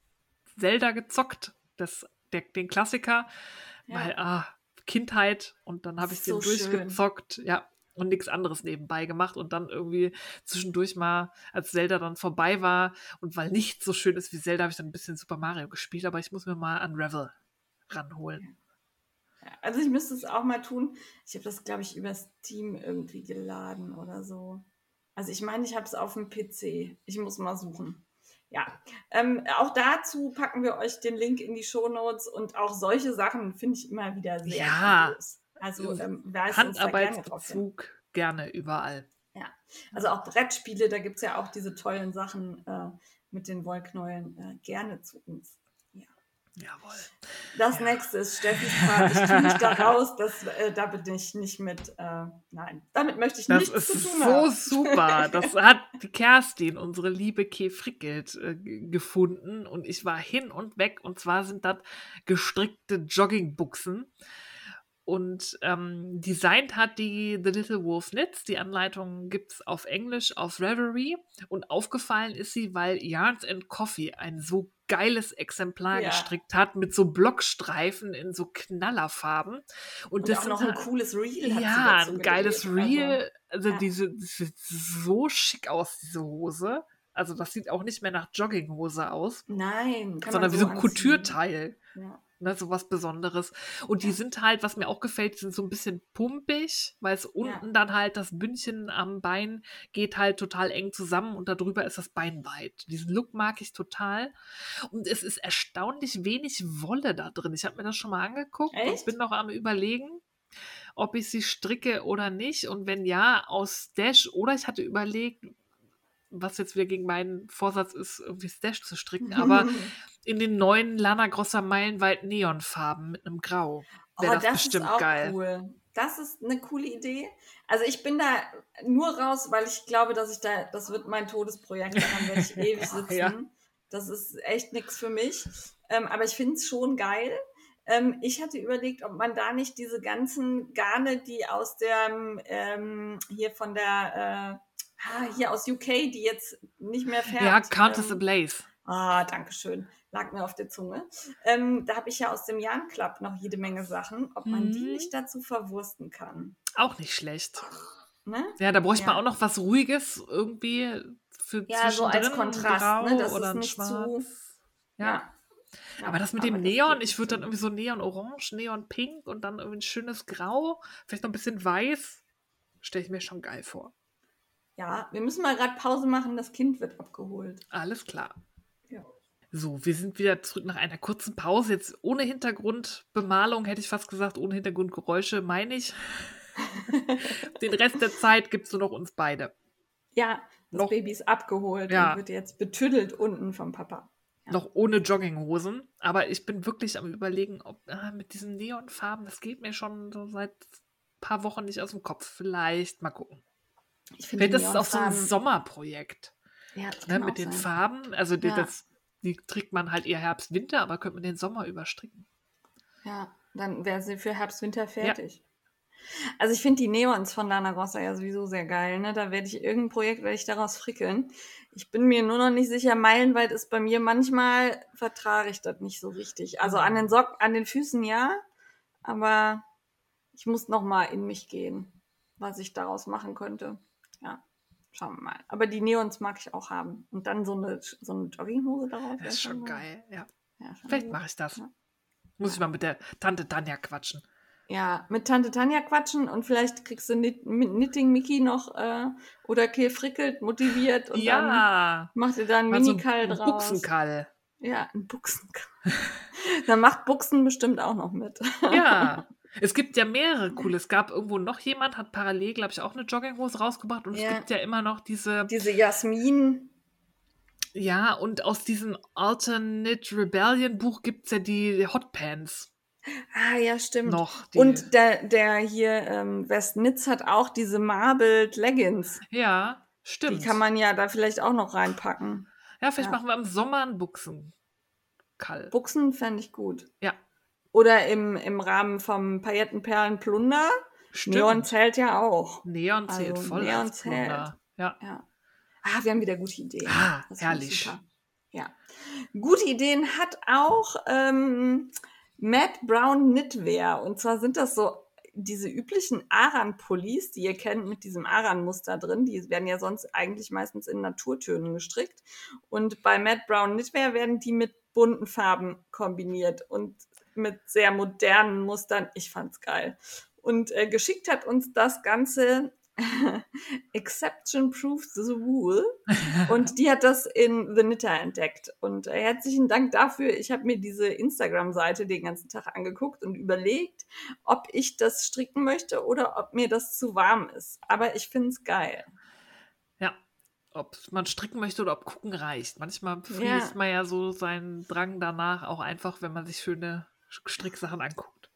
Zelda gezockt, das, der, den Klassiker, ja. weil, ah, Kindheit und dann habe ich so den durchgezockt. Schön. Ja, und nichts anderes nebenbei gemacht und dann irgendwie zwischendurch mal, als Zelda dann vorbei war und weil nichts so schön ist wie Zelda, habe ich dann ein bisschen Super Mario gespielt, aber ich muss mir mal Unravel ranholen. Also ich müsste es auch mal tun. Ich habe das, glaube ich, über Steam irgendwie geladen oder so. Also ich meine, ich habe es auf dem PC. Ich muss mal suchen. Ja, ähm, auch dazu packen wir euch den Link in die Show Notes und auch solche Sachen finde ich immer wieder sehr ja. Groß. Also ähm, Handarbeitsbezug gerne, gerne, überall. Ja, also auch Brettspiele, da gibt es ja auch diese tollen Sachen äh, mit den Wollknäulen äh, gerne zu uns. Ja. Jawohl. Das ja. nächste ist Steffis Part. Ich tue mich da raus, das, äh, da bin ich nicht mit, äh, nein, damit möchte ich das nichts zu tun haben. Das ist so super. Das hat die Kerstin, unsere liebe Kee Frickelt, äh, gefunden und ich war hin und weg und zwar sind das gestrickte Joggingbuchsen und ähm, designt hat die The Little Wolf Knits. Die Anleitung gibt es auf Englisch auf Reverie. Und aufgefallen ist sie, weil Yarns and Coffee ein so geiles Exemplar Ja. gestrickt hat mit so Blockstreifen in so Knallerfarben. Und, Und das sind noch ein halt- cooles Reel hat sie ja, ein geiles also, Reel. Also, ja. diese, das sieht so schick aus, diese Hose. Also das sieht auch nicht mehr nach Jogginghose aus, Nein, sondern man wie so ein. Couture-Teil. Ja. Ne, so was Besonderes. Und die Ja. sind halt, was mir auch gefällt, die sind so ein bisschen pumpig, weil es unten dann halt das Bündchen am Bein geht halt total eng zusammen und darüber ist das Bein weit. Diesen Look mag ich total. Und es ist erstaunlich wenig Wolle da drin. Ich habe mir das schon mal angeguckt und Echt? bin noch am überlegen, ob ich sie stricke oder nicht. Und wenn ja, aus Dash oder ich hatte überlegt, was jetzt wieder gegen meinen Vorsatz ist, irgendwie Stash zu stricken, aber in den neuen Lana Grossa Meilenweit Neonfarben mit einem Grau. Wäre oh, das, das bestimmt ist auch geil. cool. Das ist eine coole Idee. Also ich bin da nur raus, weil ich glaube, dass ich da, das wird mein Todesprojekt, daran werde ich ewig sitzen. Ja. Das ist echt nichts für mich. Ähm, aber ich finde es schon geil. Ähm, ich hatte überlegt, ob man da nicht diese ganzen Garne, die aus der, ähm, hier von der, äh, ah, hier aus UK, die jetzt nicht mehr fährt. Ja, Countess ähm, Ablaze. Ah, danke schön. Lag mir auf der Zunge. Ähm, da habe ich ja aus dem Jan Club noch jede Menge Sachen, ob man die Mhm. nicht dazu verwursten kann. Auch nicht schlecht. Ne? Ja, da bräuchte man Ja. auch noch was Ruhiges irgendwie für Ja, so als Kontrast, Grau ne, dass es oder ein nicht Schwarz. zu- ja. Ja, Aber das mit dem aber Neon, ich würde dann irgendwie so Neon-Orange, Neon-Pink und dann irgendwie ein schönes Grau, vielleicht noch ein bisschen weiß, stelle ich mir schon geil vor. Ja, wir müssen mal gerade Pause machen, das Kind wird abgeholt. Alles klar. So, wir sind wieder zurück nach einer kurzen Pause. Jetzt ohne Hintergrundbemalung, hätte ich fast gesagt, ohne Hintergrundgeräusche, meine ich. Den Rest der Zeit gibt es nur noch uns beide. Ja, das Noch- Baby ist abgeholt Ja. und wird jetzt betüdelt unten vom Papa. Ja. Noch ohne Jogginghosen. Aber ich bin wirklich am Überlegen, ob ah, mit diesen Neonfarben, das geht mir schon so seit ein paar Wochen nicht aus dem Kopf. Vielleicht mal gucken. Ich finde Vielleicht die ist auch so ein Sommerprojekt. ja, das Ne, mit den sein. Farben. Also Ja. das, die trägt man halt eher Herbst, Winter, aber könnte man den Sommer überstricken. Ja, dann wäre sie für Herbst, Winter fertig. Also ich finde die Neons von Lana Grossa ja sowieso sehr geil. Ne? Da werde ich irgendein Projekt werde ich daraus frickeln. Ich bin mir nur noch nicht sicher, meilenweit ist bei mir manchmal vertrage ich das nicht so richtig. Also an den Socken, an den Füßen ja, aber ich muss noch mal in mich gehen, was ich daraus machen könnte. Ja, schauen wir mal. Aber die Neons mag ich auch haben. Und dann so eine, so eine Jogginghose darauf. Das ist schon geil, ja. Ja, schon Vielleicht mache ich das. Ja. Muss ich mal mit der Tante Tanja quatschen. Ja, mit Tante Tanja quatschen und vielleicht kriegst du Knit Knitting Mickey noch äh, oder Kehl Frickelt motiviert und dann ja, macht ihr da einen so Minikall ein draus. Buchsenkall. Ja, ein Buchsenkall. dann macht Buchsen bestimmt auch noch mit. Ja. Es gibt ja mehrere coole. Es gab irgendwo noch jemand, hat parallel, glaube ich, auch eine Jogginghose rausgebracht. Und Ja. es gibt ja immer noch diese, Diese Jasmin. ja, und aus diesem Alternate Rebellion Buch gibt es ja die Hotpants Ah, ja, stimmt. noch. Die, Und der, der hier, ähm, Westnitz hat auch diese Marbled Leggings. ja, stimmt. Die kann man ja da vielleicht auch noch reinpacken. ja, vielleicht ja. machen wir im Sommer einen Buchsenkall. Buchsen fände ich gut. Ja, Oder im, im Rahmen vom Paillettenperlenplunder. stimmt. Neon zählt ja auch. Neon zählt Also, voll Neon als Plunder. Ja. Ja. Ah, wir haben wieder gute Ideen. Ah, Das herrlich. Ja. Gute Ideen hat auch ähm, Matt Brown Knitwear. Und zwar sind das so diese üblichen Aran-Pullis, die ihr kennt mit diesem Aran-Muster drin. Die werden ja sonst eigentlich meistens in Naturtönen gestrickt. Und bei Matt Brown Knitwear werden die mit bunten Farben kombiniert und mit sehr modernen Mustern. Ich fand's geil. Und äh, geschickt hat uns das Ganze Exception Proves the Rule. Und die hat das in The Knitter entdeckt. Und äh, herzlichen Dank dafür. Ich habe mir diese Instagram-Seite den ganzen Tag angeguckt und überlegt, ob ich das stricken möchte oder ob mir das zu warm ist. Aber ich finde es geil. Ja. Ob man stricken möchte oder ob gucken reicht. Manchmal Ja. fließt man ja so seinen Drang danach auch einfach, wenn man sich schöne Stricksachen anguckt.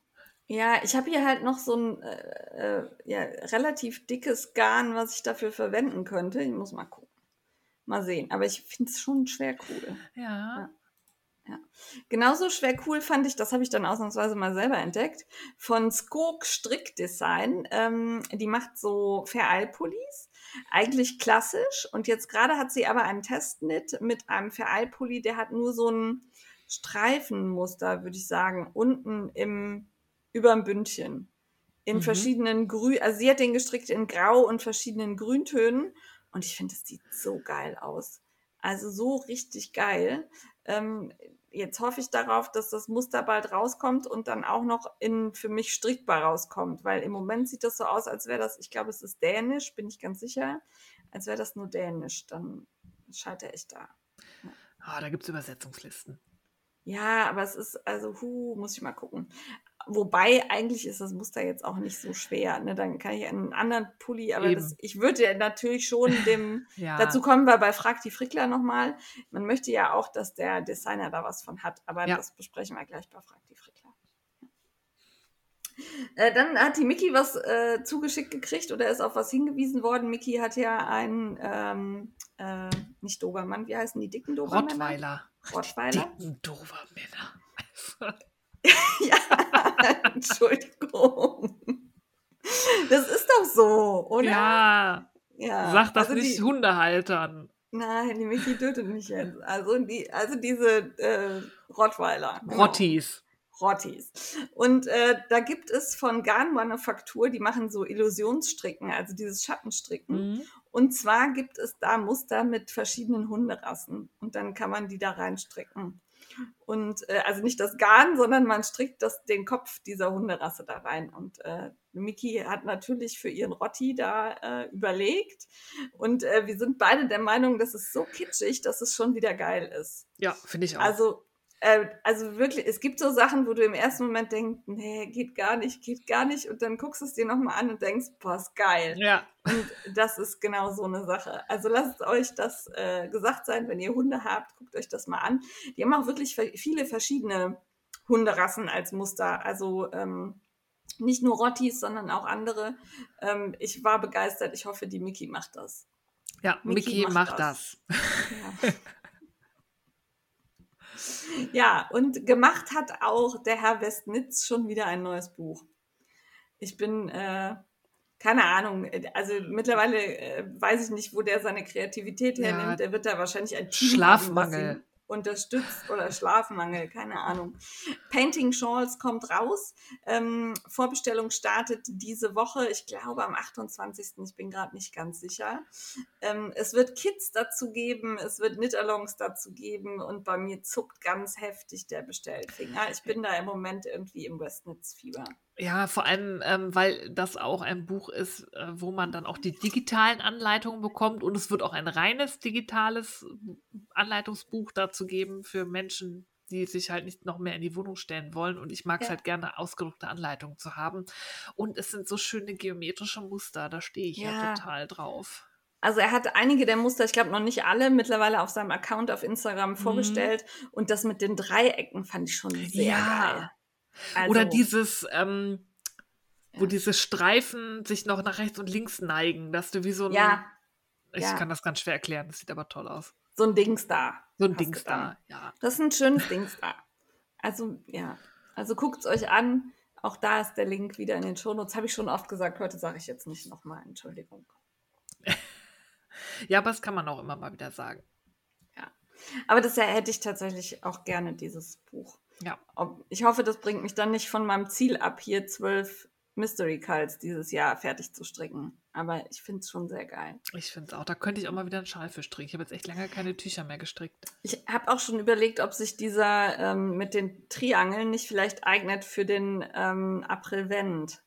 Ja, ich habe hier halt noch so ein äh, äh, ja, relativ dickes Garn, was ich dafür verwenden könnte. Ich muss mal gucken. Mal sehen. Aber ich finde es schon schwer cool. Ja. Ja. Genauso schwer cool fand ich, das habe ich dann ausnahmsweise mal selber entdeckt, von Skog Strickdesign. Ähm, die macht so Vereilpullis, eigentlich klassisch. Und jetzt gerade hat sie aber einen Testknit mit einem Vereilpulli, der hat nur so ein Streifenmuster, würde ich sagen, unten im, über dem Bündchen. In Mhm. verschiedenen Grün, also sie hat den gestrickt in Grau und verschiedenen Grüntönen. Und ich finde, es sieht so geil aus. Also so richtig geil. Ähm, jetzt hoffe ich darauf, dass das Muster bald rauskommt und dann auch noch in für mich strickbar rauskommt, weil im Moment sieht das so aus, als wäre das, ich glaube, es ist dänisch, bin ich ganz sicher, als wäre das nur dänisch. Dann scheitere ich da. Ah, da gibt es Übersetzungslisten. Ja, aber es ist, also, hu, muss ich mal gucken. Wobei, eigentlich ist das Muster jetzt auch nicht so schwer. Ne? Dann kann ich einen anderen Pulli, aber das, ich würde ja natürlich schon dem, Ja. dazu kommen wir bei Frag die Frickler nochmal. Man möchte ja auch, dass der Designer da was von hat, aber Ja. das besprechen wir gleich bei Frag die Frickler. Äh, dann hat die Mickey was äh, zugeschickt gekriegt oder ist auf was hingewiesen worden. Mickey hat ja einen, ähm, äh, nicht Dobermann, wie heißen die dicken Dobermänner? Rottweiler. Rottweiler. Dicken Dobermänner. Ja, Entschuldigung. Das ist doch so, oder? Ja, Ja, sag das also nicht Die, Hundehaltern. nein, die Mickey tötet mich jetzt. Also, die, also diese äh, Rottweiler. genau. Rottis. Rottis. Und äh, da gibt es von Garnmanufaktur, die machen so Illusionsstricken, also dieses Schattenstricken. Mhm. Und zwar gibt es da Muster mit verschiedenen Hunderassen. Und dann kann man die da reinstricken. Und äh, also nicht das Garn, sondern man strickt das, den Kopf dieser Hunderasse da rein. Und äh, Miki hat natürlich für ihren Rotti da äh, überlegt. Und äh, wir sind beide der Meinung, das ist so kitschig, dass es schon wieder geil ist. Ja, finde ich auch. Also, äh, also wirklich, es gibt so Sachen, wo du im ersten Moment denkst, nee, geht gar nicht, geht gar nicht. Und dann guckst du es dir nochmal an und denkst, boah, ist geil. ja, Und das ist genau so eine Sache. Also lasst euch das äh, gesagt sein, wenn ihr Hunde habt, guckt euch das mal an. Die haben auch wirklich viele verschiedene Hunderassen als Muster. Also ähm, nicht nur Rottis, sondern auch andere. Ähm, ich war begeistert. Ich hoffe, die Mickey macht das. ja, Mickey Mickey macht macht das. das. Ja. ja, und gemacht hat auch der Herr Westnitz schon wieder ein neues Buch. Ich bin, äh, keine Ahnung, äh, also mittlerweile äh, weiß ich nicht, wo der seine Kreativität Ja. hernimmt. Der wird da wahrscheinlich ein Team Schlafmangel. Unterstützt oder Schlafmangel, keine Ahnung. Painting Shawls kommt raus. Ähm, Vorbestellung startet diese Woche, ich glaube am 28. Ich bin gerade nicht ganz sicher. Ähm, es wird Kits dazu geben, es wird Knit-Alongs dazu geben und bei mir zuckt ganz heftig der Bestellfinger. Ich bin da im Moment irgendwie im Westnitz-Fieber. Ja, vor allem, ähm, weil das auch ein Buch ist, äh, wo man dann auch die digitalen Anleitungen bekommt und es wird auch ein reines digitales Anleitungsbuch dazu geben für Menschen, die sich halt nicht noch mehr in die Wohnung stellen wollen. Und ich mag es Ja. halt gerne, ausgedruckte Anleitungen zu haben. Und es sind so schöne geometrische Muster, da stehe ich ja. Ja. total drauf. Also er hat einige der Muster, ich glaube noch nicht alle, mittlerweile auf seinem Account auf Instagram vorgestellt. Und das mit den Dreiecken fand ich schon sehr Ja. geil. Also, Oder dieses, ähm, wo Ja. diese Streifen sich noch nach rechts und links neigen, dass du wie so ein. Ja, Ich ja. kann das ganz schwer erklären, das sieht aber toll aus. so ein Dings da. So ein Dings da, ja. Das ist ein schönes Dings da. Also, ja. Also guckt es euch an. Auch da ist der Link wieder in den Shownotes. Habe ich schon oft gesagt. Heute sage ich jetzt nicht nochmal. Entschuldigung. Ja, aber das kann man auch immer mal wieder sagen. Aber das hätte ich tatsächlich auch gerne, dieses Buch. Ja. Ich hoffe, das bringt mich dann nicht von meinem Ziel ab, hier zwölf Mystery Cults dieses Jahr fertig zu stricken. Aber ich finde es schon sehr geil. Ich finde es auch. Da könnte ich auch mal wieder einen Schal für stricken. Ich habe jetzt echt lange keine Tücher mehr gestrickt. Ich habe auch schon überlegt, ob sich dieser ähm, mit den Triangeln nicht vielleicht eignet für den ähm, April-Vent. Dass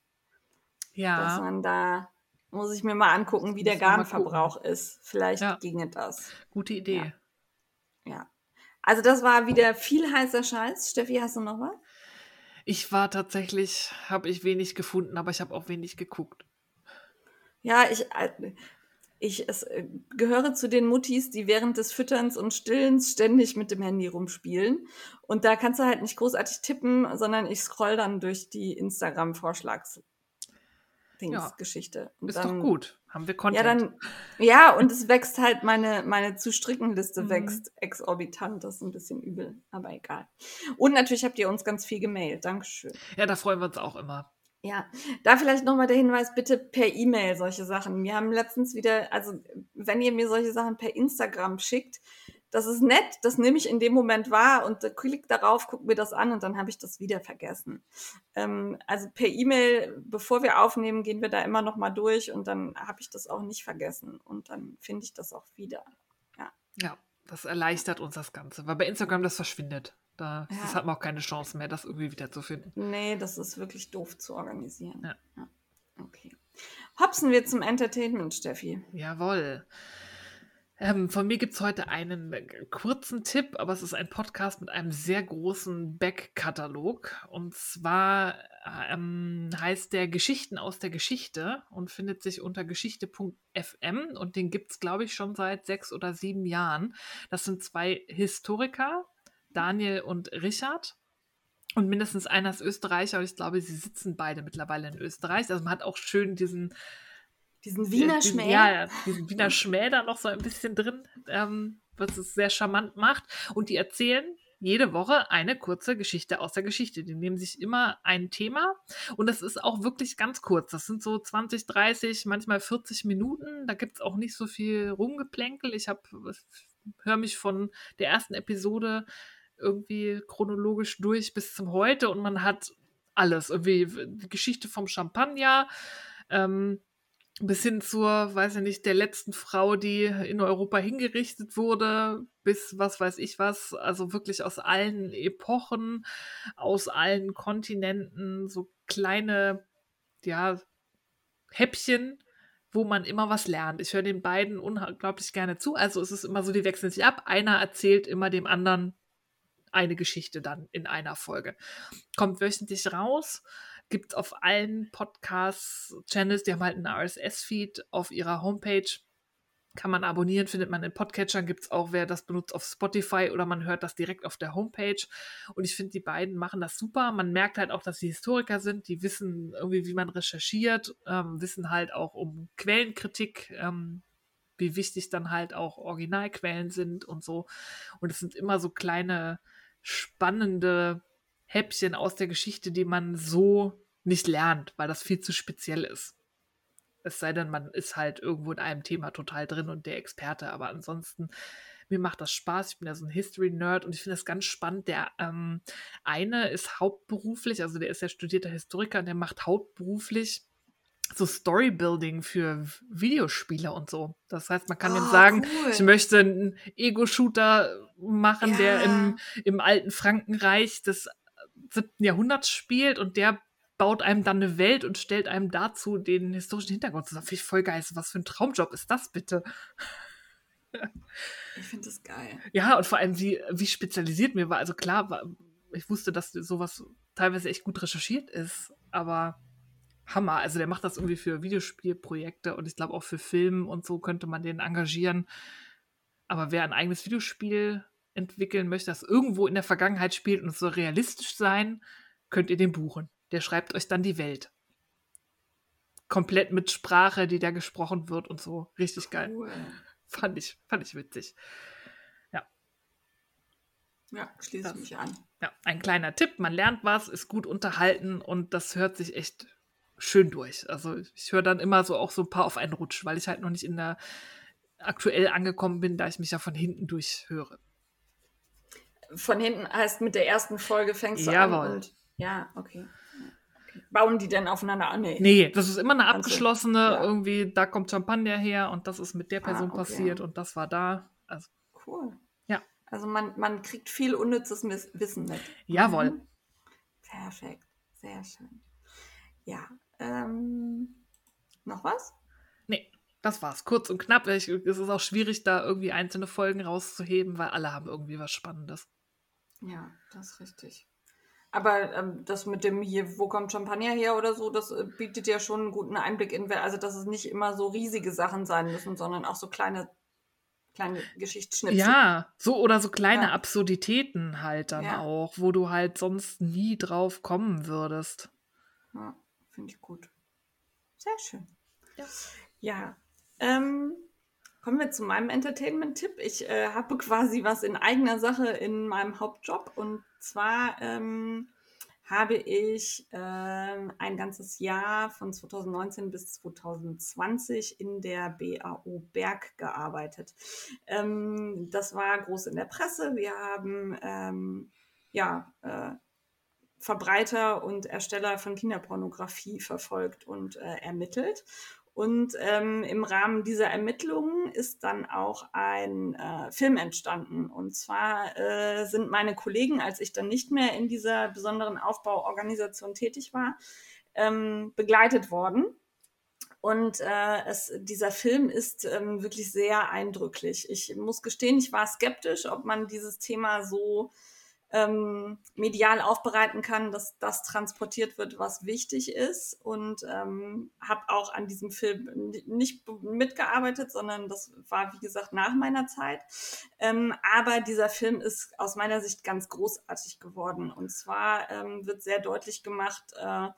Ja, man da, muss ich mir mal angucken, wie der wir mal Garnverbrauch ist. Vielleicht Ja. ginge das. gute Idee. Ja. Ja. Also das war wieder viel heißer Scheiß. Steffi, hast du noch was? Ich war tatsächlich, habe ich wenig gefunden, aber ich habe auch wenig geguckt. Ja, ich, äh, ich es, äh, gehöre zu den Muttis, die während des Fütterns und Stillens ständig mit dem Handy rumspielen. Und da kannst du halt nicht großartig tippen, sondern ich scroll dann durch die Instagram-Vorschlags- Ja, Ist doch gut. Haben wir Content. Ja, dann, ja, und es wächst halt, meine, meine zu stricken Liste Mhm. wächst exorbitant. Das ist ein bisschen übel, aber egal. Und natürlich habt ihr uns ganz viel gemailt. Dankeschön. Ja, da freuen wir uns auch immer. Ja, da vielleicht nochmal der Hinweis, bitte per E-Mail solche Sachen. Wir haben letztens wieder, also wenn ihr mir solche Sachen per Instagram schickt, das ist nett, das nehme ich in dem Moment wahr und klick darauf, guck mir das an und dann habe ich das wieder vergessen. Ähm, also per E-Mail, bevor wir aufnehmen, gehen wir da immer nochmal durch und dann habe ich das auch nicht vergessen und dann finde ich das auch wieder. Ja, das erleichtert uns das Ganze, weil bei Instagram das verschwindet. Da Ja. das hat man auch keine Chance mehr, das irgendwie wiederzufinden. Nee, das ist wirklich doof zu organisieren. Ja. Okay. Hopsen wir zum Entertainment, Steffi. Jawohl. Ähm, von mir gibt es heute einen äh, kurzen Tipp, aber es ist ein Podcast mit einem sehr großen Backkatalog. Und zwar ähm, heißt der Geschichten aus der Geschichte und findet sich unter geschichte.fm und den gibt es, glaube ich, schon seit sechs oder sieben Jahren. Das sind zwei Historiker, Daniel und Richard. Und mindestens einer ist Österreicher und ich glaube, sie sitzen beide mittlerweile in Österreich. Also man hat auch schön diesen Diesen Wiener Schmäh. Ja, ja, diesen Wiener Schmäh da noch so ein bisschen drin, ähm, was es sehr charmant macht. Und die erzählen jede Woche eine kurze Geschichte aus der Geschichte. Die nehmen sich immer ein Thema und das ist auch wirklich ganz kurz. Das sind so 20, 30, manchmal 40 Minuten. Da gibt es auch nicht so viel Rumgeplänkel. Ich höre mich von der ersten Episode irgendwie chronologisch durch bis zum heute und man hat alles. Irgendwie die Geschichte vom Champagner, ähm, bis hin zur, weiß ich nicht, der letzten Frau, die in Europa hingerichtet wurde, bis was weiß ich was, also wirklich aus allen Epochen, aus allen Kontinenten, so kleine, ja, Häppchen, wo man immer was lernt. Ich höre den beiden unglaublich gerne zu. Also es ist immer so, die wechseln sich ab. Einer erzählt immer dem anderen eine Geschichte dann in einer Folge. Kommt wöchentlich raus gibt es auf allen Podcast-Channels, die haben halt einen RSS-Feed auf ihrer Homepage. Kann man abonnieren, findet man in Podcatchern, gibt es auch, wer das benutzt, auf Spotify oder man hört das direkt auf der Homepage. Und ich finde, die beiden machen das super. Man merkt halt auch, dass sie Historiker sind, die wissen irgendwie, wie man recherchiert, ähm, wissen halt auch um Quellenkritik, ähm, wie wichtig dann halt auch Originalquellen sind und so. Und es sind immer so kleine, spannende Häppchen aus der Geschichte, die man so nicht lernt, weil das viel zu speziell ist. Es sei denn, man ist halt irgendwo in einem Thema total drin und der Experte, aber ansonsten, mir macht das Spaß. Ich bin ja so ein History-Nerd und ich finde das ganz spannend. Der ähm, eine ist hauptberuflich, also der ist ja studierter Historiker und der macht hauptberuflich so Storybuilding für Videospiele und so. Das heißt, man kann Oh, ihm sagen, cool. ich möchte einen Ego-Shooter machen, der Ja. im, im alten Frankenreich des 7. Jahrhunderts spielt und der baut einem dann eine Welt und stellt einem dazu den historischen Hintergrund zusammen. Finde ich voll geil. Was für ein Traumjob ist das bitte? Ich finde das geil. Ja, und vor allem, wie, wie spezialisiert mir war. Also klar, war, ich wusste, dass sowas teilweise echt gut recherchiert ist, aber Hammer. Also der macht das irgendwie für Videospielprojekte und ich glaube auch für Filme und so könnte man den engagieren. Aber wer ein eigenes Videospiel entwickeln möchte, das irgendwo in der Vergangenheit spielt und es soll realistisch sein, könnt ihr den buchen. Der schreibt euch dann die Welt. Komplett mit Sprache, die da gesprochen wird und so. Richtig geil. Cool. Fand ich, fand ich witzig. Ja, schließe Das- ich mich an. Ja, ein kleiner Tipp, man lernt was, ist gut unterhalten und das hört sich echt schön durch. Also ich höre dann immer so auch so ein paar auf einen Rutsch, weil ich halt noch nicht in der aktuell angekommen bin, da ich mich ja von hinten durchhöre. Von hinten heißt mit der ersten Folge fängst du Jawohl. an und ja, okay. Bauen die denn aufeinander an? Nee. Nee, das ist immer eine Also, abgeschlossene, ja. irgendwie, da kommt Champagner her und das ist mit der Ah, Person okay. passiert und das war da. Also, Cool. Ja. Also man, man kriegt viel unnützes Wissen mit. jawohl. Mhm. Perfekt. Sehr schön. Ja. Ähm, noch was? Nee, das war's. Kurz und knapp. Ich, es ist auch schwierig, da irgendwie einzelne Folgen rauszuheben, weil alle haben irgendwie was Spannendes. Ja, das ist richtig. Aber ähm, das mit dem hier, wo kommt Champagner her oder so, das äh, bietet ja schon einen guten Einblick in, also dass es nicht immer so riesige Sachen sein müssen, sondern auch so kleine, kleine Geschichtsschnipsel. Ja, so oder so kleine Ja. Absurditäten halt dann Ja. auch, wo du halt sonst nie drauf kommen würdest. Ja, finde ich gut. Sehr schön. Ja. Ja, Ähm, kommen wir zu meinem Entertainment-Tipp. Ich äh, habe quasi was in eigener Sache in meinem Hauptjob und zwar ähm, habe ich äh, ein ganzes Jahr von 2019 bis 2020 in der BAO Berg gearbeitet. Ähm, das war groß in der Presse. Wir haben ähm, ja äh, Verbreiter und Ersteller von Kinderpornografie verfolgt und äh, ermittelt. Und ähm, im Rahmen dieser Ermittlungen ist dann auch ein äh, Film entstanden. Und zwar äh, sind meine Kollegen, als ich dann nicht mehr in dieser besonderen Aufbauorganisation tätig war, ähm, begleitet worden. Und äh, es, dieser Film ist ähm, wirklich sehr eindrücklich. Ich muss gestehen, ich war skeptisch, ob man dieses Thema so ähm, medial aufbereiten kann, dass das transportiert wird, was wichtig ist. Und ähm, habe auch an diesem Film nicht mitgearbeitet, sondern das war, wie gesagt, nach meiner Zeit. Ähm, aber dieser Film ist aus meiner Sicht ganz großartig geworden. Und zwar ähm, wird sehr deutlich gemacht, äh,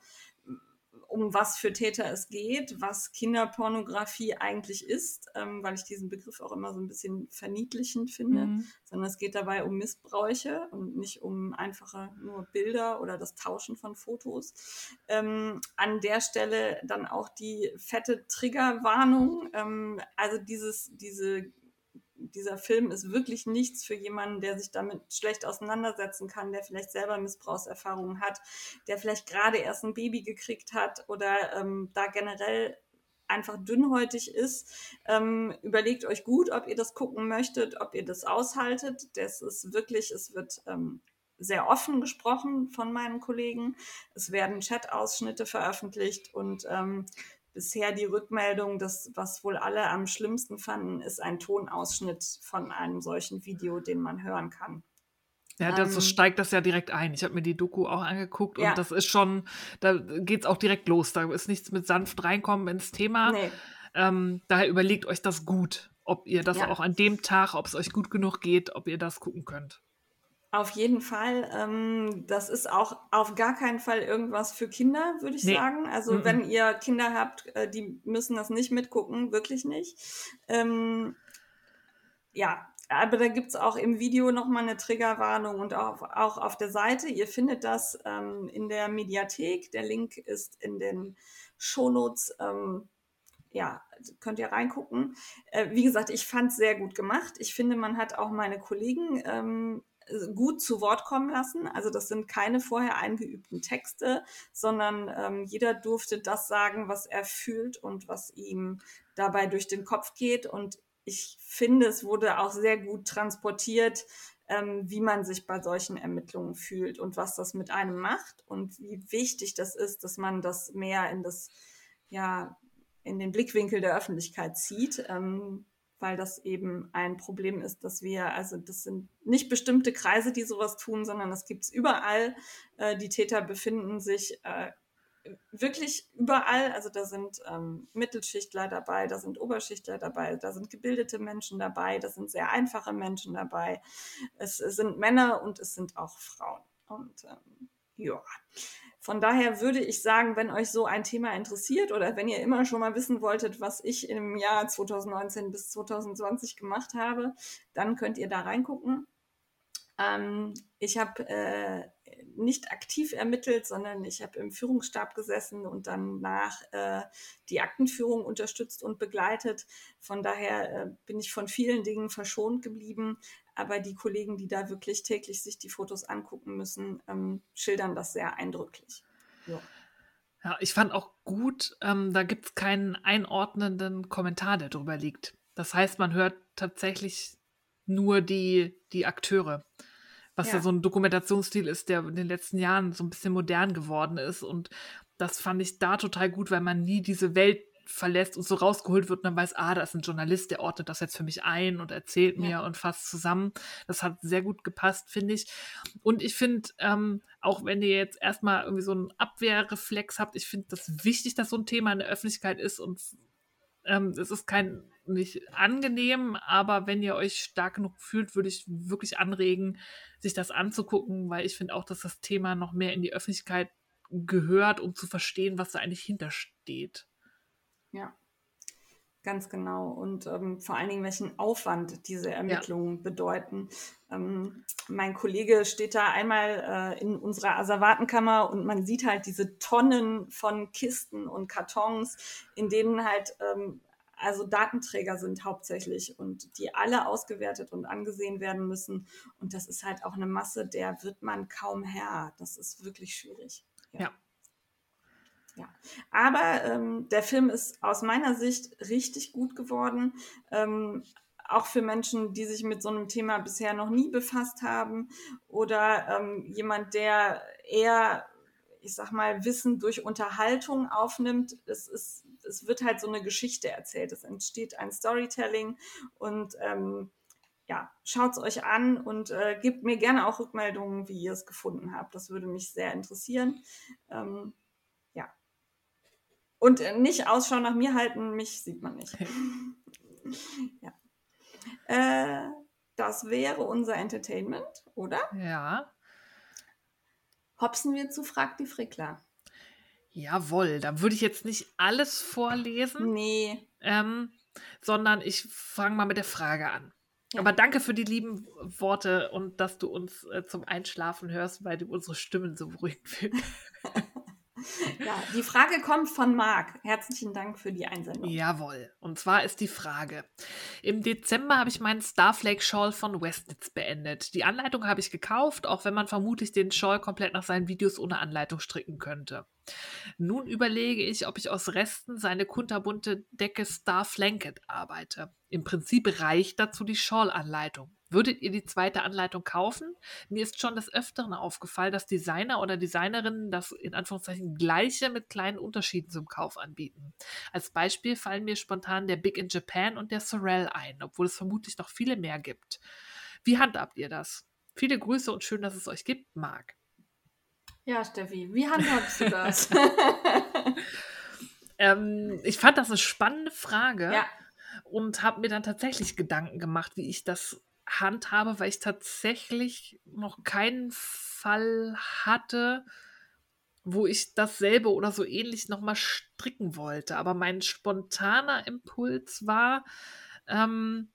um was für Täter es geht, was Kinderpornografie eigentlich ist, ähm, weil ich diesen Begriff auch immer so ein bisschen verniedlichend finde, mhm. sondern es geht dabei um Missbräuche und nicht um einfache nur Bilder oder das Tauschen von Fotos. Ähm, an der Stelle dann auch die fette Triggerwarnung, ähm, also dieses, diese dieser Film ist wirklich nichts für jemanden, der sich damit schlecht auseinandersetzen kann, der vielleicht selber Missbrauchserfahrungen hat, der vielleicht gerade erst ein Baby gekriegt hat oder ähm, da generell einfach dünnhäutig ist. Ähm, überlegt euch gut, ob ihr das gucken möchtet, ob ihr das aushaltet. Das ist wirklich, es wird ähm, sehr offen gesprochen von meinen Kollegen. Es werden Chat-Ausschnitte veröffentlicht und ähm, bisher die Rückmeldung, dass was wohl alle am schlimmsten fanden, ist ein Tonausschnitt von einem solchen Video, den man hören kann. Ja, das ähm, steigt das ja direkt ein. Ich habe mir die Doku auch angeguckt und ja. das ist schon, da geht es auch direkt los. Da ist nichts mit sanft reinkommen ins Thema. Nee. Ähm, daher überlegt euch das gut, ob ihr das ja. auch an dem Tag, ob es euch gut genug geht, ob ihr das gucken könnt. Auf jeden Fall. Ähm, das ist auch auf gar keinen Fall irgendwas für Kinder, würde ich nee. sagen. Also mm -mm. wenn ihr Kinder habt, äh, die müssen das nicht mitgucken, wirklich nicht. Ähm, ja, aber da gibt es auch im Video nochmal eine Triggerwarnung und auch, auch auf der Seite. Ihr findet das ähm, in der Mediathek. Der Link ist in den Shownotes. Ähm, ja, könnt ihr reingucken. Äh, wie gesagt, ich fand es sehr gut gemacht. Ich finde, man hat auch meine Kollegen ähm, gut zu Wort kommen lassen. Also das sind keine vorher eingeübten Texte, sondern ähm, jeder durfte das sagen, was er fühlt und was ihm dabei durch den Kopf geht. Und ich finde, es wurde auch sehr gut transportiert, ähm, wie man sich bei solchen Ermittlungen fühlt und was das mit einem macht und wie wichtig das ist, dass man das mehr in das, ja, in den Blickwinkel der Öffentlichkeit zieht. Ähm, weil das eben ein Problem ist, dass wir, also das sind nicht bestimmte Kreise, die sowas tun, sondern das gibt es überall. Äh, die Täter befinden sich äh, wirklich überall. Also da sind ähm, Mittelschichtler dabei, da sind Oberschichtler dabei, da sind gebildete Menschen dabei, da sind sehr einfache Menschen dabei. Es, sind Männer und es sind auch Frauen. Und ähm, ja. Von daher würde ich sagen, wenn euch so ein Thema interessiert oder wenn ihr immer schon mal wissen wolltet, was ich im Jahr 2019 bis 2020 gemacht habe, dann könnt ihr da reingucken. Ähm, ich habe äh, nicht aktiv ermittelt, sondern ich habe im Führungsstab gesessen und dann nach äh, die Aktenführung unterstützt und begleitet. Von daher äh, bin ich von vielen Dingen verschont geblieben. Aber die Kollegen, die da wirklich täglich sich die Fotos angucken müssen, ähm, schildern das sehr eindrücklich. Ja. Ja, ich fand auch gut, ähm, da gibt es keinen einordnenden Kommentar, der drüber liegt. Das heißt, man hört tatsächlich nur die, die Akteure was ja. ja so ein Dokumentationsstil ist, der in den letzten Jahren so ein bisschen modern geworden ist. Und das fand ich da total gut, weil man nie diese Welt verlässt und so rausgeholt wird und dann weiß, ah, da ist ein Journalist, der ordnet das jetzt für mich ein und erzählt mir und fasst zusammen. Das hat sehr gut gepasst, finde ich. Und ich finde, ähm, auch wenn ihr jetzt erstmal irgendwie so einen Abwehrreflex habt, ich finde das wichtig, dass so ein Thema in der Öffentlichkeit ist und ähm, es ist kein nicht angenehm, aber wenn ihr euch stark genug fühlt, würde ich wirklich anregen, sich das anzugucken, weil ich finde auch, dass das Thema noch mehr in die Öffentlichkeit gehört, um zu verstehen, was da eigentlich hintersteht. Ja. Ganz genau. Und ähm, vor allen Dingen, welchen Aufwand diese Ermittlungen ja. bedeuten. Ähm, mein Kollege steht da einmal äh, in unserer Asservatenkammer und man sieht halt diese Tonnen von Kisten und Kartons, in denen halt ähm, also Datenträger sind hauptsächlich und die alle ausgewertet und angesehen werden müssen. Und das ist halt auch eine Masse, der wird man kaum Herr. Das ist wirklich schwierig. ja. ja. Ja, aber ähm, der Film ist aus meiner Sicht richtig gut geworden. Ähm, auch für Menschen, die sich mit so einem Thema bisher noch nie befasst haben oder ähm, jemand, der eher, ich sag mal, Wissen durch Unterhaltung aufnimmt. Es, ist, es wird halt so eine Geschichte erzählt. Es entsteht ein Storytelling und ähm, ja, schaut es euch an und äh, gebt mir gerne auch Rückmeldungen, wie ihr es gefunden habt. Das würde mich sehr interessieren. Ähm, und nicht Ausschau nach mir halten, mich sieht man nicht. ja. Äh, das wäre unser Entertainment, oder? Ja. Hopsen wir zu Frag die Frickler. Jawohl, da würde ich jetzt nicht alles vorlesen. Nee. Ähm, sondern ich fange mal mit der Frage an. Ja. Aber danke für die lieben Worte und dass du uns äh, zum Einschlafen hörst, weil du unsere Stimmen so beruhigt finden. Ja, die Frage kommt von Marc. Herzlichen Dank für die Einsendung. Jawohl. Und zwar ist die Frage: Im Dezember habe ich meinen Starflake Shawl von Westnitz beendet. Die Anleitung habe ich gekauft, auch wenn man vermutlich den Shawl komplett nach seinen Videos ohne Anleitung stricken könnte. Nun überlege ich, ob ich aus Resten seine kunterbunte Decke Star Flanket arbeite. Im Prinzip reicht dazu die Shawl-Anleitung. Würdet ihr die zweite Anleitung kaufen? Mir ist schon des Öfteren aufgefallen, dass Designer oder Designerinnen das in Anführungszeichen gleiche mit kleinen Unterschieden zum Kauf anbieten. Als Beispiel fallen mir spontan der Big in Japan und der Sorel ein, obwohl es vermutlich noch viele mehr gibt. Wie handhabt ihr das? Viele Grüße und schön, dass es euch gibt, Marc. Ja, Steffi, wie handhabst du das? ähm, ich fand das eine spannende Frage. Ja. Und habe mir dann tatsächlich Gedanken gemacht, wie ich das handhabe, weil ich tatsächlich noch keinen Fall hatte, wo ich dasselbe oder so ähnlich nochmal stricken wollte. Aber mein spontaner Impuls war, ähm,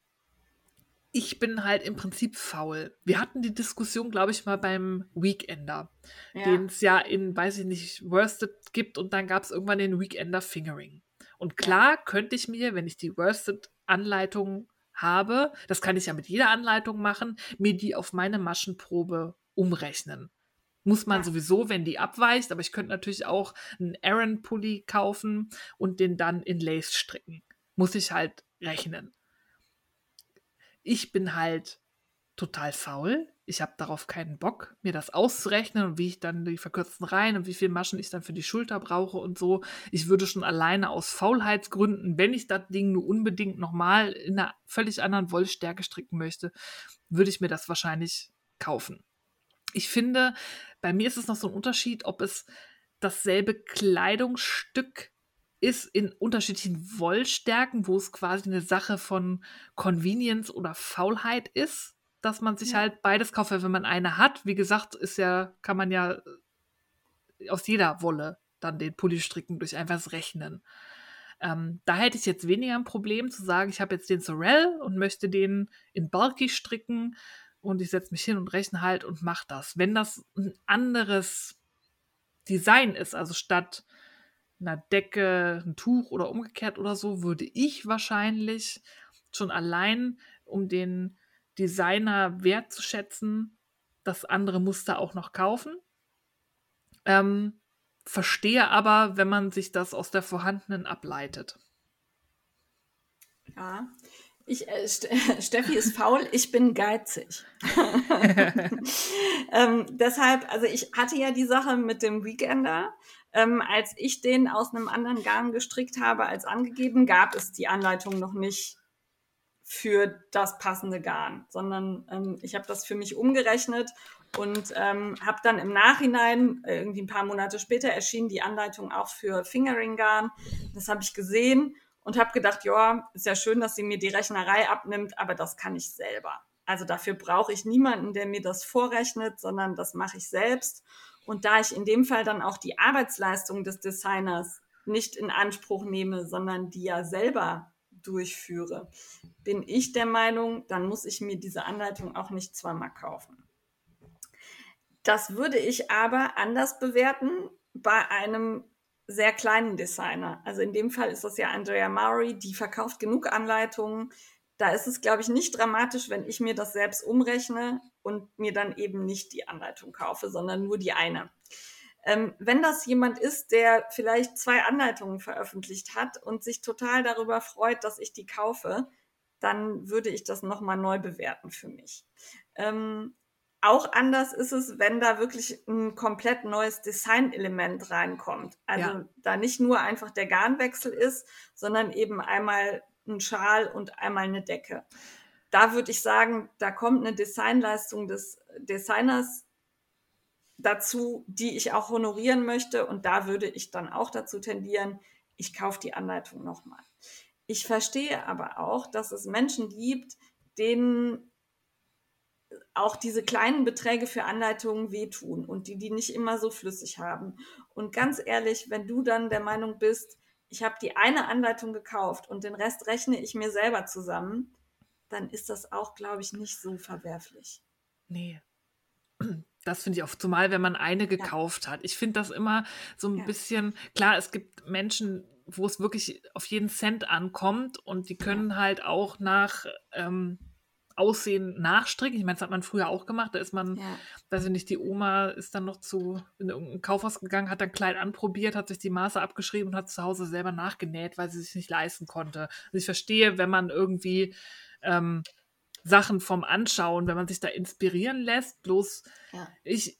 ich bin halt im Prinzip faul. Wir hatten die Diskussion, glaube ich, mal beim Weekender, ja. den es ja in, weiß ich nicht, Worsted gibt und dann gab es irgendwann den Weekender Fingering. Und klar könnte ich mir, wenn ich die Worsted-Anleitung habe, das kann ich ja mit jeder Anleitung machen, mir die auf meine Maschenprobe umrechnen. Muss man ja. sowieso, wenn die abweicht, aber ich könnte natürlich auch einen Aaron-Pulli kaufen und den dann in Lace stricken. Muss ich halt rechnen. Ich bin halt total faul ich habe darauf keinen Bock, mir das auszurechnen und wie ich dann die verkürzten Reihen und wie viel Maschen ich dann für die Schulter brauche und so. Ich würde schon alleine aus Faulheitsgründen, wenn ich das Ding nur unbedingt nochmal in einer völlig anderen Wollstärke stricken möchte, würde ich mir das wahrscheinlich kaufen. Ich finde, bei mir ist es noch so ein Unterschied, ob es dasselbe Kleidungsstück ist in unterschiedlichen Wollstärken, wo es quasi eine Sache von Convenience oder Faulheit ist dass man sich ja. halt beides kauft, wenn man eine hat, wie gesagt, ist ja, kann man ja äh, aus jeder Wolle dann den Pulli stricken durch einfaches Rechnen. Ähm, da hätte ich jetzt weniger ein Problem zu sagen, ich habe jetzt den Sorel und möchte den in Bulky stricken und ich setze mich hin und rechne halt und mache das. Wenn das ein anderes Design ist, also statt einer Decke ein Tuch oder umgekehrt oder so, würde ich wahrscheinlich schon allein um den Designer wertzuschätzen, das andere Muster auch noch kaufen. Ähm, verstehe aber, wenn man sich das aus der vorhandenen ableitet. Ja, ich, äh, Steffi ist faul, ich bin geizig. ähm, deshalb, also ich hatte ja die Sache mit dem Weekender. Ähm, als ich den aus einem anderen Garn gestrickt habe als angegeben, gab es die Anleitung noch nicht für das passende Garn, sondern ähm, ich habe das für mich umgerechnet und ähm, habe dann im Nachhinein, äh, irgendwie ein paar Monate später, erschien die Anleitung auch für Fingering-Garn. Das habe ich gesehen und habe gedacht, ja, ist ja schön, dass sie mir die Rechnerei abnimmt, aber das kann ich selber. Also dafür brauche ich niemanden, der mir das vorrechnet, sondern das mache ich selbst. Und da ich in dem Fall dann auch die Arbeitsleistung des Designers nicht in Anspruch nehme, sondern die ja selber durchführe, bin ich der Meinung, dann muss ich mir diese Anleitung auch nicht zweimal kaufen. Das würde ich aber anders bewerten bei einem sehr kleinen Designer. Also in dem Fall ist das ja Andrea Maury, die verkauft genug Anleitungen. Da ist es, glaube ich, nicht dramatisch, wenn ich mir das selbst umrechne und mir dann eben nicht die Anleitung kaufe, sondern nur die eine. Ähm, wenn das jemand ist, der vielleicht zwei Anleitungen veröffentlicht hat und sich total darüber freut, dass ich die kaufe, dann würde ich das nochmal neu bewerten für mich. Ähm, auch anders ist es, wenn da wirklich ein komplett neues Designelement reinkommt. Also ja. da nicht nur einfach der Garnwechsel ist, sondern eben einmal ein Schal und einmal eine Decke. Da würde ich sagen, da kommt eine Designleistung des Designers dazu, die ich auch honorieren möchte. Und da würde ich dann auch dazu tendieren, ich kaufe die Anleitung nochmal. Ich verstehe aber auch, dass es Menschen gibt, denen auch diese kleinen Beträge für Anleitungen wehtun und die die nicht immer so flüssig haben. Und ganz ehrlich, wenn du dann der Meinung bist, ich habe die eine Anleitung gekauft und den Rest rechne ich mir selber zusammen, dann ist das auch, glaube ich, nicht so verwerflich. Nee. Das finde ich auch, zumal wenn man eine gekauft ja. hat. Ich finde das immer so ein ja. bisschen, klar, es gibt Menschen, wo es wirklich auf jeden Cent ankommt und die können ja. halt auch nach ähm, Aussehen nachstricken. Ich meine, das hat man früher auch gemacht. Da ist man, ja. weiß ich nicht, die Oma ist dann noch zu in irgendein Kaufhaus gegangen, hat ein Kleid anprobiert, hat sich die Maße abgeschrieben und hat zu Hause selber nachgenäht, weil sie sich nicht leisten konnte. Also ich verstehe, wenn man irgendwie ähm, Sachen vom Anschauen, wenn man sich da inspirieren lässt, bloß ja. ich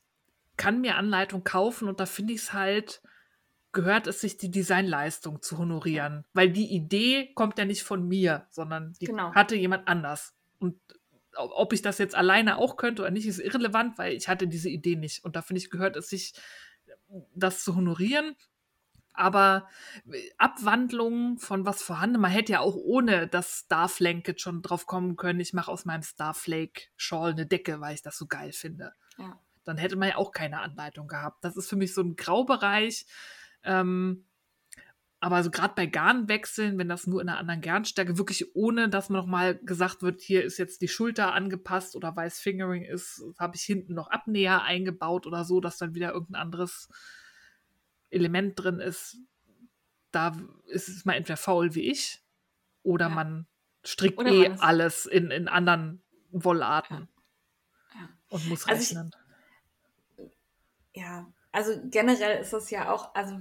kann mir Anleitung kaufen und da finde ich es halt, gehört es sich, die Designleistung zu honorieren. Weil die Idee kommt ja nicht von mir, sondern die genau. hatte jemand anders. Und ob ich das jetzt alleine auch könnte oder nicht, ist irrelevant, weil ich hatte diese Idee nicht. Und da finde ich, gehört es sich, das zu honorieren. Aber Abwandlungen von was vorhanden, man hätte ja auch ohne das Starflake schon drauf kommen können, ich mache aus meinem Starflake-Shawl eine Decke, weil ich das so geil finde. Ja. Dann hätte man ja auch keine Anleitung gehabt. Das ist für mich so ein Graubereich. Ähm, aber so gerade bei Garnwechseln, wenn das nur in einer anderen Garnstärke, wirklich ohne, dass man nochmal gesagt wird, hier ist jetzt die Schulter angepasst oder weil es Fingering ist, habe ich hinten noch Abnäher eingebaut oder so, dass dann wieder irgendein anderes Element drin ist. Da ist es mal entweder faul wie ich oder ja. man strickt oder eh alles in, in anderen Wollarten ja. Ja. und muss also rechnen. Ich, ja, also generell ist das ja auch, also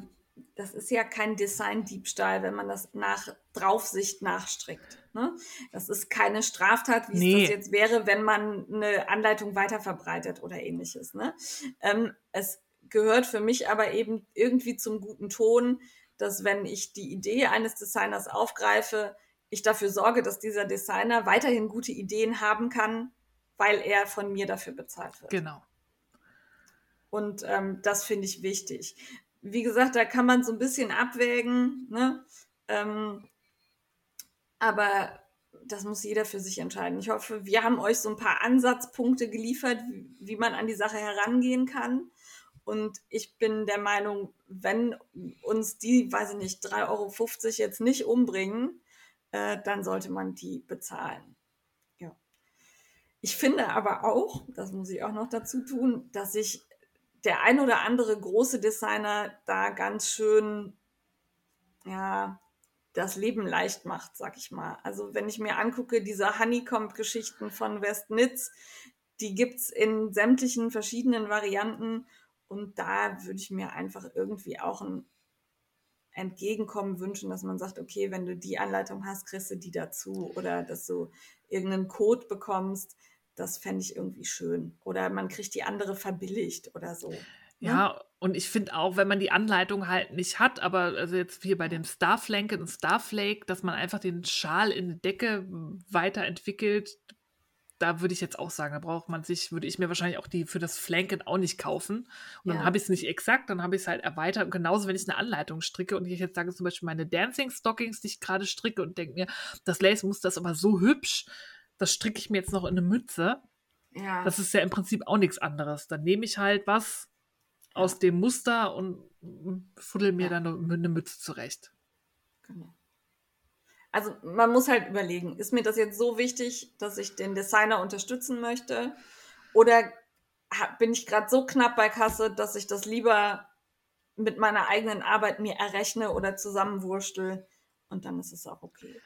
das ist ja kein Designdiebstahl, wenn man das nach Draufsicht nachstrickt. Ne? Das ist keine Straftat, wie nee. es das jetzt wäre, wenn man eine Anleitung weiterverbreitet oder ähnliches. Ne? Ähm, es gehört für mich aber eben irgendwie zum guten Ton, dass wenn ich die Idee eines Designers aufgreife, ich dafür sorge, dass dieser Designer weiterhin gute Ideen haben kann, weil er von mir dafür bezahlt wird. Genau. Und ähm, das finde ich wichtig wie gesagt, da kann man so ein bisschen abwägen, ne? Ähm, aber das muss jeder für sich entscheiden. Ich hoffe, wir haben euch so ein paar Ansatzpunkte geliefert, wie, wie man an die Sache herangehen kann. Und ich bin der Meinung, wenn uns die, weiß ich nicht, 3,50 Euro jetzt nicht umbringen, äh, dann sollte man die bezahlen. Ja. Ich finde aber auch, das muss ich auch noch dazu tun, dass ich der ein oder andere große Designer da ganz schön, ja, das Leben leicht macht, sag ich mal. Also wenn ich mir angucke, diese Honeycomb-Geschichten von Westnitz, die gibt's in sämtlichen verschiedenen Varianten und da würde ich mir einfach irgendwie auch ein Entgegenkommen wünschen, dass man sagt, okay, wenn du die Anleitung hast, kriegst du die dazu oder dass du irgendeinen Code bekommst, das fände ich irgendwie schön. Oder man kriegt die andere verbilligt oder so. Ne? Ja, und ich finde auch, wenn man die Anleitung halt nicht hat, aber also jetzt hier bei dem Starflanket und Starflake, dass man einfach den Schal in die Decke weiterentwickelt, da würde ich jetzt auch sagen, da braucht man sich, würde ich mir wahrscheinlich auch die für das Flanken auch nicht kaufen. Und ja. dann habe ich es nicht exakt, dann habe ich es halt erweitert. Und genauso, wenn ich eine Anleitung stricke und ich jetzt sage zum Beispiel meine Dancing Stockings, die ich gerade stricke und denke mir, das Lace muss das aber so hübsch das stricke ich mir jetzt noch in eine Mütze. Ja. Das ist ja im Prinzip auch nichts anderes. Dann nehme ich halt was ja. aus dem Muster und fuddel mir dann eine Mütze zurecht. Genau. Also man muss halt überlegen, ist mir das jetzt so wichtig, dass ich den Designer unterstützen möchte? Oder bin ich gerade so knapp bei Kasse, dass ich das lieber mit meiner eigenen Arbeit mir errechne oder zusammenwurstel und dann ist es auch okay.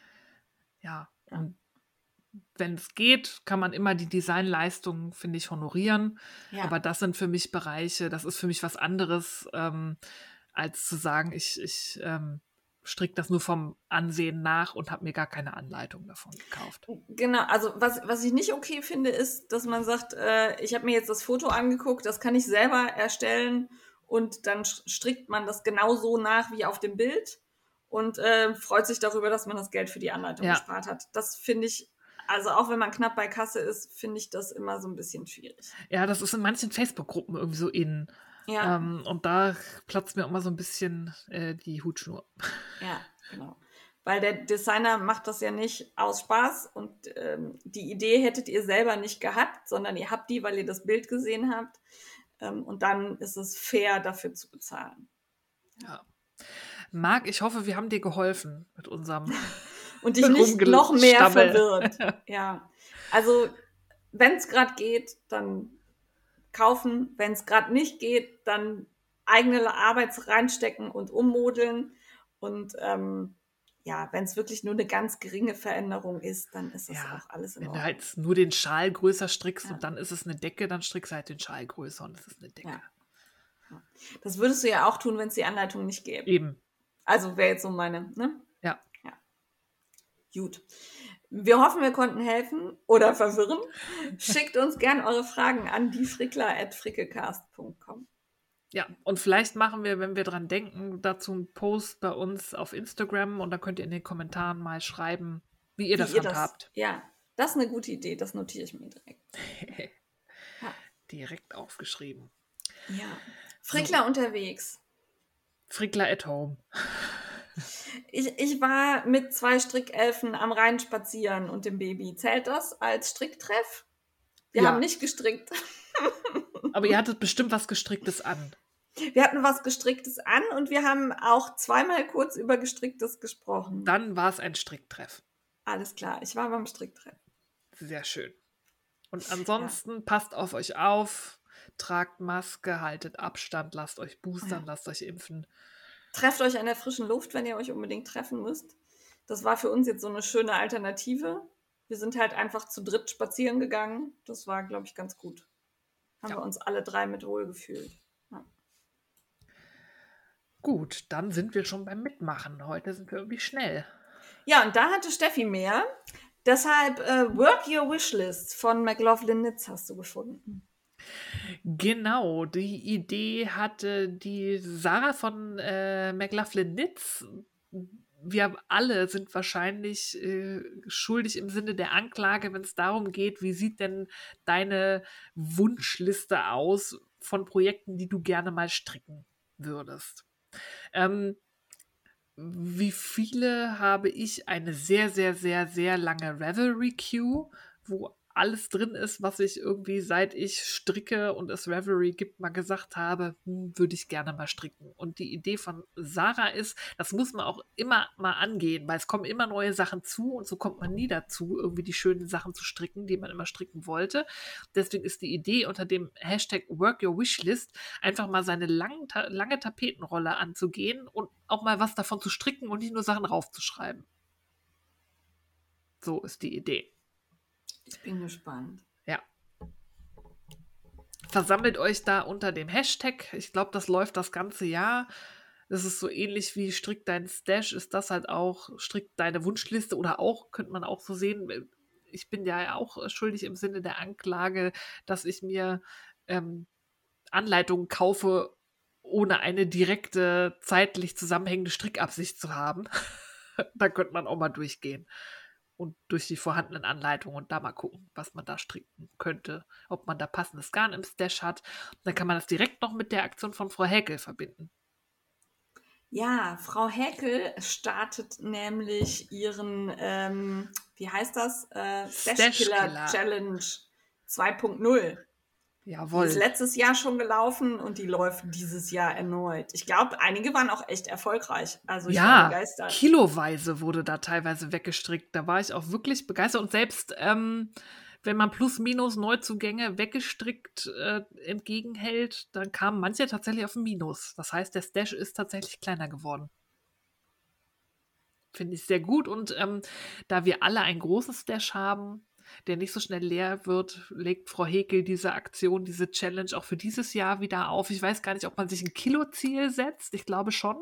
Ja, und wenn es geht, kann man immer die Designleistungen, finde ich, honorieren. Ja. Aber das sind für mich Bereiche, das ist für mich was anderes, ähm, als zu sagen, ich, ich ähm, stricke das nur vom Ansehen nach und habe mir gar keine Anleitung davon gekauft. Genau, also was, was ich nicht okay finde, ist, dass man sagt, äh, ich habe mir jetzt das Foto angeguckt, das kann ich selber erstellen und dann strickt man das genau so nach wie auf dem Bild und äh, freut sich darüber, dass man das Geld für die Anleitung ja. gespart hat. Das finde ich also auch wenn man knapp bei Kasse ist, finde ich das immer so ein bisschen schwierig. Ja, das ist in manchen Facebook-Gruppen irgendwie so in. Ja. Ähm, und da platzt mir auch mal so ein bisschen äh, die Hutschnur. Ja, genau. Weil der Designer macht das ja nicht aus Spaß und ähm, die Idee hättet ihr selber nicht gehabt, sondern ihr habt die, weil ihr das Bild gesehen habt. Ähm, und dann ist es fair, dafür zu bezahlen. Ja. Marc, ich hoffe, wir haben dir geholfen mit unserem und dich nicht noch mehr verwirrt. Ja. Also, wenn es gerade geht, dann kaufen. Wenn es gerade nicht geht, dann eigene Arbeit reinstecken und ummodeln. Und ähm, ja, wenn es wirklich nur eine ganz geringe Veränderung ist, dann ist das ja, auch alles in Ordnung. Wenn du halt nur den Schal größer strickst ja. und dann ist es eine Decke, dann strickst du halt den Schal größer und es ist eine Decke. Ja. Das würdest du ja auch tun, wenn es die Anleitung nicht gäbe. Eben. Also wäre jetzt so meine, ne? Ja. Gut. Wir hoffen, wir konnten helfen oder verwirren. Schickt uns gern eure Fragen an diefrickler.frickecast.com. Ja, und vielleicht machen wir, wenn wir dran denken, dazu einen Post bei uns auf Instagram und da könnt ihr in den Kommentaren mal schreiben, wie ihr wie das ihr handhabt. Das, ja, das ist eine gute Idee, das notiere ich mir direkt. ja. Direkt aufgeschrieben. Ja. Frickler so. unterwegs. Frickler at home. Ich, ich war mit zwei Strickelfen am Rhein spazieren und dem Baby. Zählt das als Stricktreff? Wir ja. haben nicht gestrickt. Aber ihr hattet bestimmt was Gestricktes an. Wir hatten was Gestricktes an und wir haben auch zweimal kurz über Gestricktes gesprochen. Dann war es ein Stricktreff. Alles klar, ich war beim Stricktreff. Sehr schön. Und ansonsten ja. passt auf euch auf, tragt Maske, haltet Abstand, lasst euch boostern, ja. lasst euch impfen. Trefft euch an der frischen Luft, wenn ihr euch unbedingt treffen müsst. Das war für uns jetzt so eine schöne Alternative. Wir sind halt einfach zu dritt spazieren gegangen. Das war, glaube ich, ganz gut. Haben ja. wir uns alle drei mit wohl gefühlt. Gut, dann sind wir schon beim Mitmachen. Heute sind wir irgendwie schnell. Ja, und da hatte Steffi mehr. Deshalb äh, Work Your Wishlist von McLaughlin Nitz hast du gefunden. Genau, die Idee hatte die Sarah von äh, McLaughlin Nitz. Wir alle sind wahrscheinlich äh, schuldig im Sinne der Anklage, wenn es darum geht, wie sieht denn deine Wunschliste aus von Projekten, die du gerne mal stricken würdest. Ähm, wie viele habe ich eine sehr, sehr, sehr, sehr lange Revelry Queue, wo alles drin ist, was ich irgendwie seit ich stricke und es Reverie gibt, mal gesagt habe, hm, würde ich gerne mal stricken. Und die Idee von Sarah ist, das muss man auch immer mal angehen, weil es kommen immer neue Sachen zu und so kommt man nie dazu, irgendwie die schönen Sachen zu stricken, die man immer stricken wollte. Deswegen ist die Idee unter dem Hashtag Work Your Wishlist einfach mal seine lang, lange Tapetenrolle anzugehen und auch mal was davon zu stricken und nicht nur Sachen raufzuschreiben. So ist die Idee. Ich bin gespannt. Ja. Versammelt euch da unter dem Hashtag. Ich glaube, das läuft das ganze Jahr. Das ist so ähnlich wie Strick dein Stash, ist das halt auch Strick deine Wunschliste oder auch, könnte man auch so sehen, ich bin ja auch schuldig im Sinne der Anklage, dass ich mir ähm, Anleitungen kaufe, ohne eine direkte zeitlich zusammenhängende Strickabsicht zu haben. da könnte man auch mal durchgehen und durch die vorhandenen Anleitungen und da mal gucken, was man da stricken könnte, ob man da passendes Garn im Stash hat. Dann kann man das direkt noch mit der Aktion von Frau Häkel verbinden. Ja, Frau Häkel startet nämlich ihren, ähm, wie heißt das? Äh, Stash Killer Challenge 2.0. Jawohl. Die ist letztes Jahr schon gelaufen und die läuft dieses Jahr erneut. Ich glaube, einige waren auch echt erfolgreich. Also ich war Ja, begeistert. kiloweise wurde da teilweise weggestrickt. Da war ich auch wirklich begeistert. Und selbst ähm, wenn man plus minus Neuzugänge weggestrickt äh, entgegenhält, dann kamen manche tatsächlich auf ein Minus. Das heißt, der Stash ist tatsächlich kleiner geworden. Finde ich sehr gut. Und ähm, da wir alle ein großes Stash haben, der nicht so schnell leer wird, legt Frau Hekel diese Aktion, diese Challenge auch für dieses Jahr wieder auf. Ich weiß gar nicht, ob man sich ein Kilo-Ziel setzt. Ich glaube schon,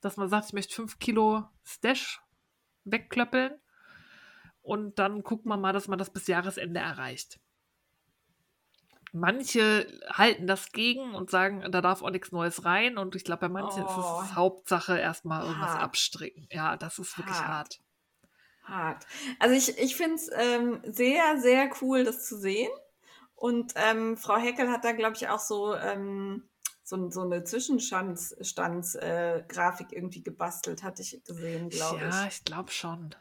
dass man sagt, ich möchte fünf Kilo Stash wegklöppeln. Und dann guckt man mal, dass man das bis Jahresende erreicht. Manche halten das gegen und sagen, da darf auch nichts Neues rein. Und ich glaube, bei manchen ist Oh. es Hauptsache erstmal irgendwas Hart. abstricken. Ja, das ist wirklich Hart. hart. Hart. Also ich, ich finde es ähm, sehr, sehr cool, das zu sehen. Und ähm, Frau Heckel hat da, glaube ich, auch so, ähm, so, so eine Zwischenstandsgrafik äh, irgendwie gebastelt, hatte ich gesehen, glaube Ja, ich. ich glaube schon.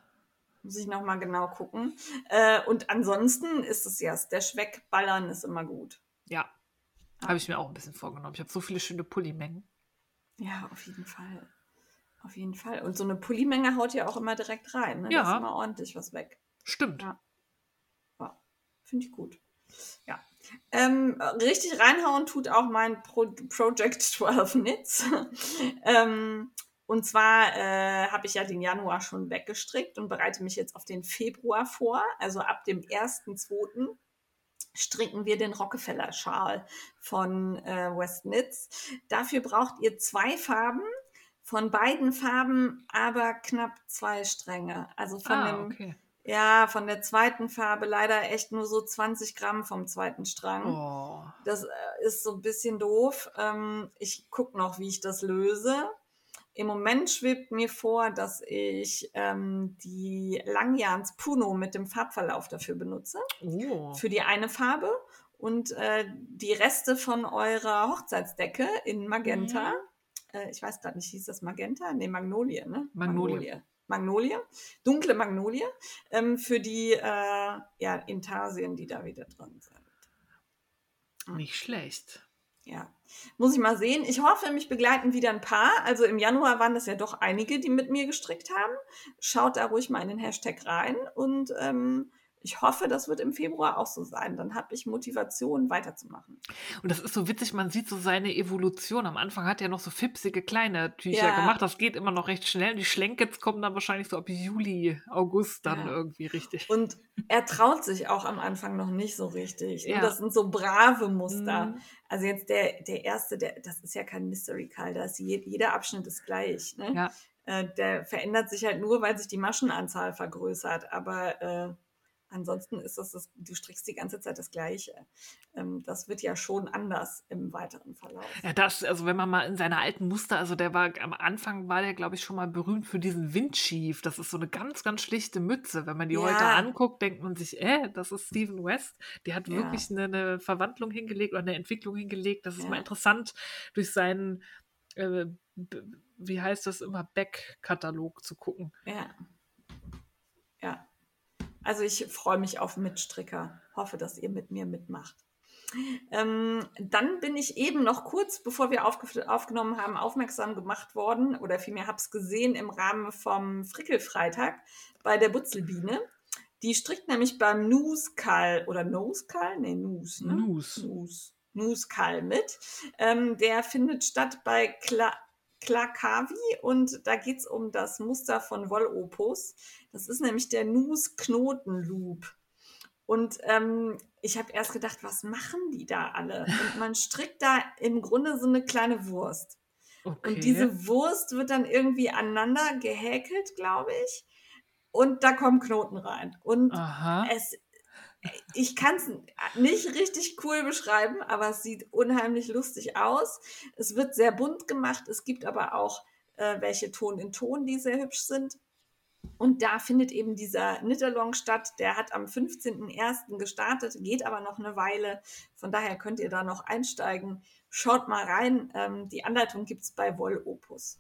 Muss ich nochmal genau gucken. Äh, und ansonsten ist es ja, Stash wegballern ist immer gut. Ja, habe ich mir auch ein bisschen vorgenommen. Ich habe so viele schöne Pullimengen. Ja, auf jeden Fall. Auf jeden Fall. Und so eine Pullimenge haut ja auch immer direkt rein. Ne? Da Ja. ist immer ordentlich was weg. Stimmt. Ja. Ja, finde ich gut. Ja. Ähm, richtig reinhauen tut auch mein Pro Project 12 Knits. ähm, und zwar äh, habe ich ja den Januar schon weggestrickt und bereite mich jetzt auf den Februar vor. Also ab dem 1.2. stricken wir den Rockefeller-Schal von äh, West Knits. Dafür braucht ihr zwei Farben. Von beiden Farben aber knapp zwei Stränge. Also von ah, dem okay. ja, von der zweiten Farbe leider echt nur so 20 Gramm vom zweiten Strang. Oh. Das äh, ist so ein bisschen doof. Ähm, ich gucke noch, wie ich das löse. Im Moment schwebt mir vor, dass ich ähm, die Langjahns Puno mit dem Farbverlauf dafür benutze. Oh. Für die eine Farbe. Und äh, die Reste von eurer Hochzeitsdecke in Magenta. Äh, ich weiß gerade nicht, hieß das Magenta? Nee, Magnolie, ne? Magnolie. Magnolie, dunkle Magnolie, ähm, für die äh, ja, Intarsien, die da wieder drin sind. Nicht schlecht. Ja, muss ich mal sehen. Ich hoffe, mich begleiten wieder ein paar. Also im Januar waren das ja doch einige, die mit mir gestrickt haben. Schaut da ruhig mal in den Hashtag rein und ähm, ich hoffe, das wird im Februar auch so sein. Dann habe ich Motivation, weiterzumachen. Und das ist so witzig, man sieht so seine Evolution. Am Anfang hat er noch so fipsige kleine Tücher Ja. gemacht. Das geht immer noch recht schnell. Die Schlenkets kommen dann wahrscheinlich so ab Juli, August dann Ja. irgendwie richtig. Und er traut sich auch am Anfang noch nicht so richtig. Ja. Und das sind so brave Muster. Mhm. Also jetzt der, der erste, der, das ist ja kein Mystery Call, da ist je, jeder Abschnitt ist gleich. Ne? Ja. Äh, der verändert sich halt nur, weil sich die Maschenanzahl vergrößert. Aber äh, ansonsten ist das, das, du strickst die ganze Zeit das Gleiche. Ähm, das wird ja schon anders im weiteren Verlauf. Ja, das, also wenn man mal in seine alten Muster, also der war am Anfang war der, glaube ich, schon mal berühmt für diesen Windschief. Das ist so eine ganz, ganz schlichte Mütze. Wenn man die Ja. heute anguckt, denkt man sich, äh, das ist Stephen West. Der hat Ja. wirklich eine, eine Verwandlung hingelegt oder eine Entwicklung hingelegt. Das ist Ja. mal interessant, durch seinen, äh, wie heißt das immer, Back-Katalog zu gucken. Ja. Ja. Also ich freue mich auf Mitstricker. Hoffe, dass ihr mit mir mitmacht. Ähm, dann bin ich eben noch kurz, bevor wir aufge aufgenommen haben, aufmerksam gemacht worden oder vielmehr habe es gesehen im Rahmen vom Frickelfreitag bei der Butzelbiene. Die strickt nämlich beim Nuskal oder Noskal? Nee, Nus. Ne? Nus. Nus. Nuskal mit. Ähm, der findet statt bei Kla Klakavi und da geht es um das Muster von Wollopus. Das ist nämlich der Nus-Knoten-Loop. Und ähm, ich habe erst gedacht, was machen die da alle? Und man strickt da im Grunde so eine kleine Wurst. Okay. Und diese Wurst wird dann irgendwie aneinander gehäkelt, glaube ich. Und da kommen Knoten rein. Und Aha. es, ich kann es nicht richtig cool beschreiben, aber es sieht unheimlich lustig aus. Es wird sehr bunt gemacht. Es gibt aber auch äh, welche Ton in Ton, die sehr hübsch sind. Und da findet eben dieser Knitterlong statt. Der hat am 15.01. gestartet, geht aber noch eine Weile. Von daher könnt ihr da noch einsteigen. Schaut mal rein. Ähm, die Anleitung gibt es bei Wollopus.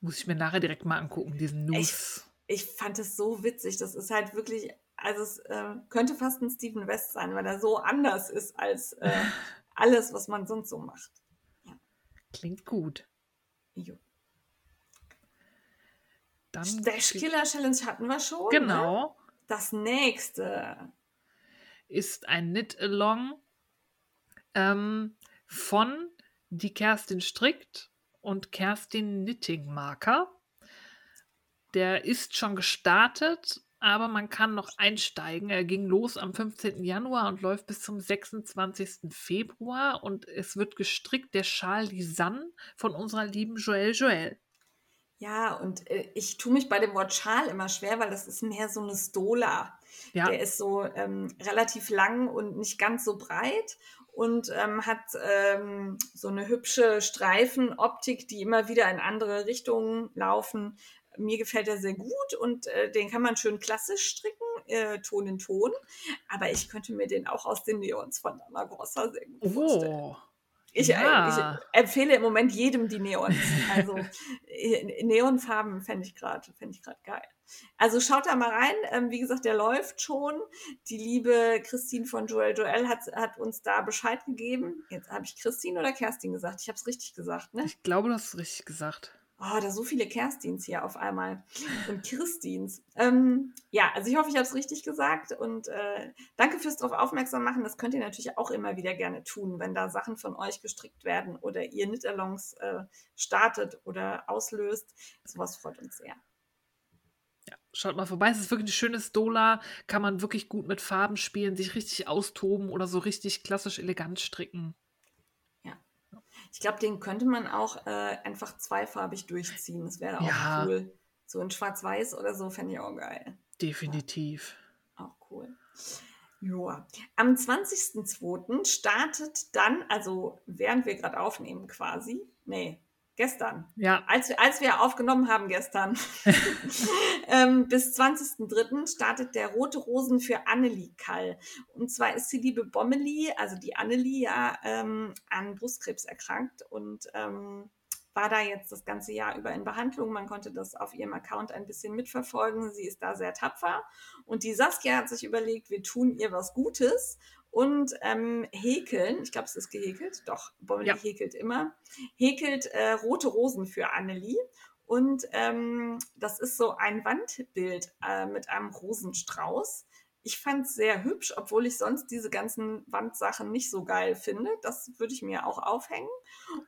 Muss ich mir nachher direkt mal angucken, diesen Nus. Ich fand es so witzig. Das ist halt wirklich Also es äh, könnte fast ein Steven West sein, weil er so anders ist als äh, alles, was man sonst so macht. Ja. Klingt gut. Jo. Dann Stash Killer Challenge hatten wir schon. Ne? genau Das nächste. ist ein Knit-Along ähm, von die Kerstin strickt und Kerstin Knitting Marker. Der ist schon gestartet, aber man kann noch einsteigen. Er ging los am 15. Januar und läuft bis zum 26. Februar und es wird gestrickt der Schal Lisanne von unserer lieben Joelle Joelle. Ja, und äh, ich tue mich bei dem Wort Schal immer schwer, weil das ist mehr so eine Stola. Ja, Der ist so ähm, relativ lang und nicht ganz so breit und ähm, hat ähm, so eine hübsche Streifenoptik, die immer wieder in andere Richtungen laufen. Mir gefällt er sehr gut und äh, den kann man schön klassisch stricken, äh, Ton in Ton. Aber ich könnte mir den auch aus den Neons von Dana Grossa sehr gut vorstellen. oh, Ich, Ja. äh, ich empfehle im Moment jedem die Neons. Also äh, Neonfarben fände ich gerade fänd ich grad geil. Also schaut da mal rein. Ähm, wie gesagt, der läuft schon. Die liebe Christine von Joel Joel hat, hat uns da Bescheid gegeben. Jetzt habe ich Christine oder Kerstin gesagt. Ich habe es richtig gesagt, ne? ich glaube, du hast es richtig gesagt. Oh, da so viele Kerstins hier auf einmal. Und Christins. Ähm, ja, also ich hoffe, ich habe es richtig gesagt. Und äh, danke fürs darauf aufmerksam machen. Das könnt ihr natürlich auch immer wieder gerne tun, wenn da Sachen von euch gestrickt werden oder ihr Knit-Alongs äh, startet oder auslöst. Sowas freut uns sehr. Ja, schaut mal vorbei. Es ist wirklich ein schönes Dola. Kann man wirklich gut mit Farben spielen, sich richtig austoben oder so richtig klassisch elegant stricken. Ich glaube, den könnte man auch äh, einfach zweifarbig durchziehen. Das wäre auch Ja. cool. So in Schwarz-Weiß oder so fände ich auch geil. Definitiv. Auch cool. Joa. Am 20.02. startet dann, also während wir gerade aufnehmen quasi, nee, gestern, Ja, als, wir- als wir aufgenommen haben gestern, ähm, bis 20.03. startet der Rote Rosen für Annelie Kall. Und zwar ist die liebe Bommeli, also die Annelie, ja ähm, an Brustkrebs erkrankt und ähm, war da jetzt das ganze Jahr über in Behandlung. Man konnte das auf ihrem Account ein bisschen mitverfolgen. Sie ist da sehr tapfer. Und die Saskia hat sich überlegt, wir tun ihr was Gutes und ähm, häkeln, ich glaube, es ist gehäkelt, doch, Bommeli Ja. häkelt immer, häkelt äh, rote Rosen für Annelie. Und ähm, das ist so ein Wandbild äh, mit einem Rosenstrauß. Ich fand es sehr hübsch, obwohl ich sonst diese ganzen Wandsachen nicht so geil finde. Das würde ich mir auch aufhängen.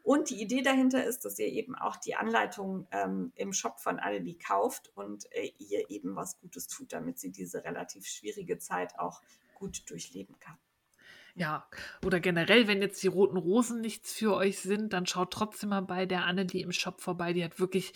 Und die Idee dahinter ist, dass ihr eben auch die Anleitung ähm, im Shop von Annelie kauft und äh, ihr eben was Gutes tut, damit sie diese relativ schwierige Zeit auch gut durchleben kann. Ja. Oder generell, wenn jetzt die roten Rosen nichts für euch sind, dann schaut trotzdem mal bei der Annelie im Shop vorbei. Die hat wirklich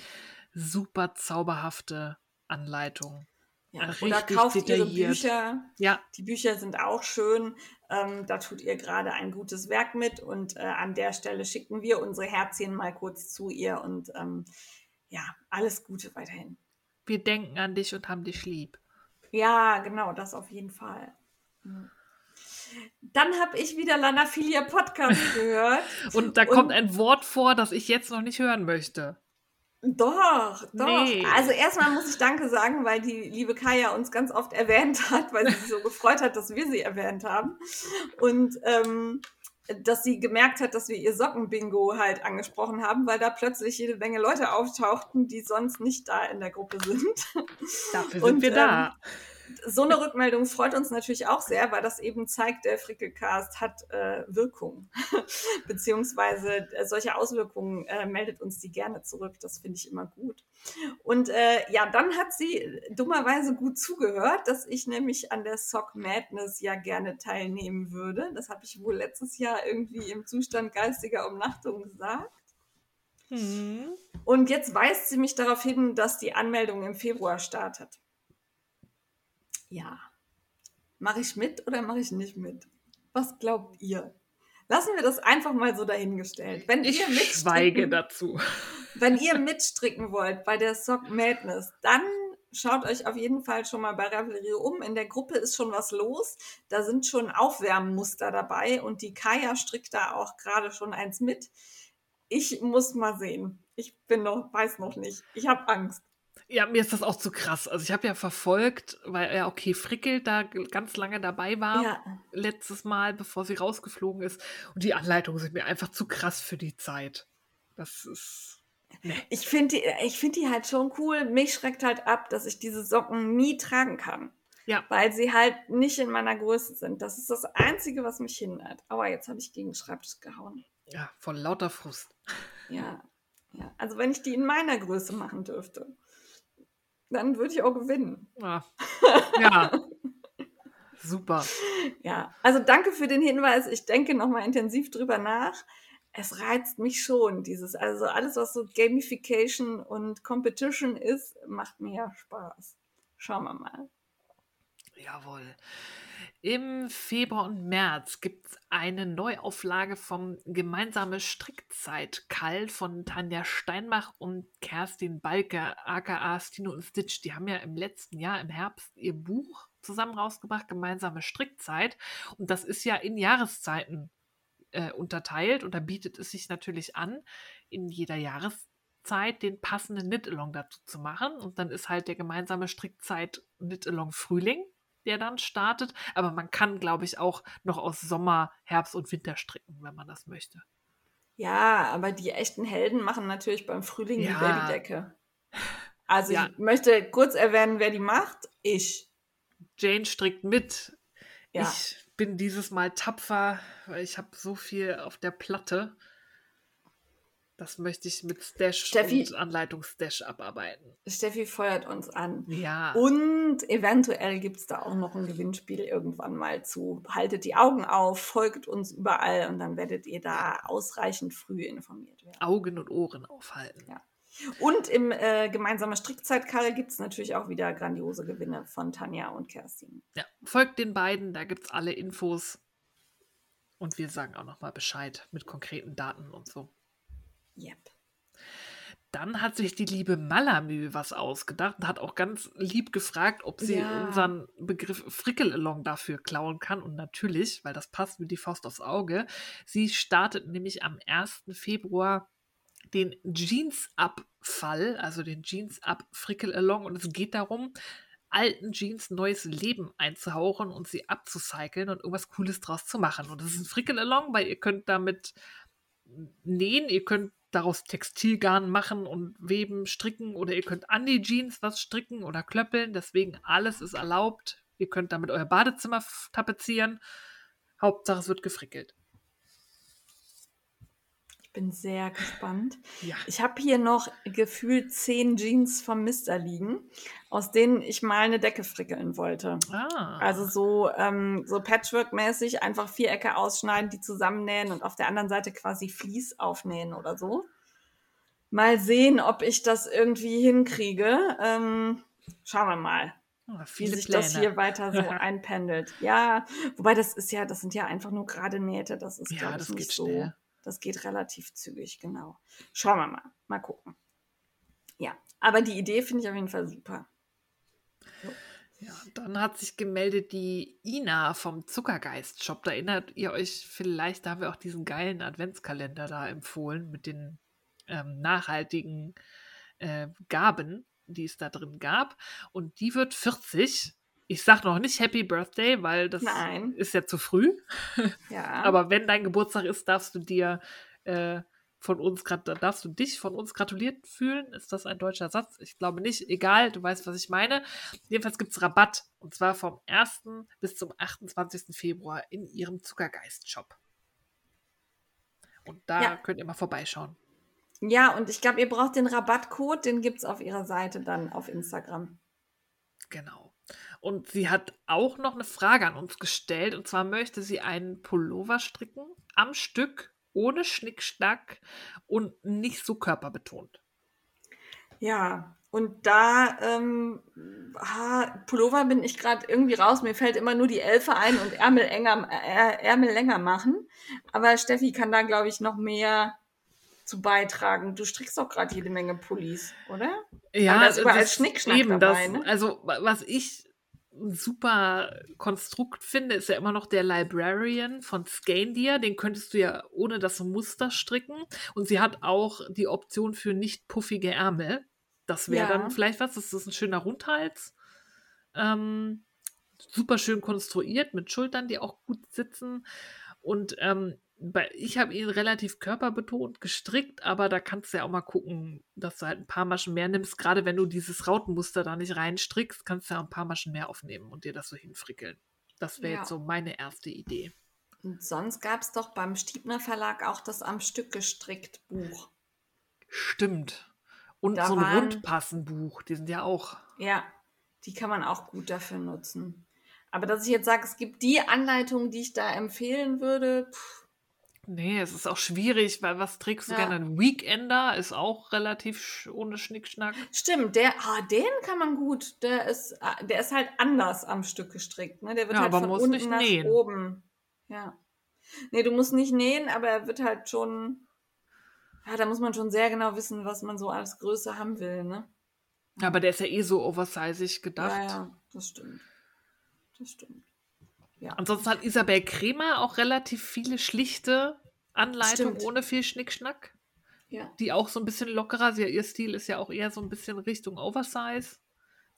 super zauberhafte Anleitungen. Ja. Richtig Oder kauft ihre detailliert. Bücher. Ja, Die Bücher sind auch schön. Ähm, da tut ihr gerade ein gutes Werk mit und äh, an der Stelle schicken wir unsere Herzchen mal kurz zu ihr und ähm, ja, alles Gute weiterhin. wir denken an dich und haben dich lieb. Ja, genau, das auf jeden Fall. Mhm. Dann habe ich wieder Lanafilia Podcast gehört. Und da Und- kommt ein Wort vor, das ich jetzt noch nicht hören möchte. Doch, doch. Nee. Also erstmal muss ich Danke sagen, weil die liebe Kaya uns ganz oft erwähnt hat, weil sie sich so gefreut hat, dass wir sie erwähnt haben. Und ähm, dass sie gemerkt hat, dass wir ihr Sockenbingo halt angesprochen haben, weil da plötzlich jede Menge Leute auftauchten, die sonst nicht da in der Gruppe sind. Dafür sind Und, wir da. So eine Rückmeldung freut uns natürlich auch sehr, weil das eben zeigt, der Frickelcast hat äh, Wirkung. Beziehungsweise äh, solche Auswirkungen äh, meldet uns die gerne zurück. Das finde ich immer gut. Und äh, ja, dann hat sie dummerweise gut zugehört, dass ich nämlich an der Sock Madness ja gerne teilnehmen würde. Das habe ich wohl letztes Jahr irgendwie im Zustand geistiger Umnachtung gesagt. Hm. Und jetzt weist sie mich darauf hin, dass die Anmeldung im Februar startet. Ja. Mache ich mit oder mache ich nicht mit? Was glaubt ihr? Lassen wir das einfach mal so dahingestellt. Wenn Ich ihr schweige dazu. wenn ihr mitstricken wollt bei der Sock Madness, dann schaut euch auf jeden Fall schon mal bei Ravelry um. In der Gruppe ist schon was los. Da sind schon Aufwärmmuster dabei und die Kaya strickt da auch gerade schon eins mit. Ich muss mal sehen. Ich bin noch, weiß noch nicht. Ich habe Angst. Ja, mir ist das auch zu krass. Also ich habe ja verfolgt, weil er okay Frickel da ganz lange dabei war Ja. letztes Mal, bevor sie rausgeflogen ist. Und die Anleitungen sind mir einfach zu krass für die Zeit. Das ist. Ich finde die, ich find die halt schon cool. Mich schreckt halt ab, dass ich diese Socken nie tragen kann. Ja. Weil sie halt nicht in meiner Größe sind. Das ist das Einzige, was mich hindert. Aber jetzt habe ich gegen den Schreibtisch gehauen. Ja, von lauter Frust. Ja. ja. Also wenn ich die in meiner Größe machen dürfte, dann würde ich auch gewinnen. Ja. ja. Super. Ja, also danke für den Hinweis. Ich denke nochmal intensiv drüber nach. Es reizt mich schon, dieses, also alles, was so Gamification und Competition ist, macht mir ja Spaß. Schauen wir mal. Jawohl. Im Februar und März gibt es eine Neuauflage vom Gemeinsame Strickzeit Kall von Tanja Steinbach und Kerstin Balke, aka Stino und Stitch. Die haben ja im letzten Jahr im Herbst ihr Buch zusammen rausgebracht, Gemeinsame Strickzeit. Und das ist ja in Jahreszeiten äh, unterteilt und da bietet es sich natürlich an, in jeder Jahreszeit den passenden Knit-Along dazu zu machen. Und dann ist halt der gemeinsame Strickzeit Knit-Along Frühling, der dann startet. Aber man kann, glaube ich, auch noch aus Sommer, Herbst und Winter stricken, wenn man das möchte. Ja, aber die echten Helden machen natürlich beim Frühling Ja. die Babydecke. Also Ja. ich möchte kurz erwähnen, wer die macht. Ich. Jane strickt mit. Ja. Ich bin dieses Mal tapfer, weil ich habe so viel auf der Platte. Das möchte ich mit Stash Steffi- und Anleitungsstash abarbeiten. Steffi feuert uns an. Ja. Und eventuell gibt es da auch noch ein Gewinnspiel irgendwann mal zu. Haltet die Augen auf, folgt uns überall und dann werdet ihr da ausreichend früh informiert werden. Augen und Ohren aufhalten. Ja. Und im äh, gemeinsamen Strickzeitkarre gibt es natürlich auch wieder grandiose Gewinne von Tanja und Kerstin. Ja, folgt den beiden, da gibt es alle Infos. Und wir sagen auch nochmal Bescheid mit konkreten Daten und so. Yep. Dann hat sich die liebe Malamü was ausgedacht und hat auch ganz lieb gefragt, ob sie Ja. unseren Begriff Frickelalong dafür klauen kann. Und natürlich, weil das passt wie die Faust aufs Auge, sie startet nämlich am 1. Februar den Jeans-Abfall, also den Jeans-Up-Frickelalong. Und es geht darum, alten Jeans neues Leben einzuhauchen und sie abzucyceln und irgendwas Cooles draus zu machen. Und das ist ein Frickelalong, weil ihr könnt damit nähen, ihr könnt daraus Textilgarn machen und weben, stricken oder ihr könnt an die Jeans was stricken oder klöppeln. Deswegen alles ist erlaubt. Ihr könnt damit euer Badezimmer tapezieren. Hauptsache es wird gefrickelt. Bin sehr gespannt. Ja. Ich habe hier noch gefühlt zehn Jeans vom Mister liegen, aus denen ich mal eine Decke frickeln wollte. Ah. Also so, ähm, so Patchwork-mäßig einfach Vierecke ausschneiden, die zusammennähen und auf der anderen Seite quasi Vlies aufnähen oder so. Mal sehen, ob ich das irgendwie hinkriege. Ähm, schauen wir mal, wie viele sich Pläne. das hier weiter so einpendelt. Ja, wobei das ist ja, das sind ja einfach nur gerade Nähte. Das ist, Ja, glaube ich, das nicht geht so. schnell. Das geht relativ zügig, genau. Schauen wir mal. Mal gucken. Ja, aber die Idee finde ich auf jeden Fall super. Ja, dann hat sich gemeldet die Ina vom Zuckergeist-Shop. Da erinnert ihr euch vielleicht, da haben wir auch diesen geilen Adventskalender da empfohlen mit den ähm, nachhaltigen äh, Gaben, die es da drin gab. Und die wird 40. Ich sag noch nicht Happy Birthday, weil das Nein. ist ja zu früh. Ja. Aber wenn dein Geburtstag ist, darfst du dir äh, von uns darfst du dich von uns gratuliert fühlen. Ist das ein deutscher Satz? Ich glaube nicht. Egal, du weißt, was ich meine. Jedenfalls gibt es Rabatt. Und zwar vom 1. bis zum 28. Februar in ihrem Zuckergeist-Shop. Und da Ja. könnt ihr mal vorbeischauen. Ja, und ich glaube, ihr braucht den Rabattcode, den gibt es auf ihrer Seite dann auf Instagram. Genau. Und sie hat auch noch eine Frage an uns gestellt. Und zwar möchte sie einen Pullover stricken am Stück, ohne Schnickschnack und nicht so körperbetont. Ja, und da, ähm, ha, Pullover bin ich gerade irgendwie raus. Mir fällt immer nur die Elfe ein und Ärmel, enger, äh, Ärmel länger machen. Aber Steffi kann da, glaube ich, noch mehr zu beitragen. Du strickst doch gerade jede Menge Pullis, oder? Ja, da ist überall Schnickschnack eben dabei, das, ne? Also, wa- was ich super Konstrukt finde, ist ja immer noch der Librarian von Scandia. Den könntest du ja ohne das Muster stricken. Und sie hat auch die Option für nicht puffige Ärmel. Das wäre Ja. dann vielleicht was. Das ist ein schöner Rundhals. Ähm, super schön konstruiert mit Schultern, die auch gut sitzen. Und ähm, ich habe ihn relativ körperbetont gestrickt, aber da kannst du ja auch mal gucken, dass du halt ein paar Maschen mehr nimmst. Gerade wenn du dieses Rautenmuster da nicht reinstrickst, kannst du ja ein paar Maschen mehr aufnehmen und dir das so hinfrickeln. Das wäre Ja. jetzt so meine erste Idee. Und sonst gab es doch beim Stiebner Verlag auch das am Stück gestrickt Buch. Stimmt. Und Da so ein waren- Rundpassenbuch, die sind ja auch. Ja, die kann man auch gut dafür nutzen. Aber dass ich jetzt sage, es gibt die Anleitung, die ich da empfehlen würde, pff, Nee, es ist auch schwierig, weil was trägst du Ja. gerne? Ein Weekender ist auch relativ sch ohne Schnickschnack. stimmt, der, ah, den kann man gut. Der ist, ah, der ist halt anders am Stück gestrickt. Ne? Der wird Ja, halt aber von muss unten nicht nach nähen. oben. Ja. Nee, du musst nicht nähen, aber er wird halt schon. Ja, da muss man schon sehr genau wissen, was man so als Größe haben will, ne? Aber der ist ja eh so oversizig gedacht. Ja, ja, das stimmt. Das stimmt. Ja. Ansonsten hat Isabel Kremer auch relativ viele schlichte Anleitungen Stimmt. ohne viel Schnickschnack, ja. die auch so ein bisschen lockerer. Sie, ihr Stil ist ja auch eher so ein bisschen Richtung Oversize.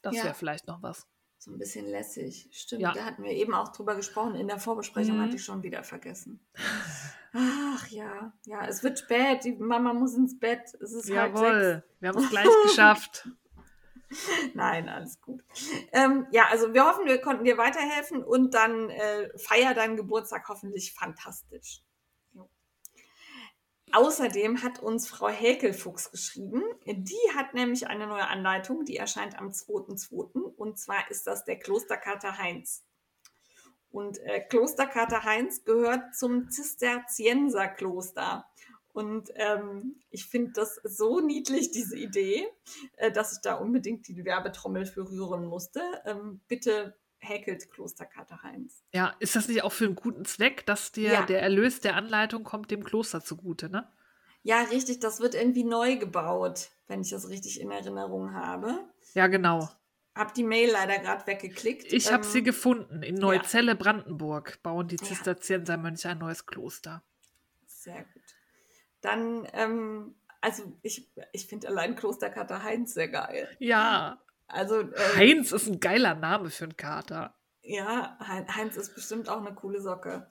Das Ja. wäre vielleicht noch was. So ein bisschen lässig. Stimmt, Ja. da hatten wir eben auch drüber gesprochen. In der Vorbesprechung Mhm. hatte ich schon wieder vergessen. Ach ja, ja, es wird spät. Die Mama muss ins Bett. Es ist halb sechs. Jawohl, wir haben es gleich geschafft. Nein, alles gut. Ähm, ja, also wir hoffen, wir konnten dir weiterhelfen und dann äh, feier deinen Geburtstag hoffentlich fantastisch. Jo. Außerdem hat uns Frau Häkelfuchs geschrieben. Die hat nämlich eine neue Anleitung, die erscheint am 2.2. Und zwar ist das der Klosterkater Heinz. Und äh, Klosterkater Heinz gehört zum Zisterzienserkloster. Und ähm, ich finde das so niedlich, diese Idee, äh, dass ich da unbedingt die Werbetrommel für rühren musste. Ähm, bitte häkelt Klosterkater Heinz. Ja, ist das nicht auch für einen guten Zweck, dass dir Ja. der Erlös der Anleitung kommt dem Kloster zugute, ne? Ja, richtig, das wird irgendwie neu gebaut, wenn ich das richtig in Erinnerung habe. Ja, genau. Hab die Mail leider gerade weggeklickt. Ich habe Ähm, sie gefunden. In Neuzelle, Brandenburg bauen die Ja. Zisterziensermönche ein neues Kloster. Sehr gut. Dann, ähm, also ich, ich finde allein Klosterkater Heinz sehr geil. Ja, Also, äh, Heinz ist ein geiler Name für einen Kater. Ja, Hein- Heinz ist bestimmt auch eine coole Socke.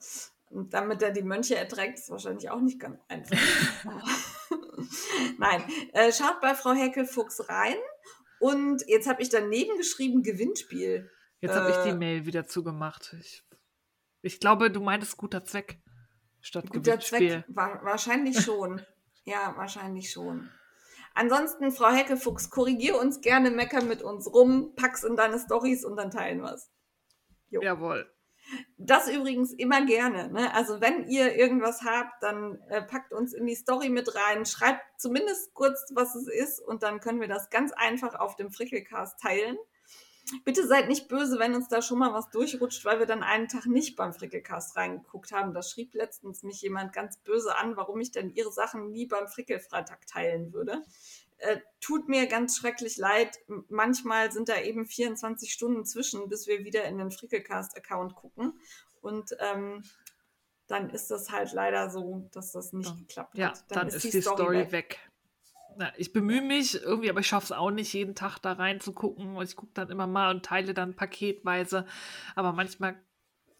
Und damit er die Mönche erträgt, ist wahrscheinlich auch nicht ganz einfach. Nein, äh, schaut bei Frau Heckelfuchs rein. Und jetzt habe ich daneben geschrieben Gewinnspiel. Jetzt habe ich die Äh, Mail wieder zugemacht. Ich, ich glaube, du meintest guter Zweck statt Guter. Zweck, wa wahrscheinlich schon. ja, wahrscheinlich schon. Ansonsten, Frau Heckelfuchs, korrigier uns gerne, mecker mit uns rum, pack's in deine Stories und dann teilen wir's. Jo. Jawohl. Das übrigens immer gerne. Ne? Also wenn ihr irgendwas habt, dann äh, packt uns in die Story mit rein, schreibt zumindest kurz, was es ist und dann können wir das ganz einfach auf dem Frickelcast teilen. Bitte seid nicht böse, wenn uns da schon mal was durchrutscht, weil wir dann einen Tag nicht beim Frickelcast reingeguckt haben. Da schrieb letztens mich jemand ganz böse an, warum ich denn ihre Sachen nie beim Frickelfreitag teilen würde. Äh, tut mir ganz schrecklich leid. Manchmal sind da eben 24 Stunden zwischen, bis wir wieder in den Frickelcast-Account gucken. Und ähm, dann ist das halt leider so, dass das nicht Dann- geklappt Ja, hat. dann, ist die Story, weg. Na, ich bemühe mich irgendwie, aber ich schaffe es auch nicht, jeden Tag da reinzugucken. Und ich gucke dann immer mal und teile dann paketweise. Aber manchmal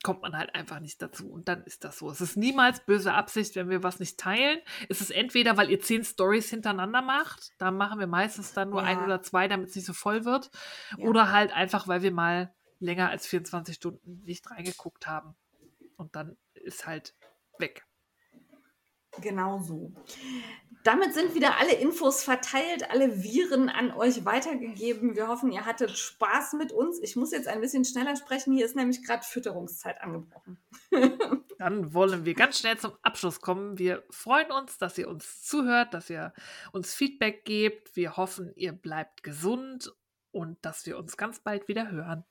kommt man halt einfach nicht dazu. Und dann ist das so. Es ist niemals böse Absicht, wenn wir was nicht teilen. Es ist entweder, weil ihr zehn Stories hintereinander macht. Da machen wir meistens dann nur Ja. ein oder zwei, damit es nicht so voll wird. Ja. Oder halt einfach, weil wir mal länger als 24 Stunden nicht reingeguckt haben. Und dann ist halt weg. Genau so. Damit sind wieder alle Infos verteilt, alle Viren an euch weitergegeben. Wir hoffen, ihr hattet Spaß mit uns. Ich muss jetzt ein bisschen schneller sprechen. Hier ist nämlich gerade Fütterungszeit angebrochen. Dann wollen wir ganz schnell zum Abschluss kommen. Wir freuen uns, dass ihr uns zuhört, dass ihr uns Feedback gebt. Wir hoffen, ihr bleibt gesund und dass wir uns ganz bald wieder hören.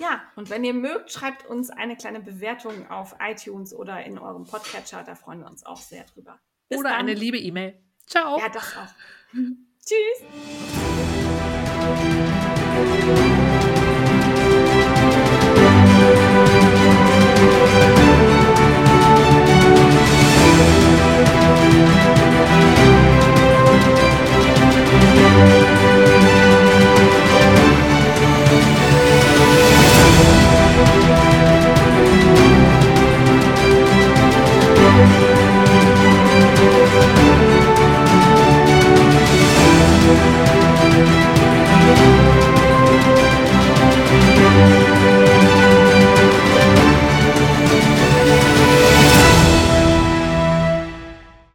Ja, und wenn ihr mögt, schreibt uns eine kleine Bewertung auf iTunes oder in eurem Podcatcher. Da freuen wir uns auch sehr drüber. Bis Oder dann. eine liebe E-Mail. Ciao. Ja, das auch. Tschüss.